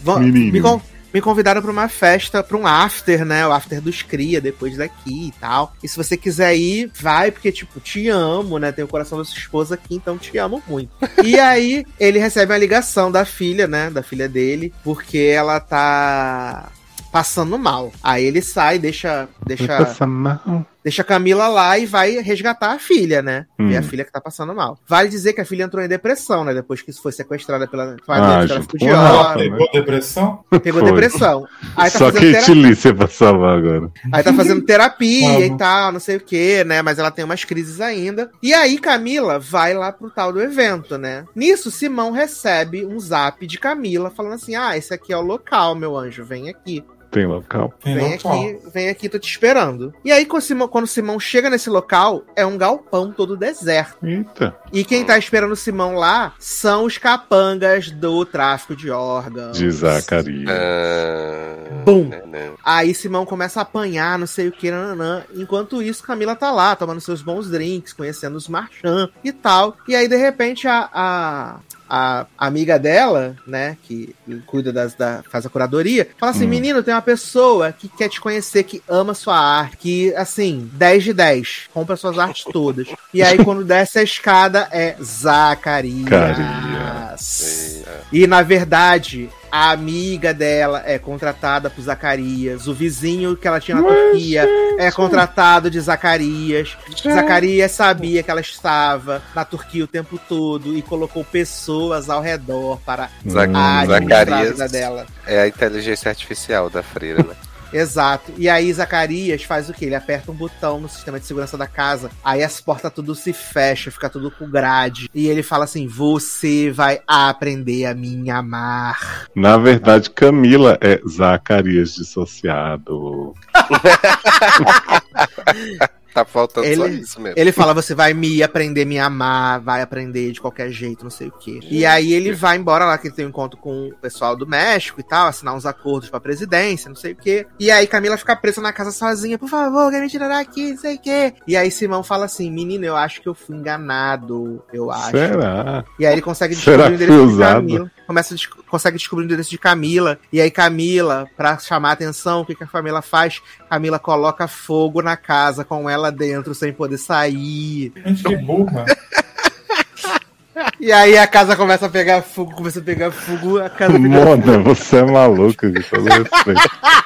vão- Menino. Me, con- me convidaram pra uma festa, pra um after, né? O after dos Cria, depois daqui e tal. E se você quiser ir, vai, porque, tipo, te amo, né? Tem o coração da sua esposa aqui, então te amo muito. e aí, ele recebe uma ligação da filha, né? Da filha dele, porque ela tá passando mal. Aí ele sai, deixa, deixa Passa mal. Deixa a Camila lá e vai resgatar a filha, né? Hum. E a filha que tá passando mal. Vale dizer que a filha entrou em depressão, né? Depois que foi sequestrada pela Ah, família de junto tráfico com de a Ela Rafa, órgãos. né? pegou depressão? Pegou Foi. depressão. Aí tá, Só fazendo Kate terapia, Lícia pra salvar agora. aí tá fazendo terapia e tal, não sei o que, né? Mas ela tem umas crises ainda. E aí Camila vai lá pro tal do evento, né? Nisso, Simão recebe um zap de Camila falando assim: Ah, esse aqui é o local, meu anjo, vem aqui. Tem local. Tem Vem local. aqui, vem aqui, tô te esperando. E aí, quando o, Simão, quando o Simão chega nesse local, é um galpão todo deserto. Eita. E quem tá esperando o Simão lá são os capangas do tráfico de órgãos. De Zacarias. Ah, Bum. né. Aí Simão começa a apanhar, não sei o que, nananã. Enquanto isso, Camila tá lá, tomando seus bons drinks, conhecendo os marchands e tal. E aí, de repente, a, a, a amiga dela, né, que cuida das, da, faz a curadoria, fala assim, Hum. menino, tem uma pessoa que quer te conhecer, que ama sua arte, que, assim, 10 de 10, compra suas artes todas. E aí, quando desce a escada, é Zacarias. Zacarias. E na verdade, a amiga dela é contratada por Zacarias. O vizinho que ela tinha na Turquia é contratado de Zacarias. Zacarias sabia que ela estava na Turquia o tempo todo e colocou pessoas ao redor para Zac- a Zacarias vida dela. é a inteligência artificial da freira, né? Exato. E aí Zacarias faz o quê? Ele aperta um botão no sistema de segurança da casa, aí as portas tudo se fecha, fica tudo com grade. E ele fala assim: "Você vai aprender a me amar". Na verdade, Camila é Zacarias dissociado. Tá faltando só Ele- isso mesmo. Ele fala, você vai me aprender a me amar, vai aprender de qualquer jeito, não sei o quê. E aí ele vai embora lá, que ele tem um encontro com o pessoal do México e tal, assinar uns acordos pra presidência, não sei o quê. E aí Camila fica presa na casa sozinha, por favor, quer me tirar daqui, não sei o quê. E aí Simão fala assim, menino, eu acho que eu fui enganado, eu acho. Será? E aí ele consegue Será descobrir o que endereço de? Camila. Começa a des- consegue descobrir o endereço de Camila. E aí Camila, pra chamar a atenção, o que, que a Camila faz? Camila coloca fogo na casa com ela dentro sem poder sair. Gente que burra. E aí a casa começa a pegar fogo, começa a pegar fogo, a casa. Mona, você é maluca, com todo respeito.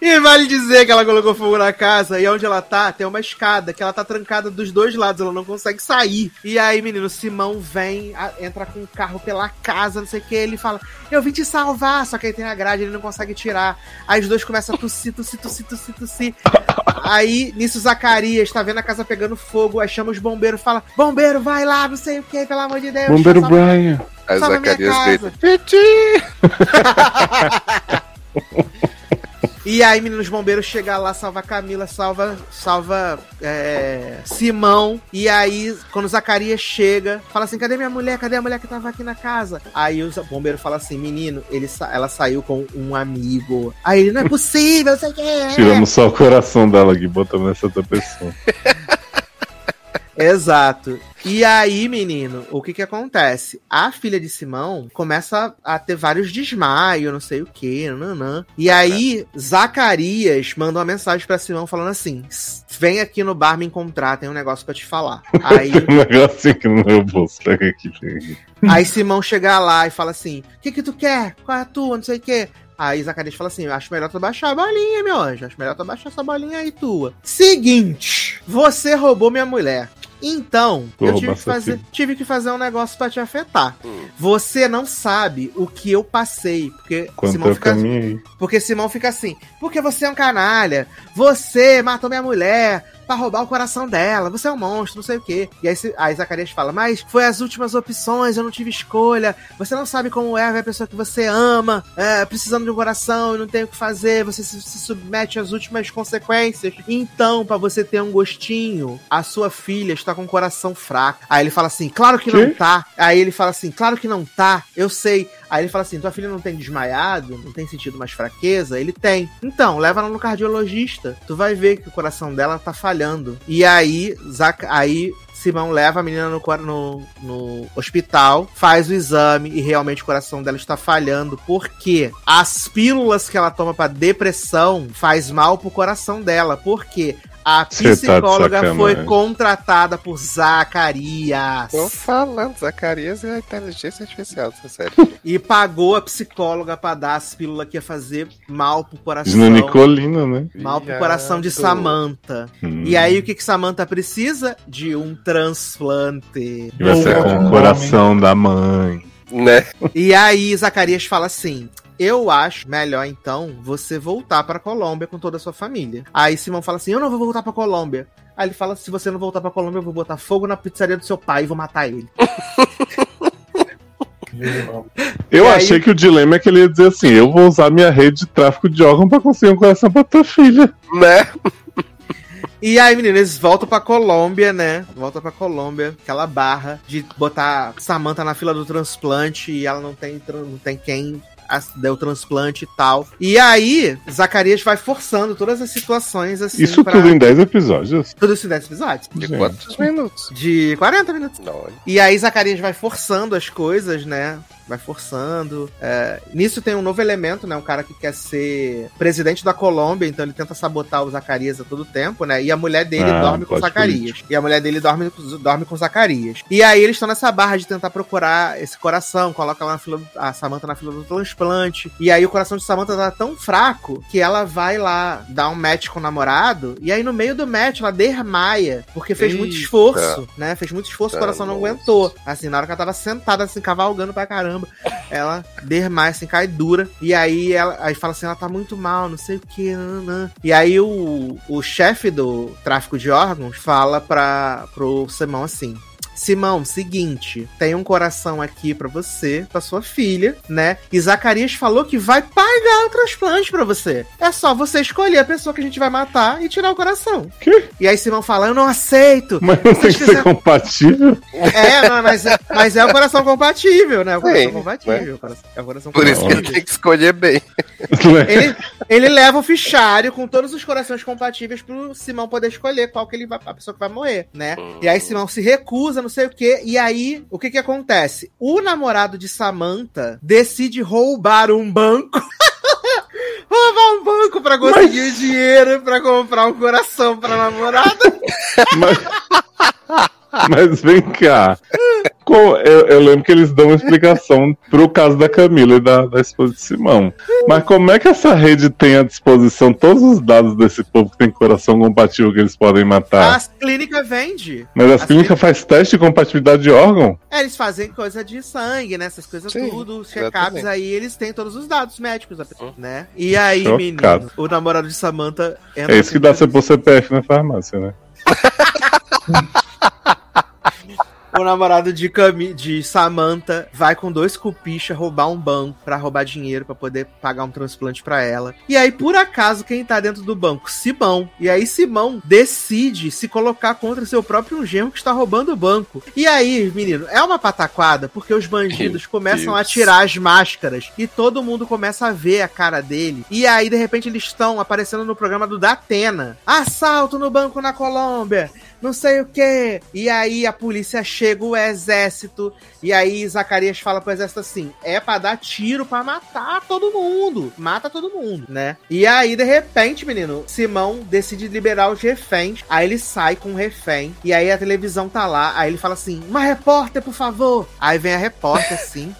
E vale dizer que ela colocou fogo na casa e onde ela tá, tem uma escada que ela tá trancada dos dois lados, ela não consegue sair. E aí, menino, Simão vem, a- entra com o carro pela casa, não sei o que, ele fala, eu vim te salvar, só que aí tem a grade, ele não consegue tirar. Aí os dois começam a tossir, tossir, tossir, tossir, tossir. Aí, nisso, Zacarias tá vendo a casa pegando fogo, aí chama os bombeiros, fala, bombeiro, vai lá, não sei o que, pelo amor de Deus. Bombeiro salva- Brian. Minha Zacarias casa." grita, E aí, meninos bombeiros chega lá, salva a Camila, salva, salva é, Simão. E aí, quando o Zacarias chega, fala assim: cadê minha mulher? Cadê a mulher que tava aqui na casa? Aí o bombeiro fala assim: menino, ele, sa- ela saiu com um amigo. Aí ele, não é possível, não sei o que. é." Tiramos só o coração dela aqui, botamos nessa outra pessoa. Exato. E aí, menino, o que que acontece? A filha de Simão começa a ter vários desmaios, não sei o que, nanã. E aí, Zacarias manda uma mensagem pra Simão falando assim: vem aqui no bar me encontrar, tem um negócio pra te falar. Aí, Tem um negocinho aqui no meu bolso. Pega aqui, pega aqui. aí Simão chega lá e fala assim: o que que tu quer? Qual é a tua? Não sei o que. Aí Zacarias fala assim: acho melhor tu baixar a bolinha, meu anjo. Acho melhor tu baixar essa bolinha aí tua. Seguinte, você roubou minha mulher. Então, eu tive que, fazer, tive que fazer um negócio pra te afetar. Hum. Você não sabe o que eu passei. Porque Quanto Simão, fica, porque Simão fica assim: porque você é um canalha. Você matou minha mulher pra roubar o coração dela. Você é um monstro, não sei o quê. E aí, aí Zacarias fala: mas foi as últimas opções, eu não tive escolha. Você não sabe como é ver a pessoa que você ama, é, precisando de um coração e não tem o que fazer. Você se, se submete às últimas consequências. Então, pra você ter um gostinho, a sua filha está com o coração fraco. Aí ele fala assim: claro que não Quê? tá. Aí ele fala assim: claro que não tá. Eu sei. Aí ele fala assim: tua filha não tem desmaiado, não tem sentido mais fraqueza? Ele tem. Então, leva ela no cardiologista. Tu vai ver que o coração dela tá falhando. E aí, Zac... aí Simão leva a menina no, no, no hospital, faz o exame e realmente o coração dela está falhando, porque as pílulas que ela toma pra depressão faz mal pro coração dela. Porque a tá de psicóloga foi sacanagem. contratada por Zacarias. Tô falando, Zacarias é a inteligência artificial série. E pagou a psicóloga pra dar as pílulas que ia fazer mal pro coração. No Nicolina, né? Mal pro coração de. Samantha. Hum. E aí, o que que Samantha precisa? De um transplante. E vai ser com o coração da mãe. Né? E aí, Zacarias fala assim: Eu acho melhor então você voltar pra Colômbia com toda a sua família. Aí Simão fala assim: Eu não vou voltar pra Colômbia. Aí ele fala: Se você não voltar pra Colômbia, eu vou botar fogo na pizzaria do seu pai e vou matar ele. Eu E aí- achei que o dilema é que ele ia dizer assim: eu vou usar minha rede de tráfico de órgãos pra conseguir um coração pra tua filha. Né? E aí, menino, eles voltam pra Colômbia, né? Voltam pra Colômbia, aquela barra de botar Samantha na fila do transplante e ela não tem, não tem quem deu o transplante e tal. E aí, Zacarias vai forçando todas as situações assim. Isso pra- tudo em 10 episódios. Tudo isso em 10 episódios. De Gente. quantos minutos? De 40 minutos. Não, E aí Zacarias vai forçando as coisas, né? Vai forçando. É, nisso tem um novo elemento, né? Um cara que quer ser presidente da Colômbia, então ele tenta sabotar o Zacarias a todo tempo, né? E a mulher dele Ah, dorme com o Zacarias. E a mulher dele dorme, dorme com o Zacarias. E aí eles estão nessa barra de tentar procurar esse coração, coloca lá na fila, do- a Samantha na fila do transplante. E aí o coração de Samantha tá tão fraco que ela vai lá dar um match com o namorado. E aí no meio do match ela desmaia, porque fez muito Eita. esforço, né? Fez muito esforço, o Tá, coração não aguentou. Assim, na hora que ela tava sentada, assim, cavalgando pra caramba, ela desmaia, assim, cai dura. E aí ela aí fala assim: ela tá muito mal, não sei o que. E aí o, o chefe do tráfico de órgãos fala pra, pro Simão assim. Simão, seguinte, tem um coração aqui pra você, pra sua filha, né? E Zacarias falou que vai pagar o transplante pra você. É só você escolher a pessoa que a gente vai matar e tirar o coração. Que? E aí Simão fala, eu não aceito. Mas não tem que ser compatível? É, não, mas, é, mas é o coração compatível, né? O coração Sim, compatível. o coração- É o coração Por isso que compatível. ele tem que escolher bem. Ele, ele leva o fichário com todos os corações compatíveis pro Simão poder escolher qual que ele vai, a pessoa que vai morrer, né? E aí Simão se recusa, não sei o quê. E aí, o que que acontece? O namorado de Samantha decide roubar um banco. roubar um banco pra conseguir o dinheiro pra comprar um coração pra namorada. Mas, mas vem cá. Eu, eu lembro que eles dão uma explicação pro caso da Camila e da, da esposa de Simão. Mas como é que essa rede tem à disposição todos os dados desse povo que tem coração compatível que eles podem matar? As clínicas vende. Mas as as clínicas fazem teste de compatibilidade de órgão? É, eles fazem coisa de sangue, né? Essas coisas Sim, tudo, os check-ups aí, eles têm todos os dados médicos né? E aí, Chocado. menino, o namorado de Samantha entra É isso que dá você pôr CPF na farmácia, né? O namorado de, Cami de Samantha vai com dois cupicha roubar um banco pra roubar dinheiro pra poder pagar um transplante pra ela. E aí, por acaso, quem tá dentro do banco? Simão. E aí, Simão decide se colocar contra seu próprio genro que está roubando o banco. E aí, menino, é uma pataquada porque os bandidos Meu começam a Deus. tirar as máscaras e todo mundo começa a ver a cara dele. E aí, de repente, eles estão aparecendo no programa do Datena. Assalto no banco na Colômbia não sei o que. E aí a polícia chega, o exército. E aí Zacarias fala pro exército assim: é pra dar tiro pra matar todo mundo. Mata todo mundo, né? E aí, de repente, menino, Simão decide liberar os reféns. Aí ele sai com o refém. E aí a televisão tá lá. Aí ele fala assim: uma repórter, por favor. Aí vem a repórter, assim.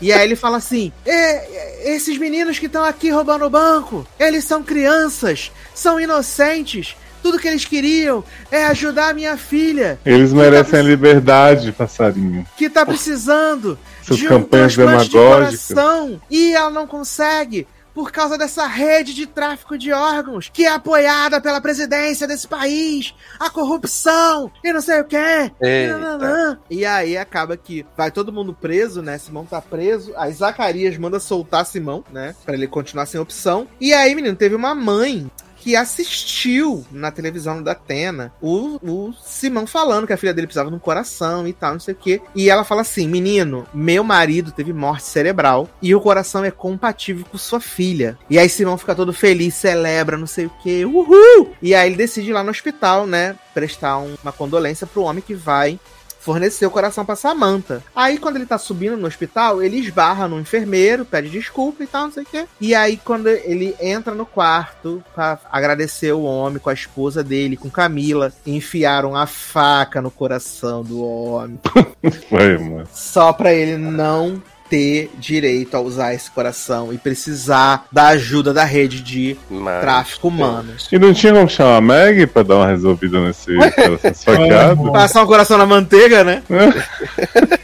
E aí ele fala assim: "E- e- esses meninos que estão aqui roubando o banco, eles são crianças, são inocentes. Tudo que eles queriam é ajudar a minha filha, Eles merecem a liberdade, passarinho. que tá precisando Suas de um transplante de coração e ela não consegue. Por causa dessa rede de tráfico de órgãos, que é apoiada pela presidência desse país, a corrupção e não sei o quê. Eita. E aí acaba que vai todo mundo preso, né? Simão tá preso. Aí Zacarias manda soltar Simão, né? Pra ele continuar sem opção. E aí, menino, teve uma mãe que assistiu na televisão da Atena o, o Simão falando que a filha dele precisava de um coração e tal, não sei o quê. E ela fala assim: menino, meu marido teve morte cerebral e o coração é compatível com sua filha. E aí Simão fica todo feliz, celebra, não sei o quê, uhul! E aí ele decide ir lá no hospital, né? Prestar um- uma condolência pro homem que vai fornecer o coração pra Samantha. Aí, quando ele tá subindo no hospital, ele esbarra no enfermeiro, pede desculpa e tal, não sei o quê. E aí, quando ele entra no quarto pra agradecer o homem com a esposa dele, com Camila, enfiaram a faca no coração do homem. Foi, mano. Só pra ele não ter direito a usar esse coração e precisar da ajuda da rede de Mas- tráfico humano. E não tinha como chamar a Meg pra dar uma resolvida nesse coração esfaqueado? Passar um coração na manteiga, né?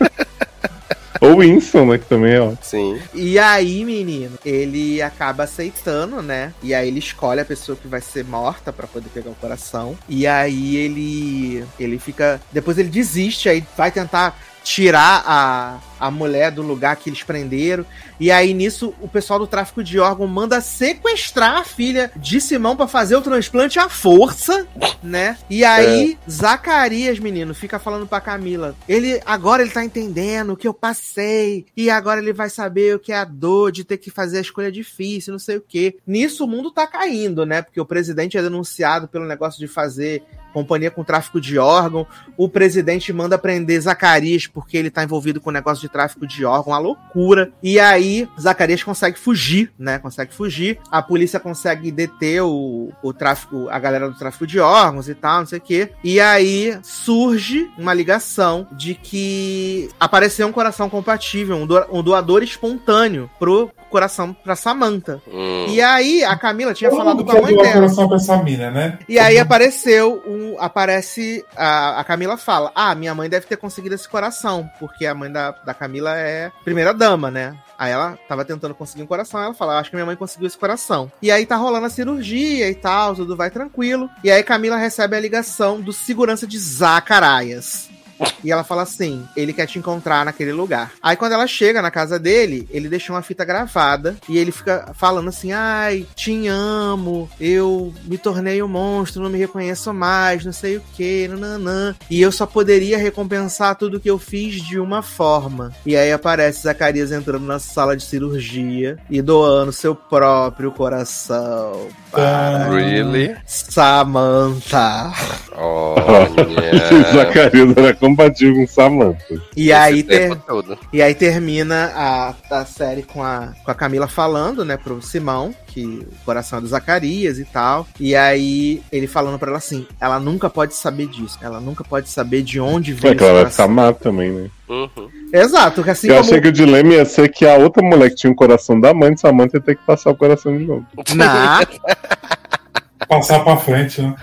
Ou Winston, né? Que também é ó. Sim. E aí, menino, ele acaba aceitando, né? E aí ele escolhe a pessoa que vai ser morta pra poder pegar o coração. E aí ele ele fica, depois ele desiste, aí vai tentar tirar a, a mulher do lugar que eles prenderam. E aí nisso o pessoal do tráfico de órgão manda sequestrar a filha de Simão pra fazer o transplante à força, né? E aí Zacarias, menino, fica falando pra Camila. Ele agora ele tá entendendo o que eu passei e agora ele vai saber o que é a dor de ter que fazer a escolha difícil, não sei o quê. Nisso o mundo tá caindo, né? Porque o presidente é denunciado pelo negócio de fazer companhia com tráfico de órgão. O presidente manda prender Zacarias porque ele tá envolvido com o negócio de tráfico de órgão, uma loucura. E aí, Zacarias consegue fugir, né? Consegue fugir. A polícia consegue deter o, o tráfico, a galera do tráfico de órgãos e tal, não sei o quê. E aí surge uma ligação de que apareceu um coração compatível, um, do- um doador espontâneo pro coração pra Samantha. Hum. E aí, a Camila tinha Todo falado com a mãe dela. coração pra essa mina, né? E aí apareceu um. Aparece. A, a Camila fala: Ah, minha mãe deve ter conseguido esse coração. Porque a mãe da, da Camila é primeira dama, né? Aí ela tava tentando conseguir um coração. Ela fala: Acho que minha mãe conseguiu esse coração. E aí tá rolando a cirurgia e tal, tudo vai tranquilo. E aí Camila recebe a ligação do segurança de Zacarias. E ela fala assim: ele quer te encontrar naquele lugar. Aí quando ela chega na casa dele, ele deixou uma fita gravada e ele fica falando assim: ai, te amo, eu me tornei um monstro, não me reconheço mais, não sei o que, nananã. E eu só poderia recompensar tudo que eu fiz de uma forma. E aí aparece Zacarias entrando na sala de cirurgia e doando seu próprio coração. Para Really? Samantha. Olha. Zacarias era compatível com Samantha. E aí, ter, todo. e aí termina a, a série com a, com a Camila falando, né, pro Simão, que o coração é do Zacarias e tal. E aí ele falando pra ela assim: ela nunca pode saber disso. Ela nunca pode saber de onde veio É que ela vai coração. samar também, né? Uhum. Exato, que assim eu como. achei que o dilema ia ser que a outra mulher que tinha o coração da mãe de Samantha ia ter que passar o coração de novo. Na, Passar pra frente, né?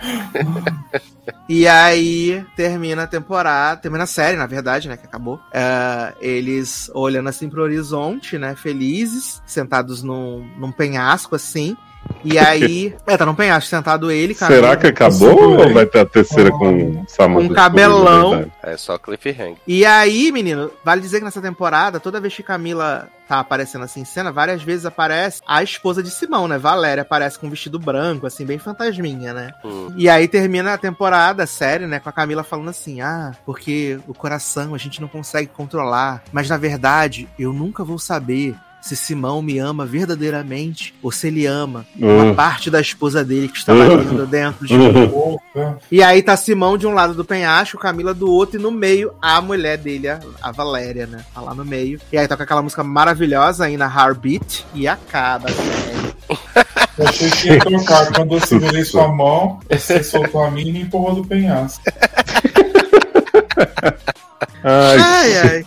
E aí termina a temporada, termina a série, na verdade, né? Que acabou. É, eles olhando assim pro horizonte, né? Felizes, sentados num, num penhasco assim. E aí. é, tá num penhasco sentado ele, Camila, Será que acabou ou vai ter a terceira com Samantha? Com cabelão. descobrindo a verdade? É só cliffhanger. E aí, menino, vale dizer que nessa temporada, toda vez que Camila tá aparecendo assim em cena, várias vezes aparece a esposa de Simão, né? Valéria aparece com um vestido branco, assim, bem fantasminha, né? Hum. E aí termina a temporada, a série, né, com a Camila falando assim: "Ah, porque o coração a gente não consegue controlar, mas na verdade eu nunca vou saber se Simão me ama verdadeiramente ou se ele ama uma Uh. parte da esposa dele que está batendo dentro de mim." Uh. Porra. E aí tá Simão de um lado do penhasco, Camila do outro, e no meio a mulher dele, a, a Valéria, né? Tá lá no meio. E aí toca aquela música maravilhosa aí na Heartbeat e acaba a série. Eu achei que ia trocar. Quando eu segurei sua mão, você soltou a minha e me empurrou do penhasco. Ai, Ai, ai.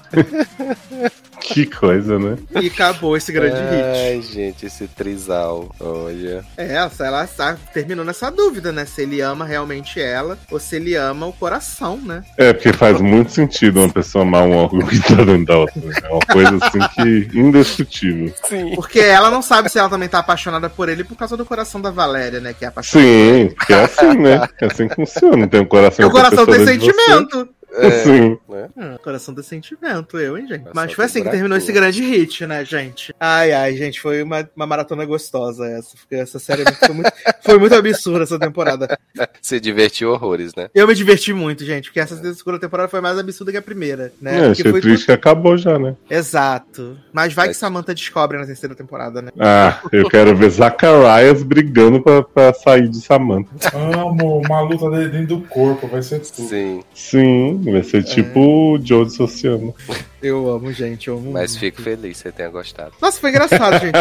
Que coisa, né? E acabou esse grande hit. Ai, gente, esse trisal. Olha. É, ela, ela tá- terminou nessa dúvida, né? Se ele ama realmente ela ou se ele ama o coração, né? É, porque faz muito sentido uma pessoa amar um órgão que tá dentro da outra. né? É uma coisa assim que indiscutível. Sim. Porque ela não sabe se ela também tá apaixonada por ele por causa do coração da Valéria, né? Que é apaixonada. Sim, porque é assim, né? É assim que funciona. Tem um coração o coração tem sentimento. É, Sim. né? Hum, coração tem sentimento, eu, hein, gente. Coração Mas foi assim que terminou esse grande hit, né, gente? Ai, ai, gente, foi uma, uma maratona gostosa essa. Porque essa série foi muito, foi muito absurda essa temporada. Se divertiu horrores, né? Eu me diverti muito, gente, porque essa segunda temporada foi mais absurda que a primeira, né? É, achei foi triste que acabou já, né? Exato. Mas vai que Mas- Samantha descobre na terceira temporada, né? Ah, eu quero ver Zacharias brigando pra, pra sair de Samantha. Amo, uma luta dentro do corpo, vai ser tudo. Sim. Sim, vai ser tipo o Joe dissociando. Eu amo, gente, eu amo. Mas muito. fico feliz que você tenha gostado. Nossa, foi engraçado, gente.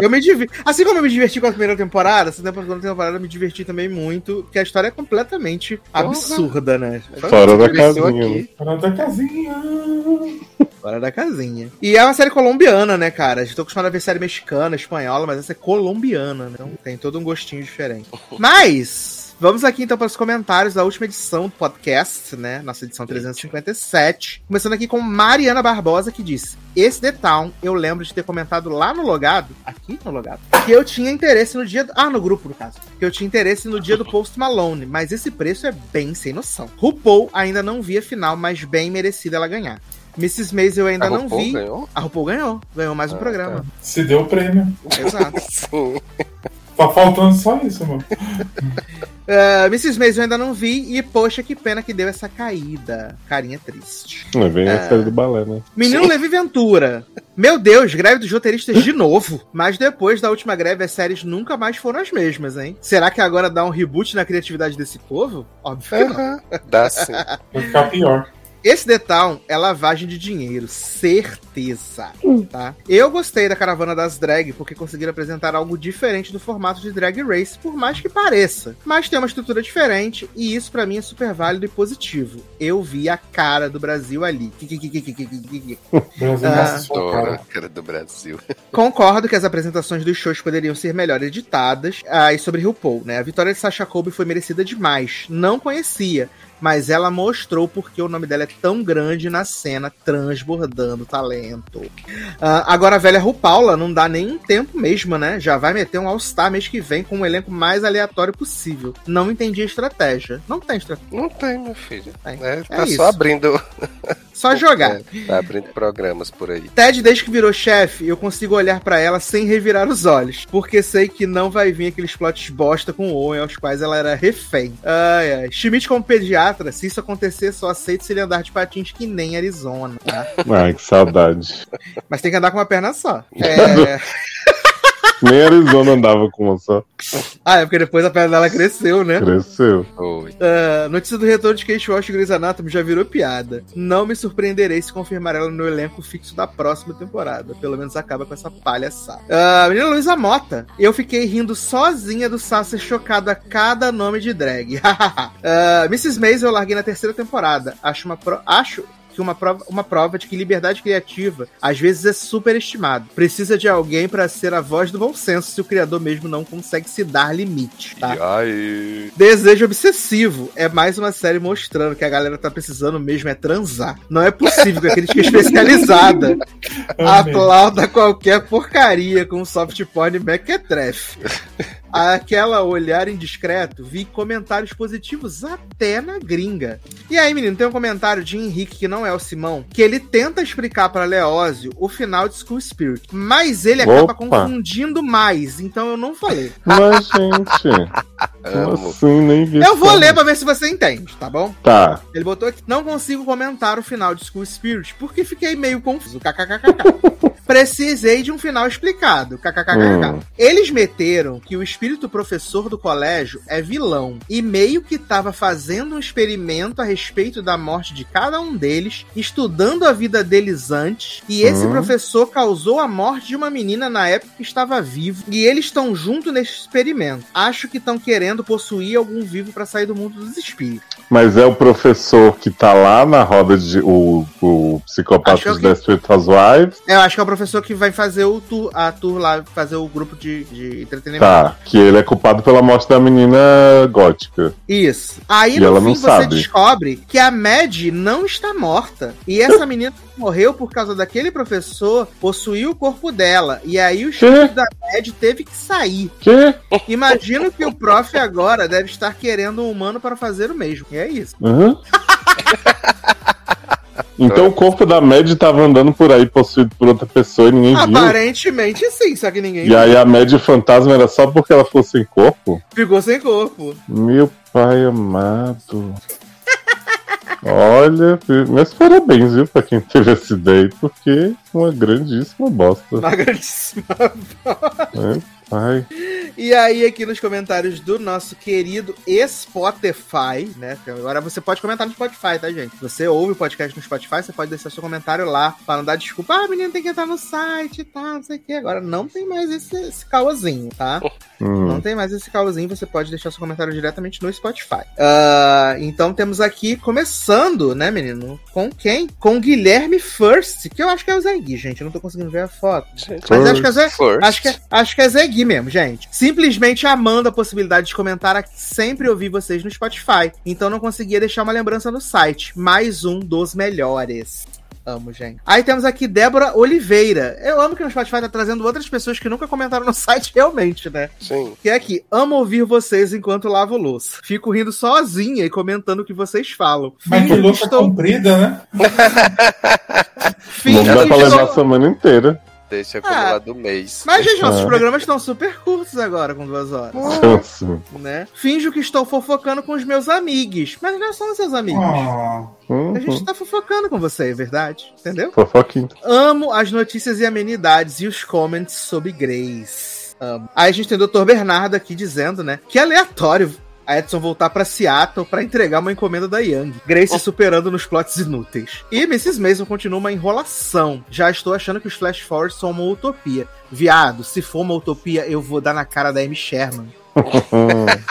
Eu me diverti. Assim como eu me diverti com a primeira temporada, essa segunda temporada eu me diverti também muito, porque a história é completamente absurda, né? Fora da casinha. aqui. né? Fora da casinha. Fora da casinha. E é uma série colombiana, né, cara? A gente tá acostumado a ver série mexicana, espanhola, mas essa é colombiana, né? Então tem todo um gostinho diferente. Mas. Vamos aqui então para os comentários da última edição do podcast, né? Nossa edição 357. Começando aqui com Mariana Barbosa, que disse: Esse The Town eu lembro de ter comentado lá no logado, aqui no logado, que eu tinha interesse no dia. Do... Ah, no grupo, no caso. Que eu tinha interesse no dia do Post Malone, mas esse preço é bem sem noção. RuPaul ainda não vi a final, mas bem merecida ela ganhar. Mrs. Maisel eu ainda não vi. ganhou? A RuPaul ganhou. Ganhou mais um Ah, programa. Se deu o prêmio. Exato. Sim. Tá faltando só isso, mano. Uh, Mrs. Maisel eu ainda não vi. E, poxa, que pena que deu essa caída. Carinha triste. É bem a série do balé, né? Menino Levi Ventura. Meu Deus, greve dos roteiristas de novo. Mas depois da última greve, as séries nunca mais foram as mesmas, hein? Será que agora dá um reboot na criatividade desse povo? Óbvio que não. Aham. Dá sim. Vai ficar pior. Esse The Town é lavagem de dinheiro, certeza, tá? Eu gostei da Caravana das Drag porque conseguiram apresentar algo diferente do formato de Drag Race, por mais que pareça. Mas tem uma estrutura diferente e isso pra mim é super válido e positivo. Eu vi a cara do Brasil ali. Ah. Adoro cara. a cara do Brasil. Concordo que as apresentações dos shows poderiam ser melhor editadas. Ah, e sobre RuPaul, né? A vitória de Sasha Colby foi merecida demais. Não conhecia, mas ela mostrou porque o nome dela é tão grande na cena, transbordando talento. Ah, agora a velha RuPaula não dá nem tempo mesmo, né? Já vai meter um All-Star mês que vem com o elenco mais aleatório possível. Não entendi a estratégia. Não tem estratégia. Não tem, meu filho. É, É, é tá isso. só abrindo. Só jogar. É, tá abrindo programas por aí. Ted, desde que virou chefe, eu consigo olhar pra ela sem revirar os olhos. Porque sei que não vai vir aqueles plots bosta com o Owen aos quais ela era refém. Ai, ai. Schmidt, como pediatra, se isso acontecer, só aceito se ele andar de patins que nem Arizona, tá? Ai, que saudade. Mas tem que andar com uma perna só. É... Nem Arizona andava com uma só. Ah, é porque depois a perna dela cresceu, né? Cresceu. Ah, notícia do retorno de Kate Walsh e Grey's Anatomy já virou piada. Não me surpreenderei se confirmar ela no elenco fixo da próxima temporada. Pelo menos acaba com essa palhaçada. Ah, menina Luísa Mota. Eu fiquei rindo sozinha do Sasser chocado a cada nome de drag. Ah, Mrs. Maisel eu larguei na terceira temporada. Acho uma pro... Acho que uma prova, uma prova de que liberdade criativa às vezes é superestimado. Precisa de alguém pra ser a voz do bom senso se o criador mesmo não consegue se dar limite, tá? E aí? Desejo Obsessivo é mais uma série mostrando que a galera tá precisando mesmo é transar. Não é possível que a crítica especializada aplauda qualquer porcaria com soft porn mequetrefe. Aquela olhar indiscreto, vi comentários positivos até na gringa. E aí, menino, tem um comentário de Henrique, que não é o Simão, que ele tenta explicar pra Leózio o final de School Spirit, mas ele acaba Opa. confundindo mais, então eu não falei. Mas, gente, como assim? Nem vi. Eu vou ler pra ver se você entende, tá bom? Tá. Ele botou aqui, não consigo comentar o final de School Spirit porque fiquei meio confuso. KKKKK. Precisei de um final explicado. KKKKK. Hum. Eles meteram que o espírito professor do colégio é vilão e meio que tava fazendo um experimento a respeito da morte de cada um deles, estudando a vida deles antes, e esse Hum. professor causou a morte de uma menina na época que estava vivo, e eles estão junto nesse experimento. Acho que estão querendo possuir algum vivo pra sair do mundo dos espíritos. Mas é o professor que tá lá na roda de. O, o psicopata é dos que- Desperate Housewives. É, eu acho que é o professor que vai fazer o tour, a tour lá, fazer o grupo de, de entretenimento. Tá. Que ele é culpado pela morte da menina gótica. Isso. Aí E no ela fim não você sabe. descobre que a Mad não está morta. E essa menina morreu por causa daquele professor possuiu o corpo dela. E aí o espírito da Mad teve que sair. Que? Imagino que o prof agora deve estar querendo um humano para fazer o mesmo. E é isso. Hã? Então o corpo da Mad tava andando por aí possuído por outra pessoa e ninguém viu. Aparentemente sim, só que ninguém E aí a Mad fantasma era só porque ela ficou sem corpo? ficou sem corpo. Meu pai amado. Olha, meus parabéns, viu, pra quem teve essa ideia, porque uma grandíssima bosta. Uma grandíssima Né? Ai, E aí, aqui nos comentários do nosso querido Spotify, né? Agora você pode comentar no Spotify, tá, gente? Você ouve o podcast no Spotify, você pode deixar seu comentário lá para não dar desculpa. Ah, menino, tem que entrar no site e tal, não sei o que. Agora não tem mais esse, esse caosinho, tá? hum. Não tem mais esse caosinho, você pode deixar seu comentário diretamente no Spotify. Ah, então temos aqui, começando, né, menino? Com quem? Com Guilherme First, que eu acho que é o Zé Gui, gente. Eu não tô conseguindo ver a foto. Mas acho que é Zé, First. Acho que, é, acho que é Zé Gui mesmo, gente. Simplesmente amando a possibilidade de comentar. Sempre ouvi vocês no Spotify. Então não conseguia deixar uma lembrança no site. Mais um dos melhores. Amo, gente. Aí temos aqui Débora Oliveira. Eu amo que no Spotify tá trazendo outras pessoas que nunca comentaram no site realmente, né? Sim. Que é aqui, amo ouvir vocês enquanto lavo louça. Fico rindo sozinha e comentando o que vocês falam. Mas que louça estou, comprida, né? finjo Não dá pra levar estou- a semana inteira. Deixa Ah. acumular do mês. Mas, gente, nossos Ah. programas estão super curtos agora, com duas horas. Assim, né? Finjo que estou fofocando com os meus amigos, mas não são seus amigos. Oh, uhum. A gente tá fofocando com você, é verdade? Entendeu? Fofoquinha. Amo as notícias e amenidades e os comments sobre Grace. Amo. Aí a gente tem o Dr. Bernardo aqui dizendo, né? Que aleatório a Edson voltar pra Seattle pra entregar uma encomenda da Young. Grace superando nos plots inúteis. E Mrs. Mason continua uma enrolação. Já estou achando que os Flash Forwards são uma utopia. Viado, se for uma utopia, eu vou dar na cara da Amy Sherman.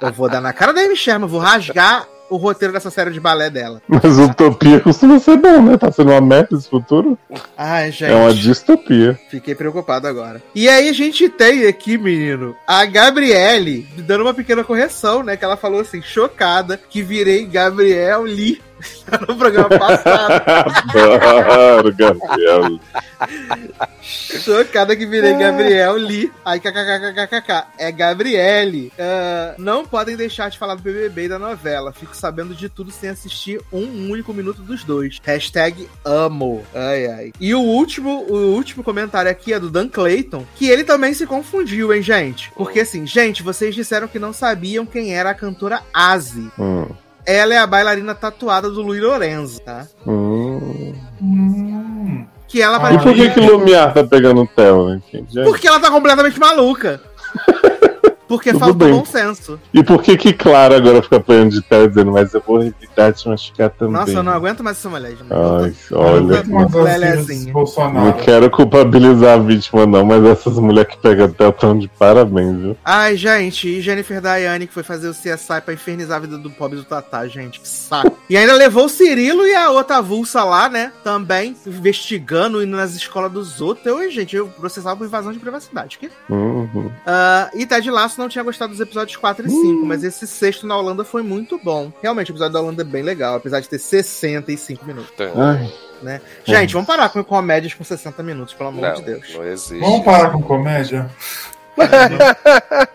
Eu vou dar na cara da Amy Sherman, vou rasgar o roteiro dessa série de balé dela. Mas utopia costuma ser bom, né? Tá sendo uma merda esse futuro. Ai, gente. É uma distopia. Fiquei preocupado agora. E aí a gente tem aqui, menino, a Gabriele dando uma pequena correção, né? Que ela falou assim, chocada, que virei Gabriel Lee no programa passado. Adoro, Gabriel. Chocada que virei Gabriel Lee. Aí, kkkkkk. É Gabriele. Ah, não podem deixar de falar do BBB e da novela. Fico sabendo de tudo sem assistir um único minuto dos dois. Hashtag amo. Ai, ai. E o último, o último comentário aqui é do Dan Clayton, que ele também se confundiu, hein, gente? Porque assim, gente, vocês disseram que não sabiam quem era a cantora Azi. Hum, Ela é a bailarina tatuada do Luiz Lorenzo, tá? hum. Hum. Que ela E por que, que Lumiar tá pegando o Theo, né? Porque ela tá completamente maluca. Porque Tudo faltou bem. bom senso. E por que que Clara agora fica apanhando de Theo dizendo, mas eu vou evitar te machucar também? Nossa, eu não aguento mais essa mulher. gente. Ai, olha. Das Lelezinha. filhas Não quero culpabilizar a vítima, não, mas essas mulheres que pegam Theo estão de parabéns, viu? Ai, gente, e Jennifer Dayane, que foi fazer o CSI pra infernizar a vida do pobre do Tatá, gente, que saco. e ainda levou o Cirilo e a outra avulsa lá, né, também, investigando, indo nas escolas dos outros. Eu, gente, eu processava por invasão de privacidade. Que? Uhum. Ah, e Ted Lasso não tinha gostado dos episódios 4 e 5, mas esse sexto na Holanda foi muito bom. Realmente, o episódio da Holanda é bem legal, apesar de ter 65 minutos. Ai, Gente, vamos parar com comédias com 60 minutos, pelo amor Não, de Deus. não existe. Vamos parar com comédia?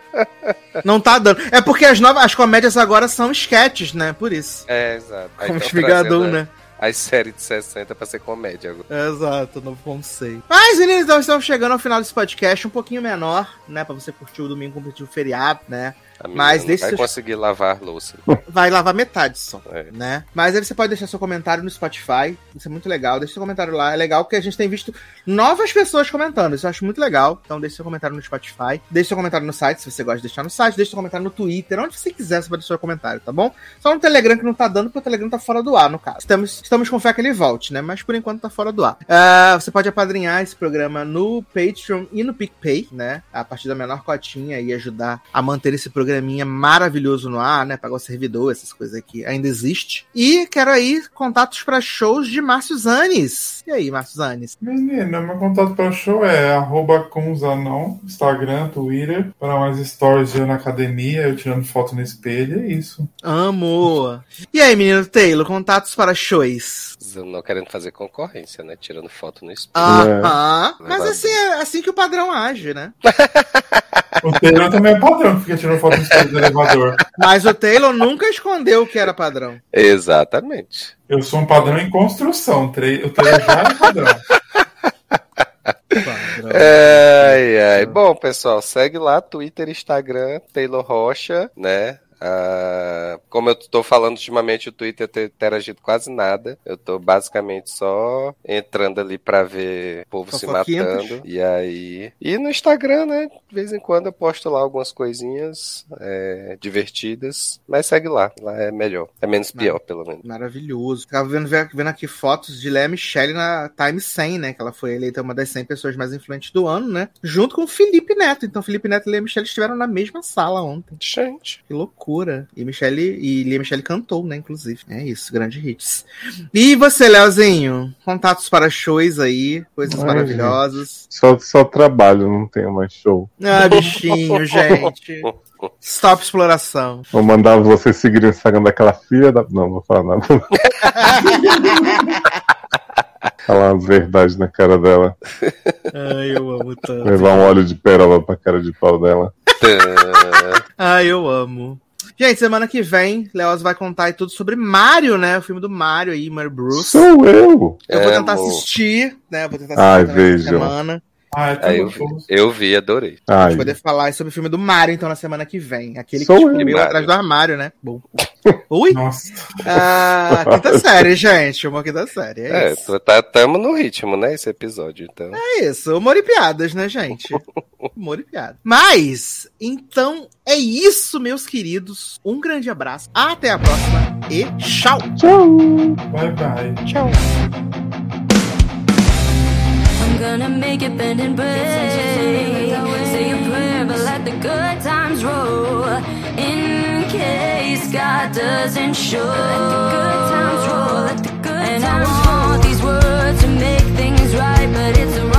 Não tá dando. É porque as novas, as comédias agora são sketches, né? Por isso. É, exato. Aí Como espigador, trazendo né? As séries de 60 pra ser comédia agora. Exato, novo conceito. Mas, meninos, então estamos chegando ao final desse podcast, um pouquinho menor, né? Pra você curtir o domingo, curtir o feriado, né? Mas deixa vai seus- conseguir lavar louça. Vai lavar metade só, É. né? Mas aí você pode deixar seu comentário no Spotify, isso é muito legal. Deixa seu comentário lá, é legal porque a gente tem visto novas pessoas comentando, isso eu acho muito legal. Então deixa seu comentário no Spotify, deixa seu comentário no site, se você gosta de deixar no site, deixa seu comentário no Twitter, onde você quiser, você pode deixar seu comentário, tá bom? Só no Telegram que não tá dando, porque o Telegram tá fora do ar, no caso. Estamos, estamos com fé que ele volte, né? Mas por enquanto tá fora do ar. Ah, você pode apadrinhar esse programa no Patreon e no PicPay, né? A partir da menor cotinha e ajudar a manter esse programinha maravilhoso no ar, né? Pagar o servidor, essas coisas aqui ainda existe. E quero aí contatos para shows de Márcio Zanes. E aí, Márcio Zanes? Menina, meu contato para show é arroba Kunzanon, Instagram, Twitter, para mais stories de eu na academia, eu tirando foto no espelho, é isso. Amo! E aí, menino Taylor, contatos para shows? Não querendo fazer concorrência, né? Tirando foto no espelho. Aham. É. Mas assim é assim que o padrão age, né? O Taylor também é padrão, fica tirando foto do elevador. Mas o Taylor nunca escondeu que era padrão. Exatamente. Eu sou um padrão em construção, o Taylor o Taylor já é padrão. Padrão. Ai, ai. Bom, pessoal, segue lá, Twitter, Instagram, Taylor Rocha, né? Ah, como eu tô falando ultimamente, o Twitter tem interagido quase nada. Eu tô basicamente só entrando ali pra ver o povo se matando. E aí. E no Instagram, né? De vez em quando eu posto lá algumas coisinhas é, divertidas. Mas segue lá, lá é melhor. É menos pior, pelo menos. Maravilhoso. Tava vendo, vendo aqui fotos de Léa Michele na Time 100, né? Que ela foi eleita uma das 100 pessoas mais influentes do ano, né? Junto com o Felipe Neto. Então, Felipe Neto e Léa Michele estiveram na mesma sala ontem. Gente. Que loucura. E Michele e Lia Michele cantou, né? Inclusive. É isso, grande hits. E você, Leozinho? Contatos para shows aí, coisas Ai, maravilhosas. só, só trabalho, não tenho mais show. Ah, bichinho, gente. Stop exploração. Vou mandar vocês seguirem o Instagram daquela filha da. Não, vou falar nada. Falar umas verdades na cara dela. Ai, eu amo tanto. Levar um óleo de peroba pra cara de pau dela. Ai, eu amo. Gente, semana que vem, Leoz vai contar aí tudo sobre Mario, né? O filme do Mario aí, Mario Bruce. Sou eu! Eu vou É, tentar amor. assistir, né? Vou tentar Ai, assistir vejam. semana. Ah, é Aí eu vi, eu vi, adorei. Pra Ai, gente poder falar sobre o filme do Mario, então, na semana que vem. Aquele que Sou eu. descobriu Mario. atrás do armário, né? Bom. Ui! Nossa. Ah, quinta série, gente. Uma quinta série. É, É, isso. tá, tamo no ritmo, né? Esse episódio, então. É isso. Humor e piadas, né, gente? Humor e piada. Mas, então, é isso, meus queridos. Um grande abraço. Até a próxima e tchau! tchau! Bye, bye. Tchau! Gonna make it bend and break. Say a prayer, but let the good times roll. In case sky doesn't show. Let the good times roll, let the good and times I want these words to make things right, but it's the